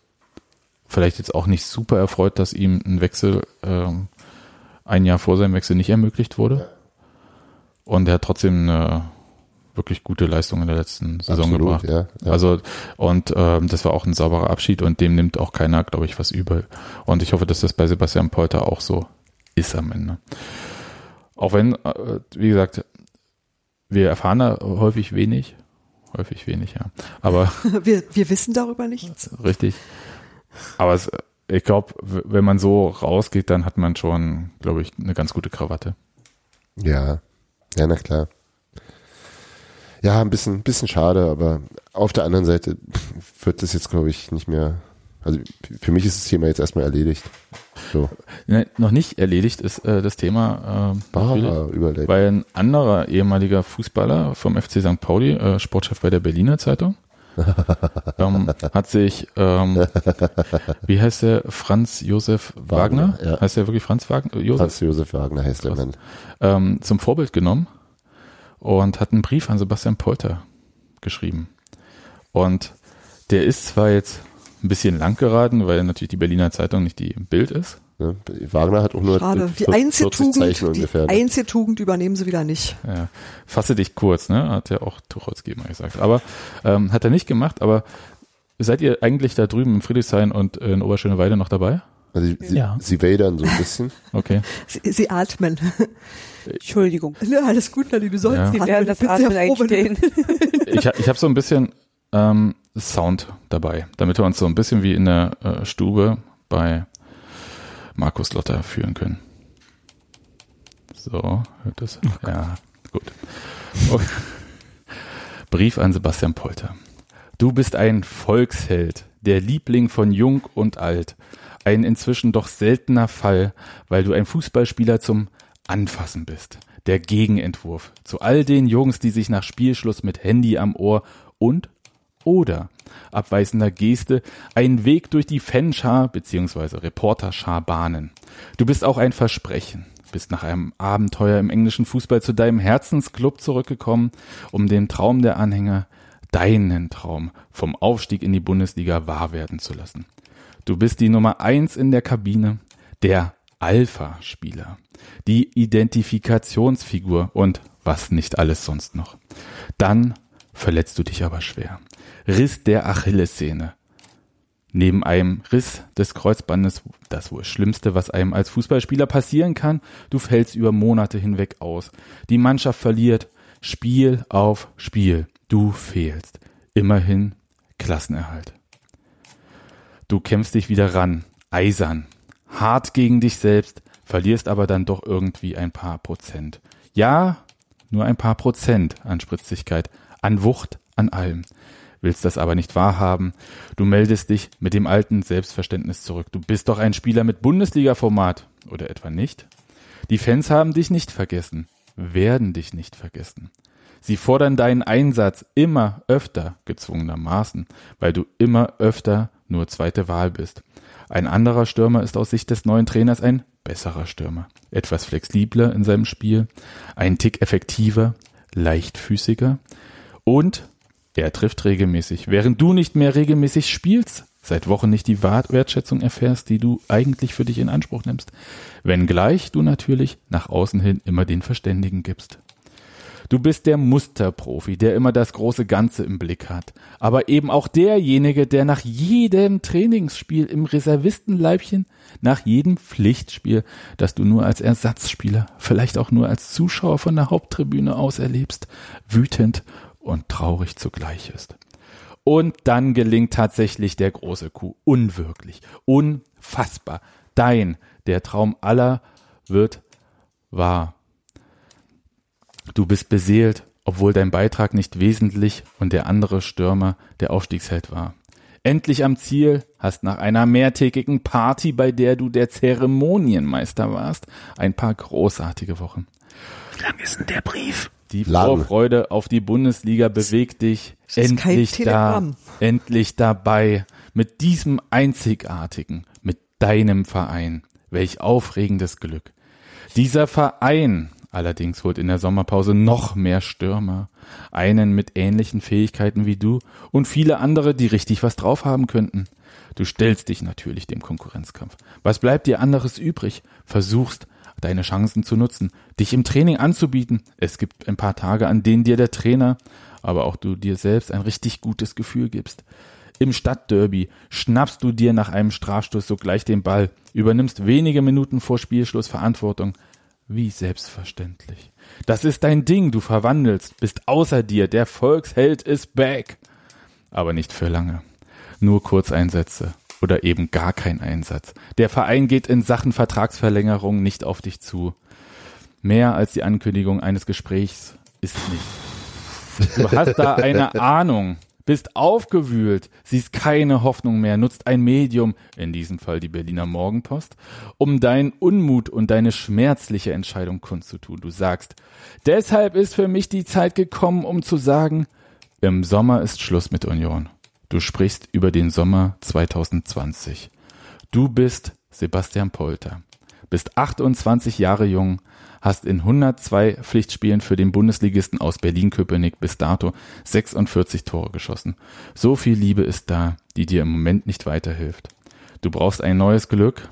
[SPEAKER 2] vielleicht jetzt auch nicht super erfreut, dass ihm ein Wechsel ähm, ein Jahr vor seinem Wechsel nicht ermöglicht wurde. Und er hat trotzdem eine wirklich gute Leistung in der letzten Saison
[SPEAKER 1] Absolut,
[SPEAKER 2] gebracht.
[SPEAKER 1] ja, ja.
[SPEAKER 2] Also und ähm, das war auch ein sauberer Abschied und dem nimmt auch keiner, glaube ich, was übel. Und ich hoffe, dass das bei Sebastian Polter auch so ist am Ende. Auch wenn, äh, wie gesagt, wir erfahren da häufig wenig, häufig wenig, ja. Aber
[SPEAKER 5] Wir, wir wissen darüber nichts.
[SPEAKER 2] richtig. Aber es, ich glaube, wenn man so rausgeht, dann hat man schon, glaube ich, eine ganz gute Krawatte.
[SPEAKER 1] Ja, ja, na klar. Ja, ein bisschen, bisschen schade, aber auf der anderen Seite wird das jetzt, glaube ich, nicht mehr. Also für mich ist das Thema jetzt erstmal erledigt. So,
[SPEAKER 2] Ne, noch nicht erledigt ist äh, das Thema, äh, natürlich,
[SPEAKER 1] Bara überleiten.
[SPEAKER 2] weil ein anderer ehemaliger Fußballer vom FC St. Pauli, äh, Sportchef bei der Berliner Zeitung, ähm, hat sich, ähm, wie heißt der, Franz Josef Wagner,
[SPEAKER 1] Wagner, ja.
[SPEAKER 2] heißt der wirklich Franz Wagner? Josef?
[SPEAKER 1] Franz Josef Wagner heißt der. Mann.
[SPEAKER 2] ähm, zum Vorbild genommen und hat einen Brief an Sebastian Polter geschrieben. Und der ist zwar jetzt ein bisschen lang geraten, weil natürlich die Berliner Zeitung nicht die Bild ist.
[SPEAKER 1] Ne? Wagner hat auch nur
[SPEAKER 5] Schade. Die
[SPEAKER 1] 40
[SPEAKER 5] einzige
[SPEAKER 1] 40 Zeichen
[SPEAKER 5] Tugend, die
[SPEAKER 1] ungefähr. ne?
[SPEAKER 5] einzige Tugend übernehmen sie wieder nicht.
[SPEAKER 2] Ja, fasse dich kurz, ne? Hat ja auch Tucholsky mal gesagt. Aber ähm, hat er nicht gemacht, aber seid ihr eigentlich da drüben in Friedrichshain und in Oberschöneweide noch dabei?
[SPEAKER 1] Also sie, sie,
[SPEAKER 4] Ja.
[SPEAKER 1] sie wadern so ein bisschen.
[SPEAKER 2] Okay.
[SPEAKER 5] Sie, sie atmen.
[SPEAKER 3] Entschuldigung.
[SPEAKER 5] Ja, alles gut, Nadine, du sollst
[SPEAKER 2] Ja.
[SPEAKER 3] Sie
[SPEAKER 5] atmen.
[SPEAKER 3] werden das Atmen einstellen.
[SPEAKER 2] Ich, ich habe so ein bisschen ähm, Sound dabei, damit wir uns so ein bisschen wie in der äh, Stube bei Markus Lotter führen können. So, hört das? Ja, gut. Oh. Brief an Sebastian Polter. Du bist ein Volksheld, der Liebling von Jung und Alt. Ein inzwischen doch seltener Fall, weil du ein Fußballspieler zum Anfassen bist. Der Gegenentwurf zu all den Jungs, die sich nach Spielschluss mit Handy am Ohr und oder abweisender Geste einen Weg durch die Fanschar bzw. Reporterschar bahnen. Du bist auch ein Versprechen, bist nach einem Abenteuer im englischen Fußball zu deinem Herzensclub zurückgekommen, um den Traum der Anhänger, deinen Traum vom Aufstieg in die Bundesliga wahr werden zu lassen. Du bist die Nummer eins in der Kabine, der Alpha-Spieler, die Identifikationsfigur und was nicht alles sonst noch. Dann verletzt du dich aber schwer. Riss der Achillessehne. Neben einem Riss des Kreuzbandes, das wohl Schlimmste, was einem als Fußballspieler passieren kann, du fällst über Monate hinweg aus. Die Mannschaft verliert Spiel auf Spiel. Du fehlst. Immerhin Klassenerhalt. Du kämpfst dich wieder ran, eisern, hart gegen dich selbst, verlierst aber dann doch irgendwie ein paar Prozent. Ja, nur ein paar Prozent an Spritzigkeit, an Wucht, an allem. Willst das aber nicht wahrhaben. Du meldest dich mit dem alten Selbstverständnis zurück. Du bist doch ein Spieler mit Bundesliga-Format. Oder etwa nicht? Die Fans haben dich nicht vergessen, werden dich nicht vergessen. Sie fordern deinen Einsatz immer öfter, gezwungenermaßen, weil du immer öfter nur zweite Wahl bist. Ein anderer Stürmer ist aus Sicht des neuen Trainers ein besserer Stürmer. Etwas flexibler in seinem Spiel, ein Tick effektiver, leichtfüßiger und er trifft regelmäßig, während du nicht mehr regelmäßig spielst, seit Wochen nicht die Wertschätzung erfährst, die du eigentlich für dich in Anspruch nimmst, wenngleich du natürlich nach außen hin immer den Verständigen gibst. Du bist der Musterprofi, der immer das große Ganze im Blick hat, aber eben auch derjenige, der nach jedem Trainingsspiel im Reservistenleibchen, nach jedem Pflichtspiel, das du nur als Ersatzspieler, vielleicht auch nur als Zuschauer von der Haupttribüne aus erlebst, wütend und traurig zugleich ist. Und dann gelingt tatsächlich der große Coup. Unwirklich, unfassbar. Dein, der Traum aller wird wahr. Du bist beseelt, obwohl dein Beitrag nicht wesentlich und der andere Stürmer der Aufstiegsheld war. Endlich am Ziel, hast nach einer mehrtägigen Party, bei der du der Zeremonienmeister warst, ein paar großartige Wochen.
[SPEAKER 4] Wie lang ist denn der Brief?
[SPEAKER 2] Die
[SPEAKER 1] Lang.
[SPEAKER 2] Vorfreude auf die Bundesliga bewegt dich endlich da, endlich dabei, mit diesem einzigartigen, mit deinem Verein. Welch aufregendes Glück. Dieser Verein allerdings holt in der Sommerpause noch mehr Stürmer, einen mit ähnlichen Fähigkeiten wie du und viele andere, die richtig was drauf haben könnten. Du stellst dich natürlich dem Konkurrenzkampf. Was bleibt dir anderes übrig? Versuchst, deine Chancen zu nutzen, dich im Training anzubieten. Es gibt ein paar Tage, an denen dir der Trainer, aber auch du dir selbst ein richtig gutes Gefühl gibst. Im Stadtderby schnappst du dir nach einem Strafstoß sogleich den Ball, übernimmst wenige Minuten vor Spielschluss Verantwortung. Wie selbstverständlich. Das ist dein Ding, du verwandelst, bist außer dir, der Volksheld ist back. Aber nicht für lange. Nur Kurzeinsätze oder eben gar kein Einsatz. Der Verein geht in Sachen Vertragsverlängerung nicht auf dich zu. Mehr als die Ankündigung eines Gesprächs ist nicht. Du hast da eine Ahnung, bist aufgewühlt, siehst keine Hoffnung mehr, nutzt ein Medium, in diesem Fall die Berliner Morgenpost, um deinen Unmut und deine schmerzliche Entscheidung kundzutun. Du sagst, deshalb ist für mich die Zeit gekommen, um zu sagen, im Sommer ist Schluss mit Union. Du sprichst über den Sommer 2020. Du bist Sebastian Polter, bist 28 Jahre jung, hast in 102 Pflichtspielen für den Bundesligisten aus Berlin-Köpenick bis dato 46 Tore geschossen. So viel Liebe ist da, die dir im Moment nicht weiterhilft. Du brauchst ein neues Glück,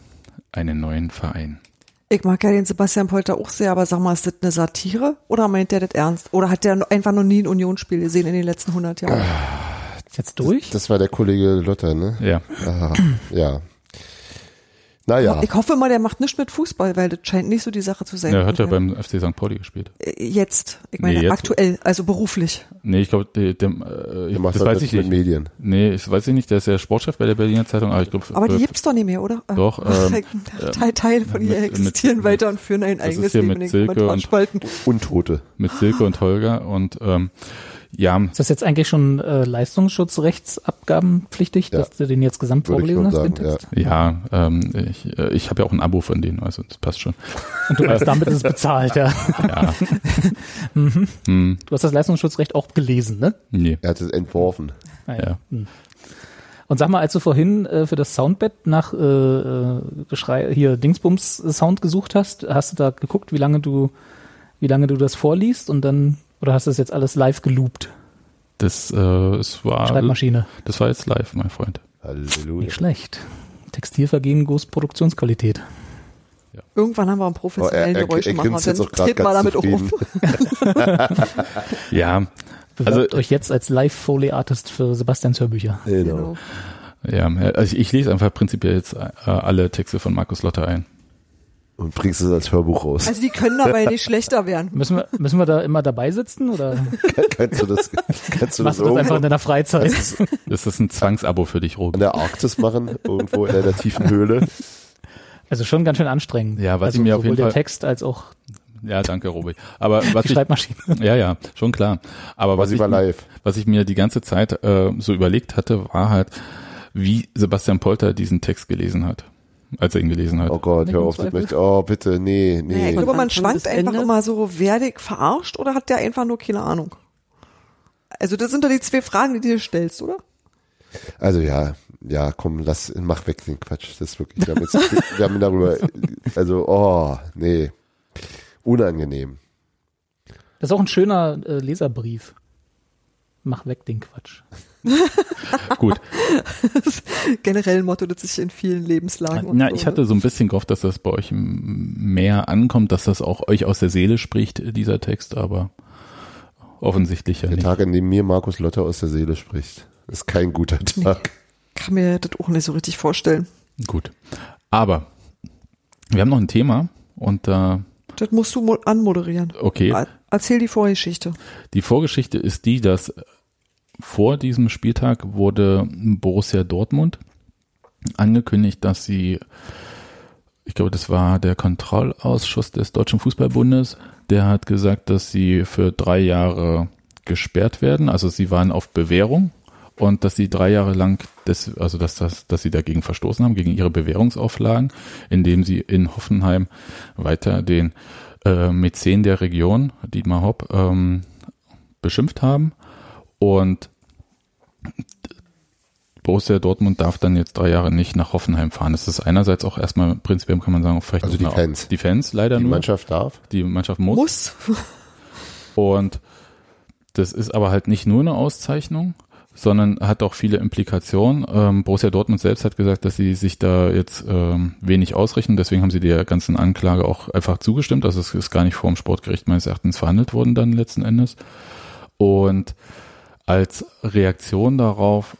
[SPEAKER 2] einen neuen Verein.
[SPEAKER 5] Ich mag ja den Sebastian Polter auch sehr, aber sag mal, ist das eine Satire oder meint der das ernst? Oder hat der einfach noch nie ein Unionsspiel gesehen in den letzten 100 Jahren?
[SPEAKER 4] Ist jetzt durch?
[SPEAKER 1] Das war der Kollege Lotter, ne?
[SPEAKER 2] Ja.
[SPEAKER 1] Aha, ja. Naja,
[SPEAKER 5] Ich hoffe mal, der macht nichts mit Fußball, weil das scheint nicht so die Sache zu sein.
[SPEAKER 2] Er hat ja beim FC St. Pauli gespielt.
[SPEAKER 5] Äh, Jetzt, ich meine
[SPEAKER 2] Nee, jetzt-
[SPEAKER 5] aktuell, also beruflich.
[SPEAKER 2] Nee, ich glaube, der, der, äh,
[SPEAKER 1] der macht
[SPEAKER 2] das
[SPEAKER 1] halt
[SPEAKER 2] weiß
[SPEAKER 1] mit,
[SPEAKER 2] ich nicht.
[SPEAKER 1] Medien.
[SPEAKER 2] Nee, ich weiß ich nicht, der ist ja Sportchef bei der Berliner Zeitung, aber ich glaube,
[SPEAKER 5] Aber die gibt's doch nicht mehr, oder? Äh,
[SPEAKER 2] Doch, ähm,
[SPEAKER 5] Teil, Teile von
[SPEAKER 2] mit-
[SPEAKER 5] ihr existieren
[SPEAKER 2] mit-
[SPEAKER 5] weiter und führen ein
[SPEAKER 2] das ist
[SPEAKER 5] eigenes
[SPEAKER 2] hier
[SPEAKER 5] Leben
[SPEAKER 2] mit
[SPEAKER 5] in den
[SPEAKER 2] Silke und-
[SPEAKER 5] Kommentarspalten.
[SPEAKER 1] Untote.
[SPEAKER 2] mit Silke und Holger und ähm, ja,
[SPEAKER 4] Ist das jetzt eigentlich schon äh, Leistungsschutzrechtsabgabenpflichtig,
[SPEAKER 1] Ja.
[SPEAKER 4] dass du den jetzt gesamt vorgelesen hast, den
[SPEAKER 1] sagen,
[SPEAKER 4] Text?
[SPEAKER 2] ja, ähm, ich, äh, ich habe ja auch ein Abo von denen, also das passt schon.
[SPEAKER 4] Und du meinst, damit ist es bezahlt, ja.
[SPEAKER 2] Ja. hm,
[SPEAKER 4] Du hast das Leistungsschutzrecht auch gelesen, ne?
[SPEAKER 2] nee.
[SPEAKER 1] Er hat es entworfen.
[SPEAKER 4] Ah,
[SPEAKER 2] Ja.
[SPEAKER 4] Hm. Und sag mal, als du vorhin äh, für das Soundbett nach äh, äh, Geschrei, hier Dingsbums Sound gesucht hast, hast du da geguckt, wie lange du, wie lange du das vorliest und dann, oder hast du das jetzt alles live geloopt?
[SPEAKER 2] Das, äh, es war,
[SPEAKER 4] Schreibmaschine.
[SPEAKER 2] das war jetzt live, mein Freund.
[SPEAKER 1] Halleluja.
[SPEAKER 4] Nicht schlecht. Textilvergehen, große Produktionsqualität.
[SPEAKER 2] Ja.
[SPEAKER 5] Irgendwann haben wir einen professionellen
[SPEAKER 1] Oh, er- er-
[SPEAKER 5] Geräuschemacher, dann wir
[SPEAKER 1] ganz
[SPEAKER 5] damit auf.
[SPEAKER 2] Ja,
[SPEAKER 4] Bewerbt
[SPEAKER 2] Also-
[SPEAKER 4] euch jetzt als Live-Foley-Artist für Sebastians Hörbücher.
[SPEAKER 1] Genau.
[SPEAKER 2] ja. Also ich, ich lese einfach prinzipiell jetzt äh, alle Texte von Markus Lotter ein.
[SPEAKER 1] Und bringst es als Hörbuch raus.
[SPEAKER 5] Also die können dabei nicht schlechter werden.
[SPEAKER 4] Müssen wir, müssen wir da immer dabei sitzen oder
[SPEAKER 1] kannst du das, kannst du das
[SPEAKER 4] machst du das einfach in deiner Freizeit?
[SPEAKER 2] Das ist ein Zwangsabo für dich,
[SPEAKER 1] in
[SPEAKER 2] Robin.
[SPEAKER 1] der Arktis machen? Irgendwo in einer tiefen Höhle?
[SPEAKER 4] Also schon ganz schön anstrengend.
[SPEAKER 2] Ja, was
[SPEAKER 4] also
[SPEAKER 2] ich mir auf
[SPEAKER 4] sowohl
[SPEAKER 2] jeden
[SPEAKER 4] der
[SPEAKER 2] Fall-
[SPEAKER 4] Text als auch
[SPEAKER 2] Ja, danke, Robi. Aber was
[SPEAKER 4] die
[SPEAKER 2] ich,
[SPEAKER 4] Schreibmaschine.
[SPEAKER 2] ja, ja, schon klar. Aber
[SPEAKER 1] Was
[SPEAKER 2] was ich,
[SPEAKER 1] live.
[SPEAKER 2] was ich mir die ganze Zeit äh, so überlegt hatte, war halt, wie Sebastian Polter diesen Text gelesen hat, als er ihn gelesen hat.
[SPEAKER 1] Oh Gott, hör auf, ich möchte, oh bitte, nee,
[SPEAKER 5] ich
[SPEAKER 1] nee.
[SPEAKER 5] glaube, man schwankt einfach
[SPEAKER 3] Ende.
[SPEAKER 5] immer so, werde ich verarscht oder hat der einfach nur keine Ahnung? Also das sind doch die zwei Fragen, die du dir stellst, oder?
[SPEAKER 1] Also ja, ja, komm, lass, mach weg den Quatsch. Das ist wirklich, wir haben jetzt, wir haben darüber, also, oh, nee. Unangenehm.
[SPEAKER 4] Das ist auch ein schöner äh, Leserbrief. Mach weg den Quatsch.
[SPEAKER 2] Gut.
[SPEAKER 5] Das generell ein Motto, das sich in vielen Lebenslagen und
[SPEAKER 2] Na,
[SPEAKER 5] so,
[SPEAKER 2] ich hatte so ein bisschen gehofft, dass das bei euch mehr ankommt, dass das auch euch aus der Seele spricht, dieser Text, aber offensichtlich ja
[SPEAKER 1] Der
[SPEAKER 2] nicht.
[SPEAKER 1] Tag, an dem mir Markus Lotter aus der Seele spricht, ist kein guter Tag.
[SPEAKER 5] kann mir das auch nicht so richtig vorstellen.
[SPEAKER 2] Gut. Aber wir haben noch ein Thema und äh,
[SPEAKER 5] Das musst du mo- anmoderieren.
[SPEAKER 2] okay.
[SPEAKER 5] Er- Erzähl die Vorgeschichte.
[SPEAKER 2] Die Vorgeschichte ist die, dass vor diesem Spieltag wurde Borussia Dortmund angekündigt, dass sie, ich glaube, das war der Kontrollausschuss des Deutschen Fußballbundes, der hat gesagt, dass sie für drei Jahre gesperrt werden. Also sie waren auf Bewährung und dass sie drei Jahre lang, des, also dass, das, dass sie dagegen verstoßen haben, gegen ihre Bewährungsauflagen, indem sie in Hoffenheim weiter den äh, Mäzen der Region, Dietmar Hopp, ähm, beschimpft haben. Und Borussia Dortmund darf dann jetzt drei Jahre nicht nach Hoffenheim fahren. Das ist einerseits auch erstmal prinzipiell kann man sagen, vielleicht
[SPEAKER 1] Also die Fans.
[SPEAKER 2] Die Fans leider
[SPEAKER 1] Die
[SPEAKER 2] nur.
[SPEAKER 1] Mannschaft darf.
[SPEAKER 2] Die Mannschaft muss.
[SPEAKER 5] Muss.
[SPEAKER 2] Und das ist aber halt nicht nur eine Auszeichnung, sondern hat auch viele Implikationen. Ähm, Borussia Dortmund selbst hat gesagt, dass sie sich da jetzt ähm, wenig ausrichten. Deswegen haben sie der ganzen Anklage auch einfach zugestimmt. Also es ist gar nicht vor dem Sportgericht meines Erachtens verhandelt worden dann letzten Endes. Und als Reaktion darauf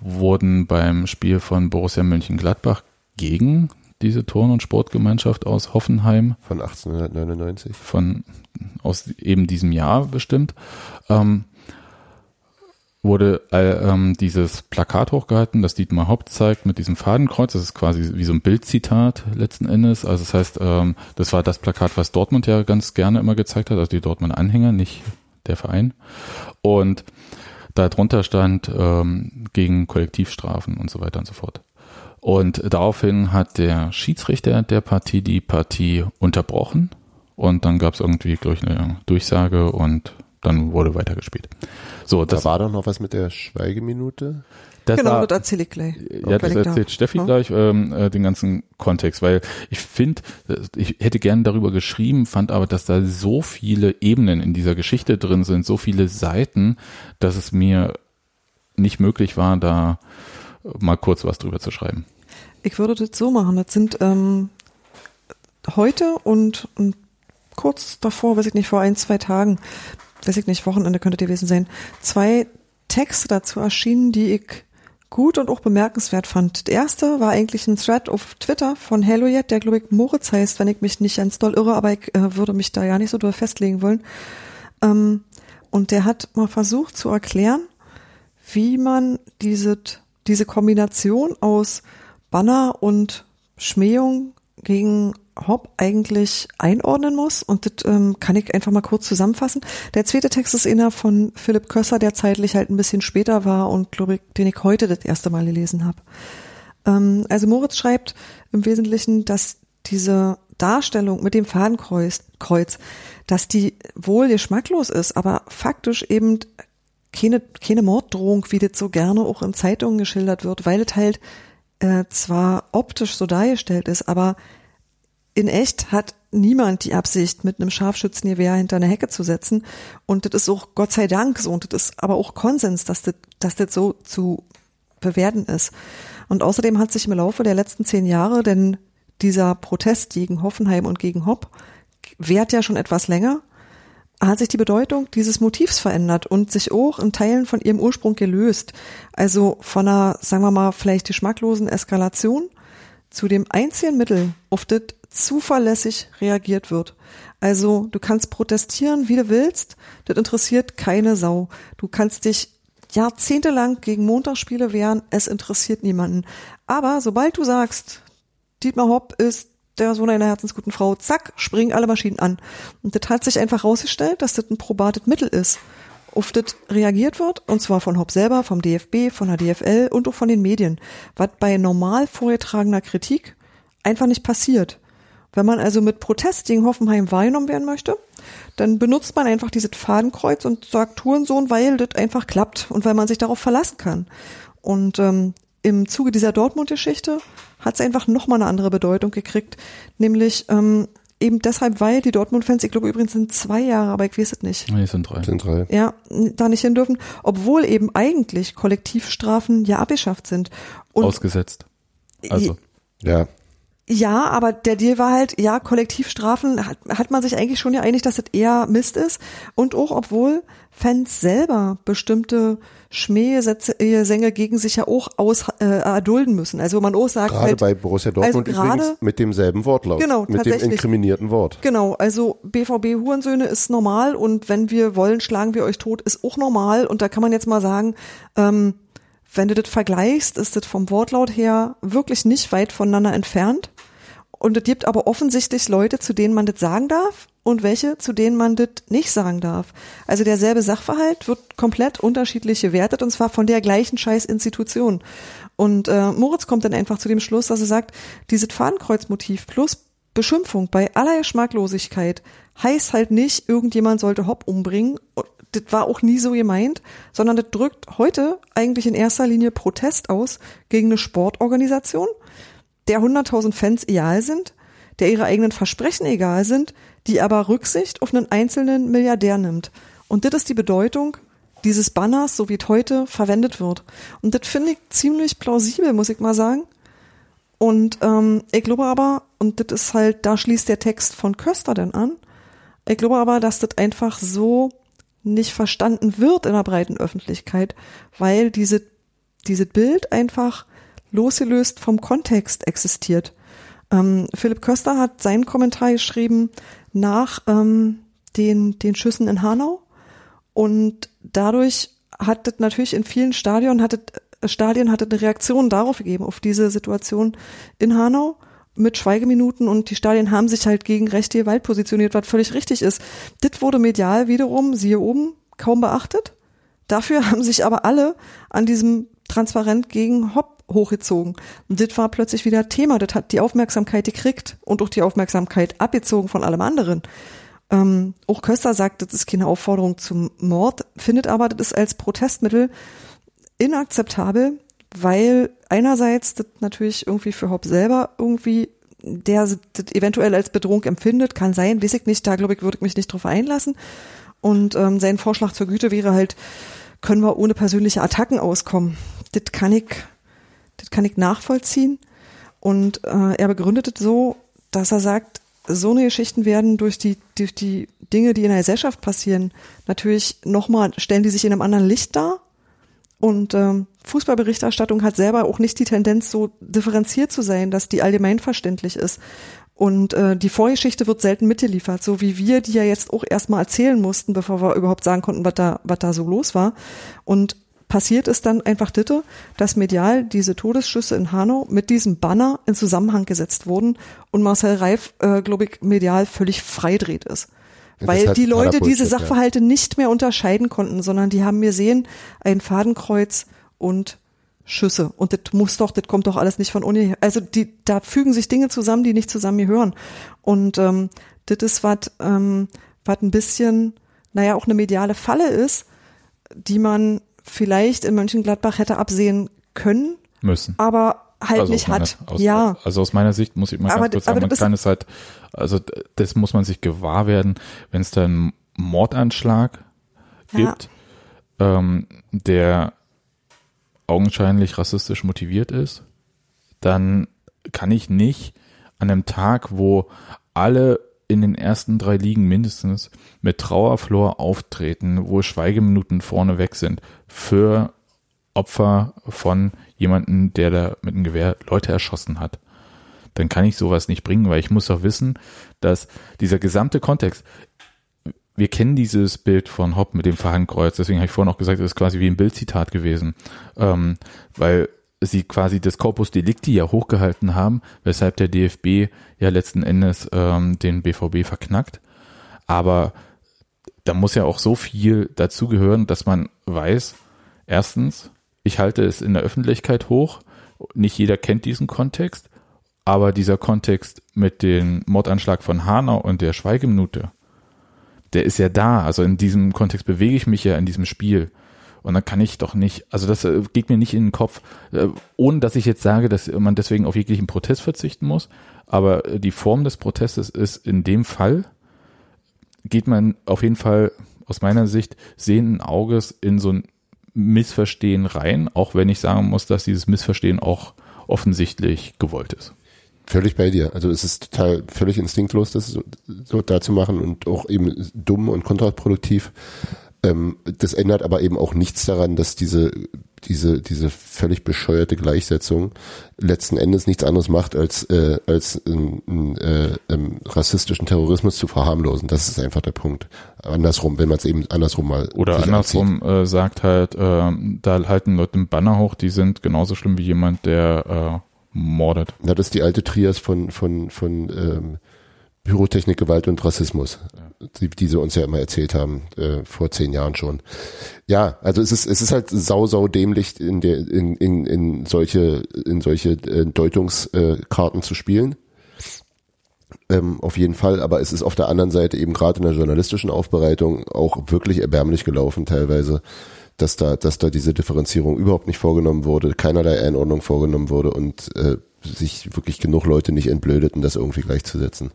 [SPEAKER 2] wurden beim Spiel von Borussia Mönchengladbach gegen diese Turn- und Sportgemeinschaft aus Hoffenheim
[SPEAKER 1] Von 1899.
[SPEAKER 2] von aus eben diesem Jahr bestimmt, ähm, wurde äh, ähm, dieses Plakat hochgehalten, das Dietmar Haupt zeigt mit diesem Fadenkreuz. Das ist quasi wie so ein Bildzitat letzten Endes. Also das heißt, ähm, das war das Plakat, was Dortmund ja ganz gerne immer gezeigt hat, also die Dortmund Anhänger, nicht der Verein. Und darunter stand ähm, gegen Kollektivstrafen und so weiter und so fort. Und daraufhin hat der Schiedsrichter der Partie die Partie unterbrochen und dann gab es irgendwie, glaube ich, eine Durchsage und dann wurde weitergespielt. So,
[SPEAKER 1] Da
[SPEAKER 2] das
[SPEAKER 1] war doch noch was mit der Schweigeminute.
[SPEAKER 2] Das
[SPEAKER 5] genau,
[SPEAKER 2] war,
[SPEAKER 5] das erzähle ich gleich.
[SPEAKER 2] ja, das erzählt Steffi
[SPEAKER 5] Ja.
[SPEAKER 2] gleich ähm, äh, den ganzen Kontext, weil ich finde, ich hätte gern darüber geschrieben, fand aber, dass da so viele Ebenen in dieser Geschichte drin sind, so viele Seiten, dass es mir nicht möglich war, da mal kurz was drüber zu schreiben.
[SPEAKER 5] Ich würde das so machen. Das sind ähm, heute und, und kurz davor, weiß ich nicht, vor ein, zwei Tagen, weiß ich nicht, Wochenende könnte gewesen sein, zwei Texte dazu erschienen, die ich gut und auch bemerkenswert fand. Der erste war eigentlich ein Thread auf Twitter von Hellojet, der glaube ich Moritz heißt, wenn ich mich nicht ganz doll irre, aber ich äh, würde mich da ja nicht so doll festlegen wollen. Ähm, und der hat mal versucht zu erklären, wie man diese, diese Kombination aus Banner und Schmähung gegen Hopp eigentlich einordnen muss. Und das ähm, kann ich einfach mal kurz zusammenfassen. Der zweite Text ist einer von Philipp Kösser, der zeitlich halt ein bisschen später war und glaube ich, den ich heute das erste Mal gelesen habe. Ähm, also Moritz schreibt im Wesentlichen, dass diese Darstellung mit dem Fadenkreuz, Kreuz, dass die wohl geschmacklos ist, aber faktisch eben keine, keine Morddrohung, wie das so gerne auch in Zeitungen geschildert wird, weil es halt äh, zwar optisch so dargestellt ist, aber in echt hat niemand die Absicht, mit einem Scharfschützengewehr hinter eine Hecke zu setzen. Und das ist auch Gott sei Dank so. Und das ist aber auch Konsens, dass das, dass das so zu bewerten ist. Und außerdem hat sich im Laufe der letzten zehn Jahre denn dieser Protest gegen Hoffenheim und gegen Hopp währt ja schon etwas länger, hat sich die Bedeutung dieses Motivs verändert und sich auch in Teilen von ihrem Ursprung gelöst. Also von einer, sagen wir mal, vielleicht geschmacklosen Eskalation zu dem einzigen Mittel, auf das zuverlässig reagiert wird. Also du kannst protestieren, wie du willst, das interessiert keine Sau. Du kannst dich jahrzehntelang gegen Montagsspiele wehren, es interessiert niemanden. Aber sobald du sagst, Dietmar Hopp ist der Sohn einer herzensguten Frau, zack, springen alle Maschinen an. Und das hat sich einfach rausgestellt, dass das ein probates Mittel ist, auf das reagiert wird, und zwar von Hopp selber, vom DFB, von der DFL und auch von den Medien, was bei normal vorgetragener Kritik einfach nicht passiert. Wenn man also mit Protest gegen Hoffenheim wahrgenommen werden möchte, dann benutzt man einfach dieses Fadenkreuz und sagt Tourensohn, weil das einfach klappt und weil man sich darauf verlassen kann. Und ähm, im Zuge dieser Dortmund-Geschichte hat es einfach nochmal eine andere Bedeutung gekriegt, nämlich ähm, eben deshalb, weil die Dortmund-Fans, ich glaube übrigens sind zwei Jahre, aber ich weiß es nicht.
[SPEAKER 2] Nee, sind drei.
[SPEAKER 1] Sind drei.
[SPEAKER 5] Ja, da nicht hin dürfen, obwohl eben eigentlich Kollektivstrafen ja abgeschafft sind. Und
[SPEAKER 2] Ausgesetzt. Also,
[SPEAKER 1] Ja.
[SPEAKER 5] Ja, aber der Deal war halt, ja, Kollektivstrafen hat, hat man sich eigentlich schon ja einig, dass das eher Mist ist. Und auch obwohl Fans selber bestimmte Schmähsätze gegen sich ja auch aus äh, erdulden müssen. Also man auch sagt
[SPEAKER 1] Gerade
[SPEAKER 5] halt,
[SPEAKER 1] bei Borussia Dortmund
[SPEAKER 5] also gerade-
[SPEAKER 1] übrigens mit demselben Wortlaut.
[SPEAKER 5] Genau,
[SPEAKER 1] Mit dem inkriminierten Wort.
[SPEAKER 5] Genau, also BVB Hurensöhne ist normal und wenn wir wollen, schlagen wir euch tot, ist auch normal. Und da kann man jetzt mal sagen, ähm, wenn du das vergleichst, ist das vom Wortlaut her wirklich nicht weit voneinander entfernt. Und es gibt aber offensichtlich Leute, zu denen man das sagen darf und welche, zu denen man das nicht sagen darf. Also derselbe Sachverhalt wird komplett unterschiedlich gewertet und zwar von der gleichen scheiß Institution. Und äh, Moritz kommt dann einfach zu dem Schluss, dass er sagt, dieses Fadenkreuzmotiv plus Beschimpfung bei aller Geschmacklosigkeit heißt halt nicht, irgendjemand sollte Hopp umbringen. Das war auch nie so gemeint, sondern das drückt heute eigentlich in erster Linie Protest aus gegen eine Sportorganisation, der 100.000 Fans egal sind, der ihre eigenen Versprechen egal sind, die aber Rücksicht auf einen einzelnen Milliardär nimmt. Und das ist die Bedeutung dieses Banners, so wie es heute verwendet wird. Und das finde ich ziemlich plausibel, muss ich mal sagen. Und ähm, ich glaube aber, und das ist halt, da schließt der Text von Köster dann an, ich glaube aber, dass das einfach so nicht verstanden wird in der breiten Öffentlichkeit, weil diese, dieses Bild einfach losgelöst vom Kontext existiert. Ähm, Philipp Köster hat seinen Kommentar geschrieben nach ähm, den, den Schüssen in Hanau und dadurch hat das natürlich in vielen Stadien, hat das, Stadien hat das eine Reaktion darauf gegeben, auf diese Situation in Hanau mit Schweigeminuten und die Stadien haben sich halt gegen rechte Gewalt positioniert, was völlig richtig ist. Das wurde medial wiederum, siehe oben, kaum beachtet. Dafür haben sich aber alle an diesem Transparent gegen Hopp hochgezogen. Und das war plötzlich wieder Thema. Das hat die Aufmerksamkeit gekriegt und auch die Aufmerksamkeit abgezogen von allem anderen. Ähm, auch Köster sagt, das ist keine Aufforderung zum Mord, findet aber, das ist als Protestmittel inakzeptabel, weil einerseits das natürlich irgendwie für Hopp selber irgendwie der das eventuell als Bedrohung empfindet, kann sein, weiß ich nicht, da glaube ich, würde ich mich nicht drauf einlassen. Und ähm, sein Vorschlag zur Güte wäre halt, können wir ohne persönliche Attacken auskommen. Das kann ich, das kann ich nachvollziehen. Und äh, er begründet es so, dass er sagt, so eine Geschichten werden durch die, durch die Dinge, die in der Gesellschaft passieren, natürlich nochmal, stellen die sich in einem anderen Licht dar. Und ähm, Fußballberichterstattung hat selber auch nicht die Tendenz, so differenziert zu sein, dass die allgemeinverständlich ist. Und äh, die Vorgeschichte wird selten mitgeliefert, so wie wir, die ja jetzt auch erstmal erzählen mussten, bevor wir überhaupt sagen konnten, was da, was da so los war. Und passiert ist dann einfach ditte, dass medial diese Todesschüsse in Hanau mit diesem Banner in Zusammenhang gesetzt wurden und Marcel Reif, äh, glaube ich, medial völlig freidreht ist.
[SPEAKER 1] Ja,
[SPEAKER 5] Weil die Leute diese
[SPEAKER 1] Bullshit, ja.
[SPEAKER 5] Sachverhalte nicht mehr unterscheiden konnten, sondern die haben mir sehen, ein Fadenkreuz und Schüsse. Und das muss doch, das kommt doch alles nicht von Uni. Also die, da fügen sich Dinge zusammen, die nicht zusammen gehören. Und ähm, das ist was, ähm, was ein bisschen, naja, auch eine mediale Falle ist, die man vielleicht in Mönchengladbach hätte absehen können,
[SPEAKER 2] müssen.
[SPEAKER 5] aber halt
[SPEAKER 2] also
[SPEAKER 5] nicht hat.
[SPEAKER 2] Meiner, aus,
[SPEAKER 5] ja.
[SPEAKER 2] Also aus meiner Sicht muss ich mal
[SPEAKER 5] Aber
[SPEAKER 2] ganz kurz sagen, man
[SPEAKER 5] das-
[SPEAKER 2] kann es halt, also das muss man sich gewahr werden, wenn es da einen Mordanschlag
[SPEAKER 5] Ja.
[SPEAKER 2] gibt, ähm, der augenscheinlich rassistisch motiviert ist, dann kann ich nicht an einem Tag, wo alle in den ersten drei Ligen mindestens mit Trauerflor auftreten, wo Schweigeminuten vorne weg sind für Opfer von jemanden, der da mit einem Gewehr Leute erschossen hat. Dann kann ich sowas nicht bringen, weil ich muss doch wissen, dass dieser gesamte Kontext, wir kennen dieses Bild von Hopp mit dem Verhangkreuz, deswegen habe ich vorhin auch gesagt, das ist quasi wie ein Bildzitat gewesen, ähm, weil sie quasi das Corpus Delicti ja hochgehalten haben, weshalb der DFB ja letzten Endes ähm, den BVB verknackt. Aber da muss ja auch so viel dazugehören, dass man weiß, erstens, ich halte es in der Öffentlichkeit hoch, nicht jeder kennt diesen Kontext, aber dieser Kontext mit dem Mordanschlag von Hanau und der Schweigeminute, der ist ja da. Also in diesem Kontext bewege ich mich ja in diesem Spiel. Und dann kann ich doch nicht, also das äh, geht mir nicht in den Kopf, äh, ohne dass ich jetzt sage, dass man deswegen auf jeglichen Protest verzichten muss. Aber äh, die Form des Protestes ist in dem Fall, geht man auf jeden Fall aus meiner Sicht sehenden Auges in so ein Missverstehen rein, auch wenn ich sagen muss, dass dieses Missverstehen auch offensichtlich gewollt ist.
[SPEAKER 1] Völlig bei dir. Also es ist total völlig instinktlos, das so, so da zu machen und auch eben dumm und kontraproduktiv. Ähm, das ändert aber eben auch nichts daran, dass diese, diese, diese völlig bescheuerte Gleichsetzung letzten Endes nichts anderes macht, als, äh, als einen äh, ähm, rassistischen Terrorismus zu verharmlosen. Das ist einfach der Punkt. Andersrum, wenn man es eben andersrum mal.
[SPEAKER 2] Oder andersrum äh, sagt halt, äh, da halten Leute einen Banner hoch, die sind genauso schlimm wie jemand, der äh, mordet.
[SPEAKER 1] Na, das ist die alte Trias von, von, von ähm, Pyrotechnik, Gewalt und Rassismus, die, die sie uns ja immer erzählt haben, äh, vor zehn Jahren schon. Ja, also es ist, es ist halt sau, sau dämlich, in der, in, in, in solche, in solche äh, Deutungskarten äh, zu spielen. Ähm, auf jeden Fall, aber es ist auf der anderen Seite eben gerade in der journalistischen Aufbereitung auch wirklich erbärmlich gelaufen teilweise, dass da, dass da diese Differenzierung überhaupt nicht vorgenommen wurde, keinerlei Einordnung vorgenommen wurde und äh, sich wirklich genug Leute nicht entblödeten, das irgendwie gleichzusetzen.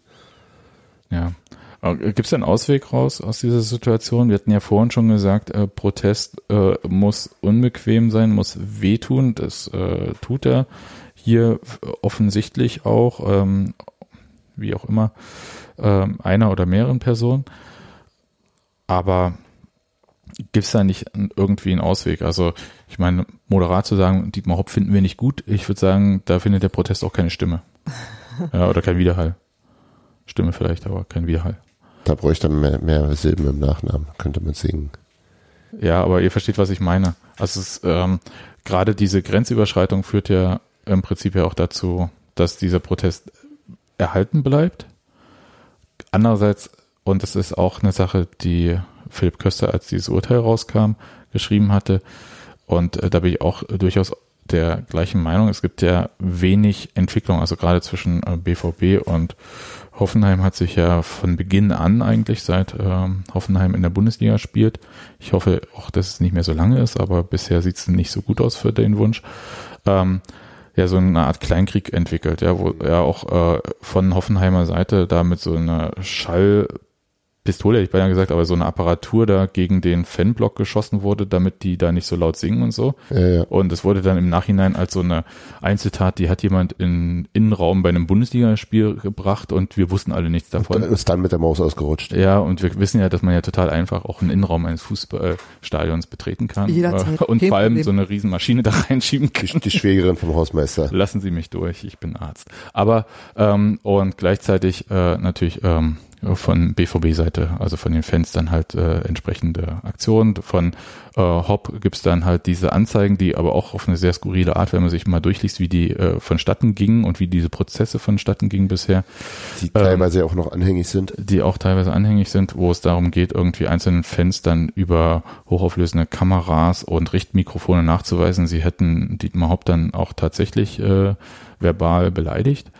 [SPEAKER 2] Ja. Gibt es einen Ausweg raus aus dieser Situation? Wir hatten ja vorhin schon gesagt, äh, Protest äh, muss unbequem sein, muss wehtun. Das äh, tut er hier offensichtlich auch, ähm, wie auch immer, ähm, einer oder mehreren Personen. Aber gibt es da nicht irgendwie einen Ausweg? Also ich meine, moderat zu sagen, Dietmar Hopp finden wir nicht gut. Ich würde sagen, da findet der Protest auch keine Stimme. ja, oder kein Widerhall. Stimme vielleicht, aber kein Widerhall.
[SPEAKER 1] Da bräuchte man mehr, mehr Silben im Nachnamen, könnte man singen.
[SPEAKER 2] Ja, aber ihr versteht, was ich meine. Also es ist, ähm, gerade diese Grenzüberschreitung führt ja im Prinzip ja auch dazu, dass dieser Protest erhalten bleibt. Andererseits, und das ist auch eine Sache, die Philipp Köster, als dieses Urteil rauskam, geschrieben hatte, und äh, da bin ich auch durchaus der gleichen Meinung. Es gibt ja wenig Entwicklung, also gerade zwischen äh, BVB und Hoffenheim hat sich ja von Beginn an eigentlich, seit ähm, Hoffenheim in der Bundesliga spielt. Ich hoffe auch, dass es nicht mehr so lange ist, aber bisher sieht es nicht so gut aus für den Wunsch. Ähm, ja, so eine Art Kleinkrieg entwickelt, ja, wo ja auch äh, von Hoffenheimer Seite da mit so einer Schall Pistole, hätte ich beinahe gesagt, aber so eine Apparatur da gegen den Fanblock geschossen wurde, damit die da nicht so laut singen und so.
[SPEAKER 1] Ja, ja.
[SPEAKER 2] Und es wurde dann im Nachhinein als so eine Einzeltat, die hat jemand in Innenraum bei einem Bundesligaspiel gebracht und wir wussten alle nichts davon.
[SPEAKER 1] Und ist dann mit der Maus ausgerutscht.
[SPEAKER 2] Ja, und wir wissen ja, dass man ja total einfach auch einen Innenraum eines Fußballstadions betreten kann.
[SPEAKER 5] Jederzeit.
[SPEAKER 2] Und vor allem so eine Riesenmaschine da reinschieben kann.
[SPEAKER 1] Die, die Schwägerin vom Hausmeister.
[SPEAKER 2] Lassen Sie mich durch, ich bin Arzt. Aber ähm, und gleichzeitig äh, natürlich ähm, von BVB-Seite, also von den Fans dann halt äh, entsprechende Aktionen. Von äh, Hop gibt's dann halt diese Anzeigen, die aber auch auf eine sehr skurrile Art, wenn man sich mal durchliest, wie die äh, vonstatten gingen und wie diese Prozesse vonstatten gingen bisher.
[SPEAKER 1] Die ähm, teilweise auch noch anhängig sind.
[SPEAKER 2] Die auch teilweise anhängig sind, wo es darum geht, irgendwie einzelnen Fans dann über hochauflösende Kameras und Richtmikrofone nachzuweisen, sie hätten Dietmar Hopp dann auch tatsächlich äh, verbal beleidigt.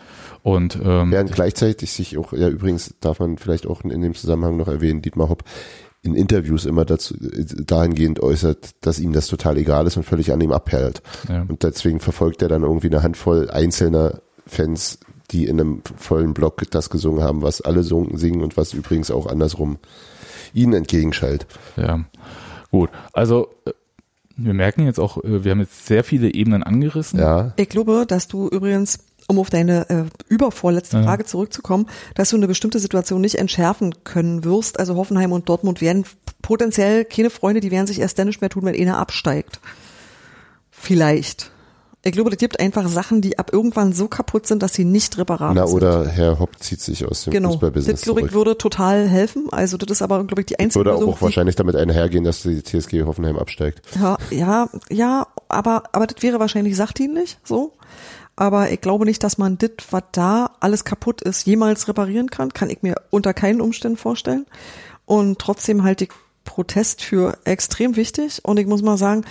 [SPEAKER 2] Und ähm,
[SPEAKER 1] während gleichzeitig sich auch, ja übrigens darf man vielleicht auch in dem Zusammenhang noch erwähnen, Dietmar Hopp in Interviews immer dazu dahingehend äußert, dass ihm das total egal ist und völlig an ihm abperlt. Ja. Und deswegen verfolgt er dann irgendwie eine Handvoll einzelner Fans, die in einem vollen Block das gesungen haben, was alle singen und was übrigens auch andersrum ihnen entgegenschallt.
[SPEAKER 2] Ja, gut. Also äh, Wir merken jetzt auch, äh, wir haben jetzt sehr viele Ebenen angerissen.
[SPEAKER 1] Ja,
[SPEAKER 5] Ich glaube, dass du übrigens, um auf deine äh, übervorletzte
[SPEAKER 2] Ja.
[SPEAKER 5] Frage zurückzukommen, dass du eine bestimmte Situation nicht entschärfen können wirst. Also Hoffenheim und Dortmund werden potenziell keine Freunde, die werden sich erst dann nicht mehr tun, wenn einer absteigt. Vielleicht. Ich glaube, es gibt einfach Sachen, die ab irgendwann so kaputt sind, dass sie nicht reparabel
[SPEAKER 1] na
[SPEAKER 5] sind.
[SPEAKER 1] oder Herr Hopp zieht sich aus dem
[SPEAKER 5] Genau. Das,
[SPEAKER 1] Fußballbusiness
[SPEAKER 5] glaube ich,
[SPEAKER 1] zurück.
[SPEAKER 5] würde total helfen. Also das ist aber, glaube ich, die einzige
[SPEAKER 1] Würde
[SPEAKER 5] Lösung,
[SPEAKER 1] auch
[SPEAKER 5] die-
[SPEAKER 1] wahrscheinlich damit einhergehen, dass die TSG Hoffenheim absteigt.
[SPEAKER 5] Ja, ja, ja, aber, aber das wäre wahrscheinlich sachdienlich, so. Aber ich glaube nicht, dass man das, was da alles kaputt ist, jemals reparieren kann. Kann ich mir unter keinen Umständen vorstellen. Und trotzdem halte ich Protest für extrem wichtig. Und ich muss mal sagen,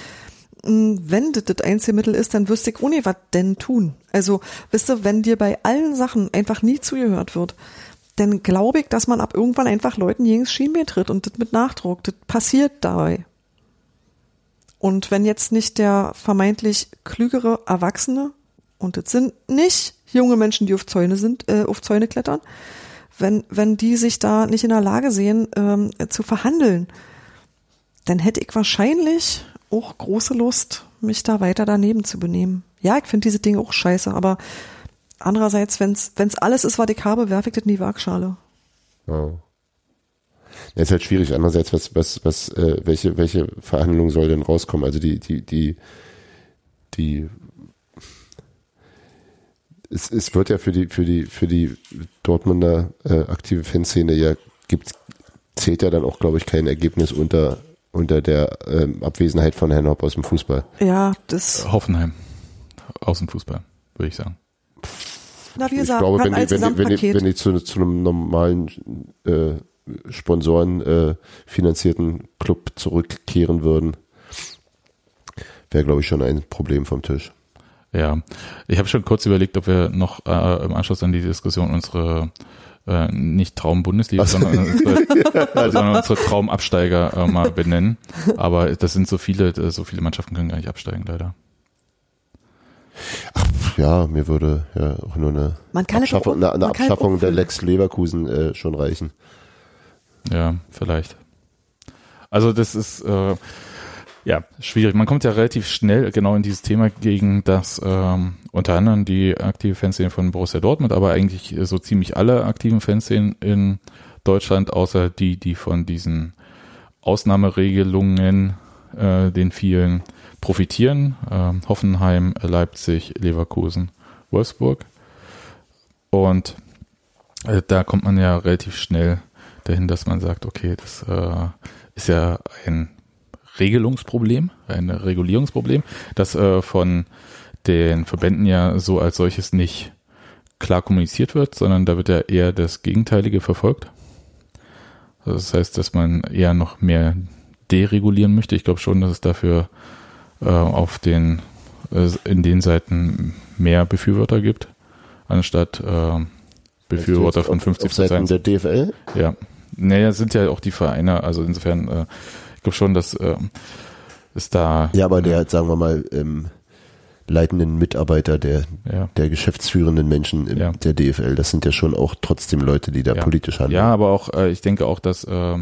[SPEAKER 5] mh, wenn das das einzige Mittel ist, dann wüsste ich ohne was denn tun. Also, wisst ihr, wenn dir bei allen Sachen einfach nie zugehört wird, dann glaube ich, dass man ab irgendwann einfach Leuten das Schienbein tritt und das mit Nachdruck. Das passiert dabei. Und wenn jetzt nicht der vermeintlich klügere Erwachsene, und das sind nicht junge Menschen, die auf Zäune sind, äh, auf Zäune klettern, wenn, wenn die sich da nicht in der Lage sehen, ähm, zu verhandeln, dann hätte ich wahrscheinlich auch große Lust, mich da weiter daneben zu benehmen. Ja, ich finde diese Dinge auch scheiße, aber andererseits, wenn's, wenn's alles ist, was ich habe, werfe ich das in die Waagschale.
[SPEAKER 1] Ja. Ja, ist halt schwierig. Andererseits, was, was, was, äh, welche, welche Verhandlung soll denn rauskommen? Also die, die, die, die, es, es wird ja für die, für die, für die Dortmunder äh, aktive Fanszene ja gibt, zählt ja dann auch, glaube ich, kein Ergebnis unter, unter der ähm, Abwesenheit von Herrn Hopp aus dem Fußball.
[SPEAKER 5] Ja, das,
[SPEAKER 2] Hoffenheim. Außenfußball, würde ich sagen.
[SPEAKER 5] na, wie
[SPEAKER 1] Ich
[SPEAKER 5] gesagt,
[SPEAKER 1] glaube,
[SPEAKER 5] kann
[SPEAKER 1] wenn die, wenn die, wenn die, wenn die zu, zu einem normalen äh, Sponsoren äh, finanzierten Club zurückkehren würden, wäre, glaube ich, schon ein Problem vom Tisch.
[SPEAKER 2] Ja, ich habe schon kurz überlegt, ob wir noch äh, im Anschluss an die Diskussion unsere äh, nicht Traum-Bundesliga,
[SPEAKER 1] Ach so.
[SPEAKER 2] sondern, unsere, sondern unsere Traumabsteiger äh, mal benennen. Aber das sind so viele, äh, so viele Mannschaften können gar nicht absteigen, leider.
[SPEAKER 1] Ja, mir würde ja auch nur eine
[SPEAKER 5] Man kann
[SPEAKER 1] Abschaffung, eine, eine Abschaffung der. Lex Leverkusen äh, schon reichen.
[SPEAKER 2] Ja, vielleicht. Also das ist äh, ja schwierig. Man kommt ja relativ schnell genau in dieses Thema gegen das ähm, unter anderem die aktive Fanszene von Borussia Dortmund, aber eigentlich so ziemlich alle aktiven Fanszenen in Deutschland, außer die, die von diesen Ausnahmeregelungen, äh, den vielen profitieren. Ähm, Hoffenheim, Leipzig, Leverkusen, Wolfsburg. Und äh, da kommt man ja relativ schnell dahin, dass man sagt, okay, das äh, ist ja ein Regelungsproblem, ein Regulierungsproblem, das äh, von den Verbänden ja so als solches nicht klar kommuniziert wird, sondern da wird ja eher das Gegenteilige verfolgt. Also das heißt, dass man eher noch mehr deregulieren möchte. Ich glaube schon, dass es dafür äh, auf den äh, in den Seiten mehr Befürworter gibt, anstatt äh, Befürworter von 50
[SPEAKER 1] auf Seiten der DFL?
[SPEAKER 2] Ja. Naja, sind ja auch die Vereine, also insofern, äh, ich glaube schon, dass äh, es da.
[SPEAKER 1] Ja, aber der, sagen wir mal, ähm, leitenden Mitarbeiter der,
[SPEAKER 2] Ja.
[SPEAKER 1] der geschäftsführenden Menschen im,
[SPEAKER 2] Ja.
[SPEAKER 1] der DFL, das sind ja schon auch trotzdem Leute, die da
[SPEAKER 2] ja.
[SPEAKER 1] politisch handeln.
[SPEAKER 2] Ja, aber auch, äh, ich denke auch, dass äh,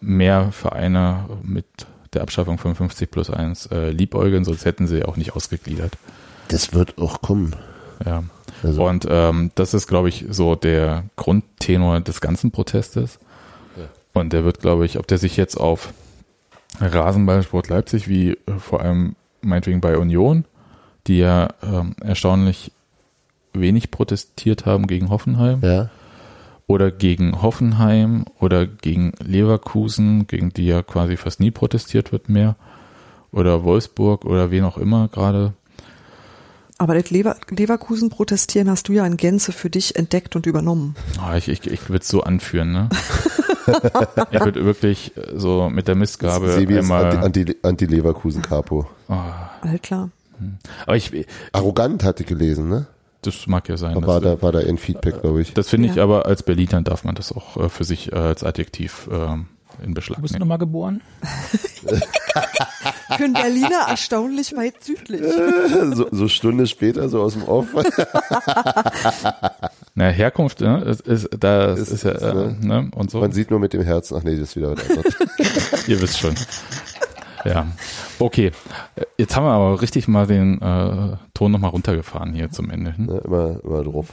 [SPEAKER 2] mehr Vereine mit der Abschaffung von 50 plus 1 äh, liebäugeln, sonst hätten sie auch nicht ausgegliedert.
[SPEAKER 1] Das wird auch kommen.
[SPEAKER 2] Ja.
[SPEAKER 1] Also,
[SPEAKER 2] Und ähm, das ist, glaube ich, so der Grundtenor des ganzen Protestes. Und der wird, glaube ich, ob der sich jetzt auf Rasenballsport Leipzig wie äh, vor allem meinetwegen bei Union, die ja ähm, erstaunlich wenig protestiert haben gegen Hoffenheim
[SPEAKER 1] ja.
[SPEAKER 2] oder gegen Hoffenheim oder gegen Leverkusen, gegen die ja quasi fast nie protestiert wird mehr oder Wolfsburg oder wen auch immer gerade.
[SPEAKER 5] Aber das Lever Leverkusen protestieren hast du ja in Gänze für dich entdeckt und übernommen.
[SPEAKER 2] Ah, ich ich, ich würde es so anführen, ne? ich würde wirklich äh, so mit der Missgabe
[SPEAKER 1] Sebi
[SPEAKER 2] einmal.
[SPEAKER 1] Anti- Anti-Leverkusen-Capo.
[SPEAKER 2] Ah,
[SPEAKER 5] All klar.
[SPEAKER 2] aber ich,
[SPEAKER 1] Arrogant hatte ich gelesen, ne?
[SPEAKER 2] das mag ja sein.
[SPEAKER 1] War da, war da ein Feedback, glaube ich.
[SPEAKER 2] das finde ich
[SPEAKER 5] Ja.
[SPEAKER 2] aber als Berliner darf man das auch äh, für sich äh, als Adjektiv ähm, in Beschlag
[SPEAKER 4] Du bist
[SPEAKER 2] nehmen.
[SPEAKER 4] nochmal geboren?
[SPEAKER 5] Für einen Berliner erstaunlich weit südlich.
[SPEAKER 1] so, so Stunde später, so aus dem Off.
[SPEAKER 2] Na, Herkunft, ne? Ist, ist, das
[SPEAKER 1] Ist-
[SPEAKER 2] ist, ja,
[SPEAKER 1] ist,
[SPEAKER 2] äh,
[SPEAKER 1] ne?
[SPEAKER 2] ne? Und so.
[SPEAKER 1] Man sieht nur mit dem Herzen, ach nee, das ist wieder was anderes.
[SPEAKER 2] Ihr wisst schon. Ja, okay. Jetzt haben wir aber richtig mal den äh, Ton nochmal runtergefahren hier zum Ende. Hm?
[SPEAKER 1] Ja, immer, immer drauf.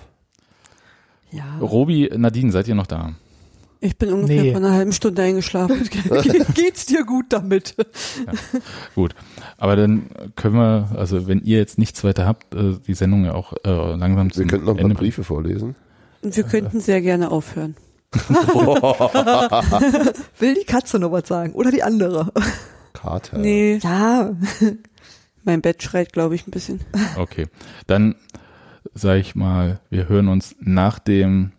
[SPEAKER 5] Ja.
[SPEAKER 2] Robi, Nadine, seid ihr noch da?
[SPEAKER 3] Ich bin ungefähr
[SPEAKER 4] Nee.
[SPEAKER 3] vor einer halben Stunde eingeschlafen.
[SPEAKER 5] Ge- Geht's dir gut damit?
[SPEAKER 2] Gut. Aber dann können wir, also wenn ihr jetzt nichts weiter habt, äh, die Sendung ja auch äh, langsam
[SPEAKER 1] Wir
[SPEAKER 2] zum
[SPEAKER 1] könnten noch ein paar
[SPEAKER 2] Ende
[SPEAKER 1] Briefe vorlesen.
[SPEAKER 3] Und wir könnten sehr gerne aufhören.
[SPEAKER 5] Will die Katze noch was sagen? Oder die andere?
[SPEAKER 1] Kater.
[SPEAKER 3] Nee,
[SPEAKER 5] Ja.
[SPEAKER 3] mein Bett schreit, glaube ich, ein bisschen.
[SPEAKER 2] Okay. Dann sage ich mal, wir hören uns nach dem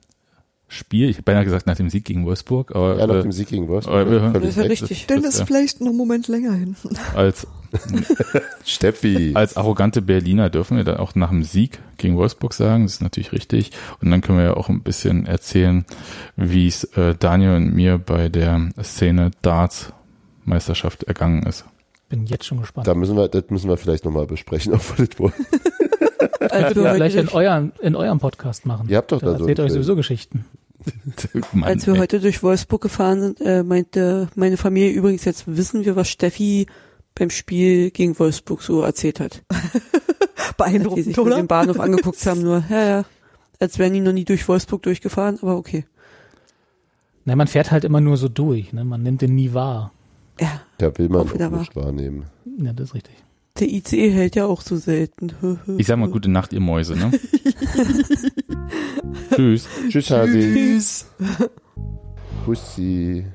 [SPEAKER 2] Spiel, ich habe beinahe gesagt nach dem Sieg gegen Wolfsburg, aber
[SPEAKER 1] Ja, nach
[SPEAKER 2] äh,
[SPEAKER 1] dem Sieg gegen Wolfsburg. Völlig
[SPEAKER 3] Das ist ja richtig.
[SPEAKER 5] Dann
[SPEAKER 2] Das, äh,
[SPEAKER 5] vielleicht noch einen Moment länger hin.
[SPEAKER 2] als,
[SPEAKER 1] Steffi.
[SPEAKER 2] als arrogante Berliner dürfen wir dann auch nach dem Sieg gegen Wolfsburg sagen, das ist natürlich richtig. Und dann können wir ja auch ein bisschen erzählen, wie es äh, Daniel und mir bei der Szene Darts Meisterschaft ergangen ist.
[SPEAKER 4] Bin jetzt schon gespannt.
[SPEAKER 1] Da müssen wir, das müssen wir vielleicht nochmal besprechen, ob wir das wollen.
[SPEAKER 3] Als wir,
[SPEAKER 4] ja, vielleicht in eurem, in eurem Podcast machen.
[SPEAKER 1] Ihr habt doch da so
[SPEAKER 4] erzählt euch sowieso Geschichten.
[SPEAKER 2] Mann,
[SPEAKER 3] als wir
[SPEAKER 2] ey.
[SPEAKER 3] heute durch Wolfsburg gefahren sind, äh, meinte meine Familie übrigens, jetzt wissen wir, was Steffi beim Spiel gegen Wolfsburg so erzählt hat. Als die
[SPEAKER 5] Beeindruckend,
[SPEAKER 3] sich
[SPEAKER 5] oder?
[SPEAKER 3] dem Bahnhof angeguckt haben, nur, ja, ja, als wären die noch nie durch Wolfsburg durchgefahren, aber okay.
[SPEAKER 4] Nein, man fährt halt immer nur so durch. Ne? Man nimmt den nie wahr.
[SPEAKER 3] Ja,
[SPEAKER 1] Da will man
[SPEAKER 3] Auch wieder
[SPEAKER 1] auch nicht wahrnehmen.
[SPEAKER 4] Ja, das ist richtig.
[SPEAKER 3] Der ICE hält ja auch so selten.
[SPEAKER 2] ich sag mal gute Nacht, ihr Mäuse, ne? Tschüss.
[SPEAKER 1] Tschüss, Hasi.
[SPEAKER 5] Tschüss.
[SPEAKER 1] Pussy.